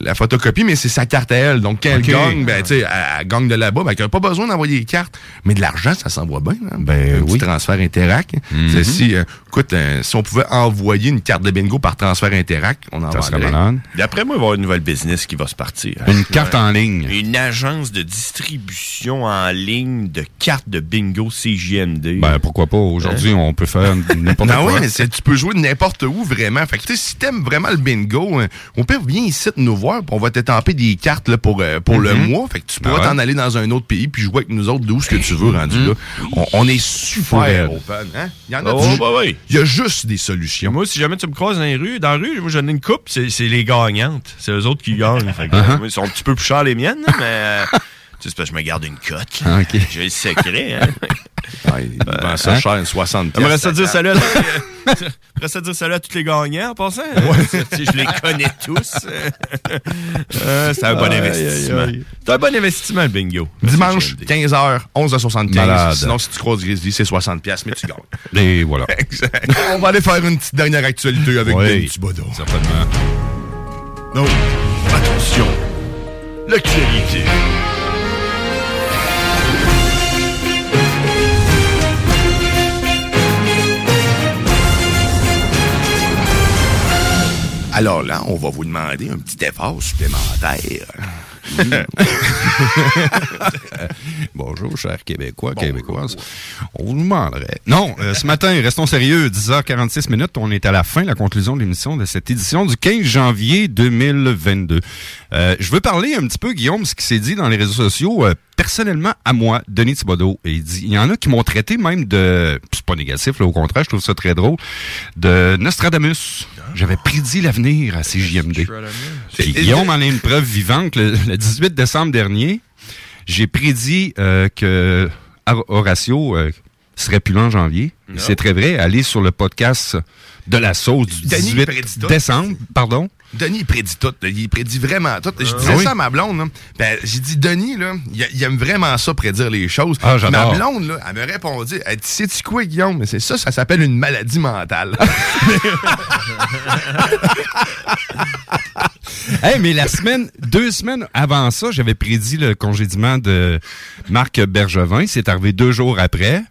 la photocopie, mais c'est sa carte à elle. Donc, quand Ok. elle gagne, ben, tu sais, elle, elle gagne de là-bas, ben, elle n'a pas besoin d'envoyer les cartes. Mais de l'argent, ça s'envoie bien. hein. Ben un petit oui. transfert Interac. Mhm. C'est Si, euh, écoute, euh, si on pouvait envoyer une carte de bingo par transfert Interac, on en Ça serait vendrait. D'après moi, il va y avoir une nouvelle business qui va se partir. Une carte en ligne. Une agence de distribution en ligne de cartes de bingo CJMD. Ben, pourquoi pas? Aujourd'hui, on peut faire n'importe Non, quoi. oui, mais tu peux jouer de n'importe où, vraiment. Fait que, tu sais, si t'aimes vraiment le bingo, hein, on peut venir ici nous voir, puis on va t'étamper des cartes là, pour, euh, pour le Mhm. mois. Fait que tu pourras Ah ouais. t'en aller dans un autre pays, puis jouer avec nous autres d'où ce que tu veux, rendu là. On, on est super open. Hein? Il y en a Oh, du- bah oui. Il y a juste des solutions. Moi, si jamais tu me croises dans les rues, dans la rue, moi, j'en ai une coupe, c'est les gagnantes. C'est eux autres qui gagnent. Fait que, Uh-huh. moi, ils sont un petit peu plus chers les miennes, mais euh, tu sais, c'est parce que je me garde une cote. Ah. J'ai le secret. Hein? Ouais, il vend ça hein? cher, une 60 J'aimerais pièces, ça dire salut à, dire salut à tous les gagnants en passant. Si je les connais tous. Euh, c'est un bon Aïe, investissement. C'est un bon investissement, le bingo. Dimanche, 15h, 11h75. Malade. Sinon, si tu croises Grizzly, c'est 60 pièces, mais tu gagnes. Et voilà. exact. On va aller faire une petite dernière actualité avec Oui. Thibodeau. Certainement. Donc, attention. L'actualité. Alors là, on va vous demander un petit effort supplémentaire. Bonjour, chers Québécois, Québécoises. On vous demanderait. Non, euh, ce matin, restons sérieux, 10h46 minutes, on est à la fin, la conclusion de l'émission de cette édition du 15 janvier 2022. Euh, je veux parler un petit peu, Guillaume, ce qui s'est dit dans les réseaux sociaux. euh, personnellement, à moi, Denis Thibodeau, et il dit, il y en a qui m'ont traité même de, c'est pas négatif, là, au contraire, je trouve ça très drôle, de Nostradamus. J'avais prédit l'avenir à CJMD. Puis Guillaume en est une preuve vivante. Le, le 18 décembre dernier, j'ai prédit euh, que Hor- Horatio serait plus là en janvier. C'est très vrai. Allez sur le podcast de la sauce du Denis 18 prédit tout. décembre. Pardon. Denis, il prédit tout. là. Il prédit vraiment tout. Je disais Ah oui? ça à ma blonde. là. Ben, j'ai dit, Denis, là, il, il aime vraiment ça, prédire les choses. Ah. Ma blonde, là, elle me répondit, elle dit, sais-tu quoi, Guillaume? Mais c'est ça, ça s'appelle une maladie mentale. Hey, mais la semaine, deux semaines avant ça, j'avais prédit le congédiement de Marc Bergevin. C'est arrivé deux jours après.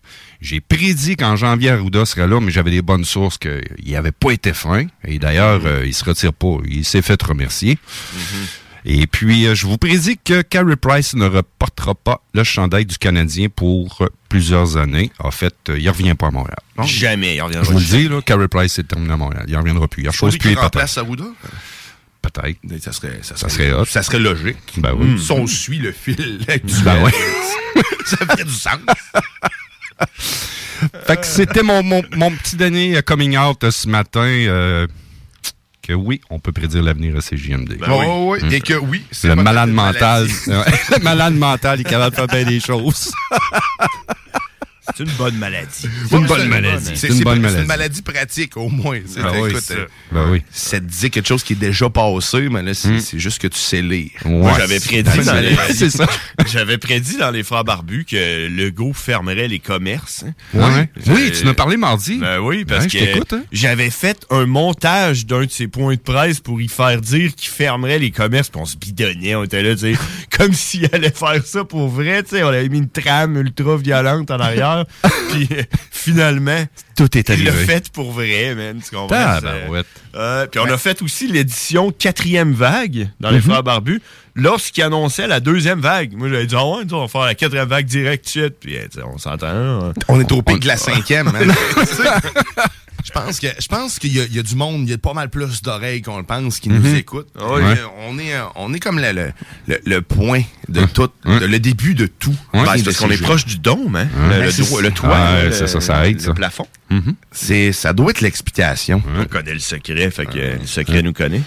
J'ai prédit qu'en janvier, Arruda serait là, mais j'avais des bonnes sources qu'il n'avait pas été fin. Et d'ailleurs, euh, il se retire pas. Il s'est fait remercier. Et puis, euh, je vous prédis que Carey Price ne reportera pas le chandail du Canadien pour euh, plusieurs années. En fait, euh, il revient pas à Montréal. Jamais, il reviendra Je vous le dis, là, Carey Price est terminé à Montréal. Il reviendra plus. Il y a Pas chose plus remplace Arruda? Peut-être. Ça serait, ça Ça serait ça serait logique. Ben oui. Si on suit le fil actuel, Ben ça ferait du sens. Fait que c'était mon, mon, mon petit dernier coming out euh, ce matin. euh, que oui, on peut prédire l'avenir à CJMD. Ben oui. Oh, oui, et que oui, c'est Le malade mental. le malade mental, il est capable de faire bien des choses. C'est une bonne maladie. C'est une bonne maladie. C'est une une maladie pratique, au moins. C'est- Ben oui, écoute, ça. euh, Ben oui. Ça te dit quelque chose qui est déjà passé, mais là, c'est c'est juste que tu sais lire. Moi, j'avais prédit dans les... c'est ça. J'avais prédit dans les Frères Barbus que Legault fermerait les commerces. Ouais. Oui, Euh, tu en as parlé mardi. Ben oui, parce Ouais, que hein. j'avais fait un montage d'un de ses points de presse pour y faire dire qu'il fermerait les commerces, puis on se bidonnait, on était là, tu sais, comme s'il allait faire ça pour vrai, tu sais, on avait mis une trame ultra violente en arrière, puis euh, finalement, Tout est il l'a arrivé. fait pour vrai, man, tu comprends? Tabarouette. C'est- Euh, puis on a fait aussi l'édition quatrième vague dans les Mhm. Frères Barbus, lorsqu'il annonçait la deuxième vague. Moi, j'avais dit, ah ouais, on va faire la quatrième vague direct suite, puis on s'entend. hein. On est au pic de la cinquième. hein. Je pense que je pense qu'il y, a- il y a du monde, il y a pas mal plus d'oreilles qu'on le pense qui nous Mhm. écoutent. Ah oui. Ouais. On est on est comme le, le, le- le point de tout, de- le début de tout. Ouais. Ben, parce qu'on est proche du dôme, hein? Le, toit, ça, ça aide, le ça. plafond. C'est ça doit être l'explication. On connaît le secret, fait que le secret nous connaît.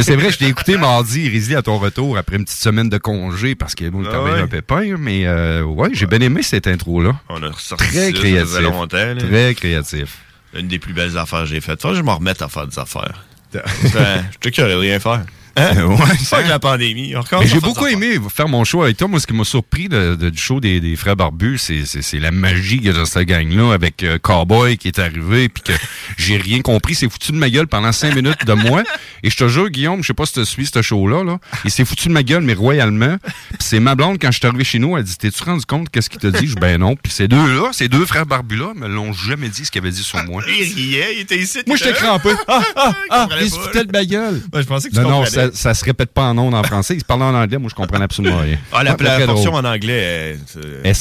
C'est vrai, je t'ai écouté mardi, Rizli, à ton retour, après une petite semaine de congé, parce que bon, Ah t'avais ouais. un pépin, mais euh, ouais, j'ai bien aimé cette intro-là. On a ressorti Très ça, créatif. longtemps, là. Très créatif. Une des plus belles affaires que j'ai faites. Faut que je m'en remette à faire des affaires. Ben, je te de rien faire. Hein? Ouais, Pas avec la pandémie. J'ai beaucoup aimé faire mon show avec toi. Moi, ce qui m'a surpris de- de- du show des, des frères Barbus, c'est, c'est, c'est la magie dans cette gang-là avec euh, Cowboy qui est arrivé puis que j'ai rien compris. Il s'est foutu de ma gueule pendant cinq minutes de moi. Et je te jure, Guillaume, je sais pas si tu suis ce show-là, là. Il s'est foutu de ma gueule, mais royalement. C'est ma blonde, quand je suis arrivé chez nous, elle dit T'es-tu rendu compte qu'est-ce qu'il t'a dit? Je dis, Ben non. Puis ces deux-là, ces deux frères Barbus-là, me l'ont jamais dit ce qu'il avait dit sur moi. Il riait, il était ici. Moi, j'étais crampé. Ah, ah, ah, il se foutait de ma gueule. Ben, je pensais que tu Non, non, comprenais. Ça, ça se répète pas en ondes en français. Il se parlait en anglais. Moi, je comprenais absolument rien. Ah, la, Très, la portion en anglais, c'est- Eh,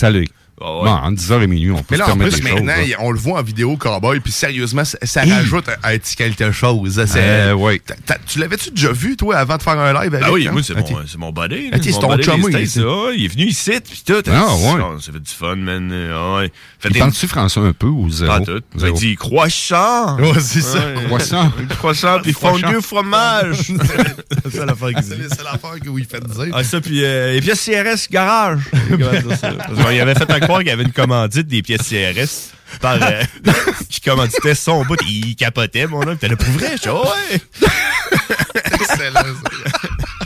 Ah ouais. Bon, en 10h et minuit, on peut Mais se là, en permettre plus, des choses. maintenant, il- on le voit en vidéo cowboy, puis sérieusement, ça, ça Hi. rajoute un, un petit quelque chose. C'est- Euh, ouais. Tu l'avais-tu déjà vu, toi, avant de faire un live avec Ah oui, hein? moi, c'est Ah, mon, c'est mon buddy. Ah, mon ton des il- ah, il est venu ici, puis tout. Ah, ouais. Ça fait du fun, man. Ah, ouais. Fait Il des- parle-tu français un peu ou zéro? Pas tout. Il dit croissant. Ouais, c'est ça. Ouais. Croissant. Croissant, puis au fromage. c'est ça l'affaire qu'il C'est dit. c'est l'affaire oui, fait dire. Ah, ça, puis euh, les pièces CRS garage. Y avait fait à croire qu'il y avait une commandite des pièces CRS par, euh, qui commanditait son bout. Il capotait, mon homme. T'es là pour vrai? Je dis, Ah ouais. Excellent,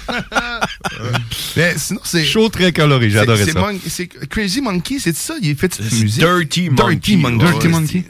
ça. Mais sinon, c'est. Chaud, très coloré. C'est ça. Mon- C'est Crazy Monkey, c'est ça? Il fait cette musique. Dirty Monkey. Dirty Monkey. Dirty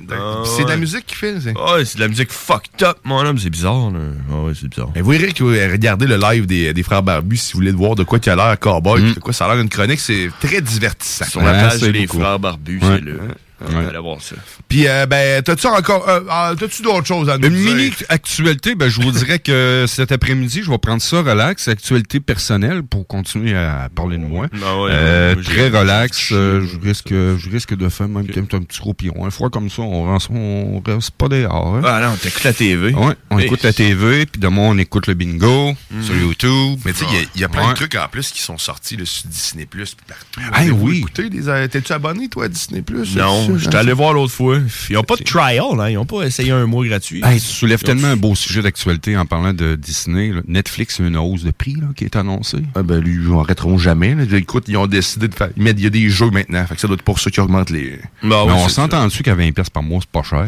c'est- C'est de la musique qu'il fait. c'est- Ah ouais, c'est de la musique fucked up, mon homme. C'est bizarre, là. Ah ouais, c'est bizarre. Mais vous verrez que vous regardez le live des, des frères Barbus si vous voulez voir de quoi il a l'air cowboy, Mm. de quoi ça a l'air une chronique, c'est très divertissant. Sur la Ouais, page c'est Les beaucoup. Frères Barbus, Ouais. c'est le. On va aller voir ça. Puis, euh, ben, t'as-tu encore. euh, ah, t'as-tu d'autres choses à nous Une dire? mini actualité, ben, je vous dirais que cet après-midi, je vais prendre ça relax, actualité personnelle pour continuer à parler de moi. Ah ouais, Euh, moi, très relax, euh, je risque, je risque de faire même un petit gros piron. Un froid comme ça, on reste, on reste pas dehors. hein. Ah non, t'écoutes la TV. Ouais, on Et- écoute la TV, puis demain on écoute le bingo sur YouTube. Mais tu sais, il y a- il y, a plein Ouais. de trucs en plus qui sont sortis là, sur Disney Plus partout. Ah oui. euh, T'es-tu abonné, toi, à Disney Plus? Non, j'étais allé voir l'autre fois. Ils n'ont pas de trial, hein. Ils n'ont pas essayé un mois gratuit. Hey, tu soulèves tellement un beau sujet d'actualité en parlant de Disney. là. Netflix a une hausse de prix là, qui est annoncée. Ah ben, lui, ils n'arrêteront jamais. là. Écoute, ils ont décidé de faire. Il y a des jeux maintenant. Fait que ça doit être pour ça qu'ils augmentent les. Mais on s'entend dessus qu'à 20$ pièces par mois, c'est pas cher.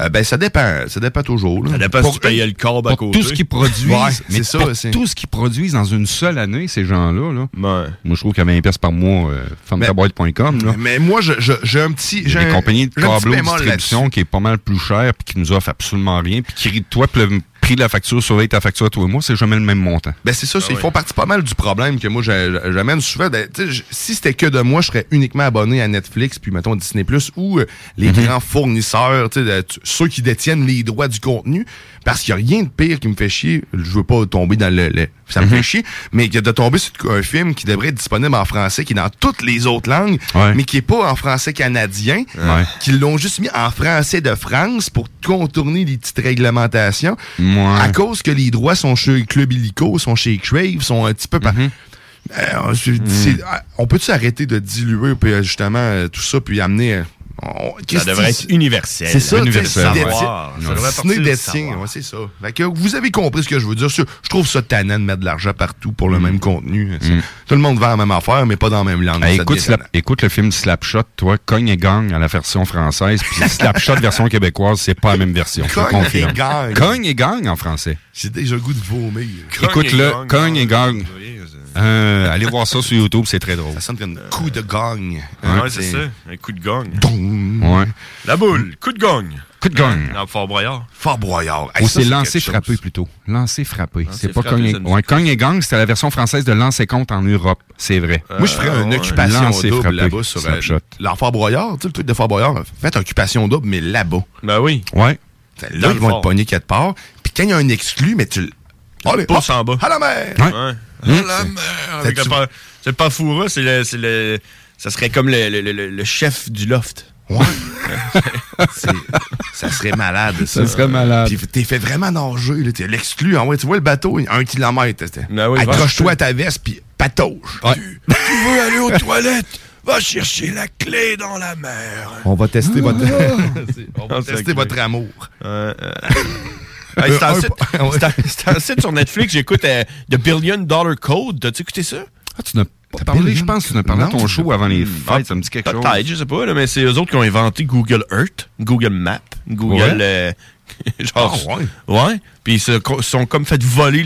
Euh, ben, ça dépend. Ça dépend toujours. là. Ça dépend si tu payais le corps à Pour côté. tout ce qu'ils produisent, Ouais, mais c'est ça, pour tout ce qu'ils produisent dans une seule année, ces gens-là, là, moi je trouve qu'à 20$ pièces par mois, euh, fermetaboîte.com, là. Mais moi, j'ai un petit. J'ai a des un- compagnies de bémol distribution qui est pas mal plus cher puis qui nous offre absolument rien puis qui rit de toi puis le prix de la facture surveille ta facture toi et moi, c'est jamais le même montant. Ben c'est ça, c'est- ils font partie pas mal du problème que moi j'a- j'amène souvent. Ben, tu sais, j- si c'était que de moi, je serais uniquement abonné à Netflix puis mettons Disney Plus ou euh, les Mhm. grands fournisseurs, de- ceux qui détiennent les droits du contenu. Parce qu'il y a rien de pire qui me fait chier. Je veux pas tomber dans le, le- ça me Mhm. fait chier, mais de tomber sur un film qui devrait être disponible en français, qui est dans toutes les autres langues, mais qui est pas en français canadien, Ouais. qui l'ont juste mis en français de France pour contourner les petites réglementations. Ouais. À cause que les droits sont chez Club Illico, sont chez Crave, sont un petit peu... Mhm. Euh, c'est- ah, on peut-tu arrêter de diluer puis, euh, justement euh, tout ça puis amener... on- qu'est-ce devrait être universel. C'est ça, Universel, Ça c'est ça. Fait que vous avez compris ce que je veux dire. Je je trouve ça tannant de mettre de l'argent partout pour le même contenu. Mm. Tout le monde vend la même affaire, mais pas dans la même langue. Hey, Ça écoute, Slap- écoute le film Slapshot, toi, Cogne et Gang à la version française, puis Slapshot version québécoise, c'est pas la même version. je te Cogne et. Gang. Cogne et Gang en français. J'ai déjà le goût de vomir. Écoute-le, Cogne et Gang. Euh, allez voir ça sur YouTube, c'est très drôle. Ça sonne comme coup de gagne. Ouais, c'est ça. Un coup de. Ouais. La boule, coup de gagne. Coup de gagne. Dans Fort Boyard. Fort Broyard. Ou c'est lancer frappé plutôt. Lancer frappé. C'est pas Cogne. Ouais, Cogne et Gang, c'était la version française de lancer compte en Europe. C'est vrai. Moi, je ferais une occupation Lancer double là-bas sur euh, Slapshot. l'enfant Broyard. Tu sais, le truc de Fort Broyard. Faites occupation double, mais là-bas. Ben oui. Ouais. Là, ils vont être pognés quelque part. Puis quand il y a un exclu, mais tu le. Allez, pousse hop, en bas. À la mer! Ouais. Hum. la mer. Avec le C'est le c'est le, c'est le. Ça serait comme le, le, le- le chef du loft. Ouais. Ça serait malade, ça. Ça serait malade. Puis t'es fait vraiment nager, là. T'es l'exclu. Ah ouais, tu vois le bateau, un kilomètre. c'était. Ben oui, Accroche-toi à ta veste, puis patauge. Tu veux aller aux toilettes? Va chercher la clé dans la mer. On va tester votre, on va Ah, tester votre amour. Euh, euh. Hey, c'est un site- un- sur Netflix, j'écoute euh, The Billion Dollar Code. T'as-tu écouté ça? Ah, tu n'as pas parlé, je pense que tu n'as parlé à ton show avant les fêtes, ça me dit quelque chose. Peut-être, je sais pas, là, mais c'est eux autres qui ont inventé Google Earth, Google Maps, Google. Ouais. euh, genre, Ah, ouais. ouais. Puis ils se sont comme fait voler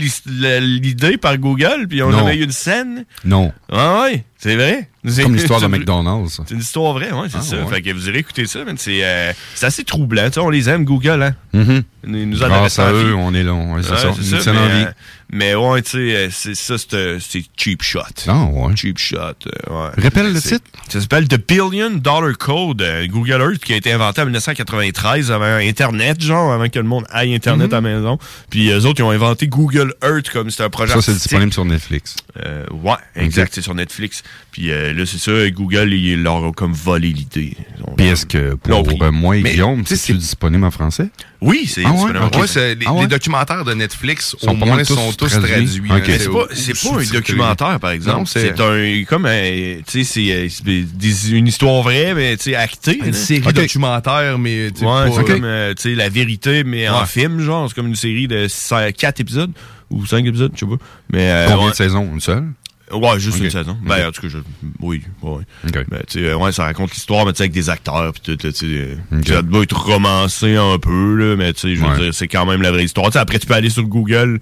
l'idée par Google, puis on Non. avait eu une scène. Non. Ah ouais, c'est vrai. C'est comme l'histoire de McDonald's. C'est une histoire vraie, ouais, c'est Ah, ça. ouais. Fait que vous irez écouter ça, mais c'est euh, c'est assez troublant. Tu sais, on les aime, Google, hein. Mhm. Ils nous Grâce adressent à en vie. eux, on est là. Ouais, c'est Ouais, ça. ça, en mais, vie. euh, mais ouais, tu sais, euh, c'est ça, c'est euh, c'est cheap shot. Ah, ouais. Cheap shot, euh, ouais. Répète le titre? Ça s'appelle The Billion Dollar Code, euh, Google Earth, qui a été inventé en 1993 avant Internet, genre, avant que le monde aille Internet à la maison. Puis eux autres, ils ont inventé Google Earth comme c'était un projet Ça, c'est disponible sur Netflix. Euh, ouais, exact, c'est sur Netflix. Puis euh, là, c'est ça, Google, ils leur ont comme volé l'idée. Puis est-ce que pour euh, moi et mais, Guillaume, c'est disponible en français? Oui, c'est Ah ouais? disponible en Ok. Ouais, français. c'est- les, Ah ouais? les documentaires de Netflix, Sont au moins, tous sont tous traduits. traduits. Hein. C'est pas, c'est pas un documentaire, par exemple. Non, c'est- c'est un, comme un, tu sais, c'est euh, une histoire vraie, mais tu sais, actée. Une là. série Ok. documentaire, mais tu sais, Ouais, pas- c'est comme, euh, tu sais, la vérité, mais en film, genre. C'est comme une série de 4 épisodes, ou 5 épisodes, je sais pas. Mais, euh, Combien ouais. de saisons? Une seule? Ouais, juste Ok. une saison. Ben, en tout cas, je, oui, ouais. OK. Ben, tu sais, ouais, ça raconte l'histoire, mais tu sais, avec des acteurs, pis tout, tu sais, euh, ça doit être romancé un peu, là, mais tu sais, je veux Ouais. dire, c'est quand même la vraie histoire. Après, tu peux aller sur Google,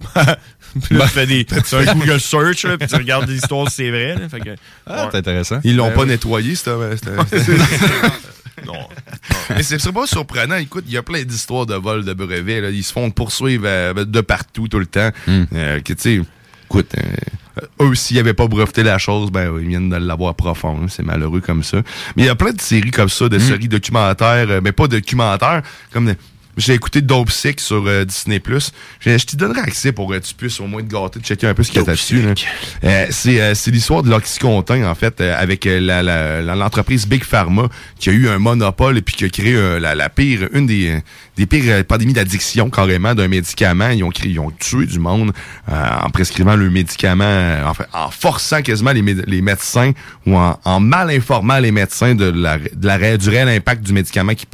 puis là, tu fais des, tu fais un Google search, là, puis tu regardes l'histoire si c'est vrai, là, fait que, Ah, ouais. c'est intéressant. Ils l'ont Ben pas oui. nettoyé, c'était. c'était- Non. Mais c'est pas surprenant. Écoute, il y a plein d'histoires de vol de brevets. Là. Ils se font poursuivre euh, de partout tout le temps. Hmm. Euh, que, tu sais, écoute, euh, eux, s'ils n'avaient pas breveté la chose, ben, ils viennent de l'avoir profond. hein. C'est malheureux comme ça. Mais il y a plein de séries comme ça, de Mm. séries documentaires, euh, mais pas documentaires, comme de- j'ai écouté Dope Sick sur euh, Disney+. Je, je te donnerai accès pour que tu puisses au moins te gâter, de checker un peu ce qu'il y a là-dessus. là. Euh, c'est euh, l'histoire de l'Oxycontin, en fait, euh, avec euh, l'entreprise Big Pharma, qui a eu un monopole et puis qui a créé euh, la, la pire, une des, euh, des pires euh, pandémies d'addiction, carrément, d'un médicament. Ils ont, ils ont tué du monde euh, en prescrivant le médicament, euh, en, forçant quasiment les, méde- les médecins ou en, en mal informant les médecins de la, de du réel impact du médicament qui,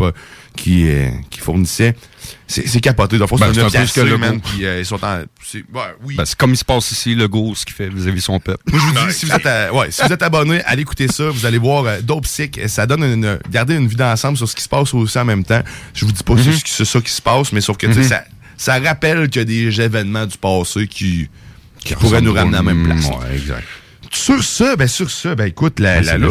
qui, euh, qui fournissait. C'est c'est capoté. Dans le Ben, c'est un un peu ce que le man, puis euh, ils sont en... c'est- ouais, oui. Ben, c'est comme il se passe ici, le go, ce qu'il fait vis-à-vis son peuple. Moi, je vous dis, si vous êtes, à- ouais, si vous êtes abonné, allez écouter ça. Vous allez voir euh, Dope Sick. Ça donne une, garder une vue d'ensemble sur ce qui se passe aussi en même temps. Je vous dis pas c'est- que c'est ça qui se passe, mais sauf que Mhm. ça, ça rappelle qu'il y a des événements du passé qui, qui pourraient nous ramener à la même place. Ouais, exact. Sur ça, ben sur ça, ben écoute, la, Ouais, la- c'est la-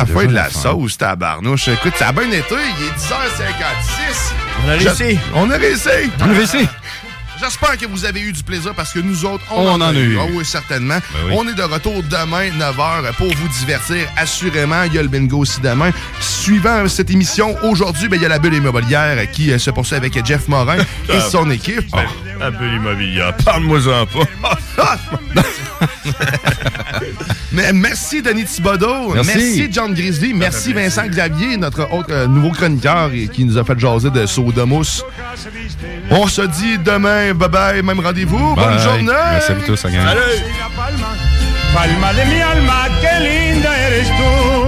la c'est fin de la sauce, tabarnouche. Écoute, ça a bien été, il est 10h56. On a réussi. On a réussi. On a réussi. J'espère que vous avez eu du plaisir parce que nous autres, on, On en, en a eu. Ah oui, certainement. Ben oui. On est de retour demain, 9h, pour vous divertir. Assurément, il y a le bingo aussi demain. Suivant cette émission, aujourd'hui, ben, il y a la bulle immobilière qui euh, se poursuit avec Jeff Morin et son équipe. Ah, Un peu l'immobilier. Parle-moi-en pas. Mais merci Denis Thibodeau, Merci. merci, John Grizzly, merci Vincent Clavier, notre autre euh, nouveau chroniqueur qui nous a fait jaser de Sodomous. On se dit demain, bye bye, même rendez-vous, bonne Bye. journée. Merci à vous tous, gang. Palma de mi alma, qué linda eres tú.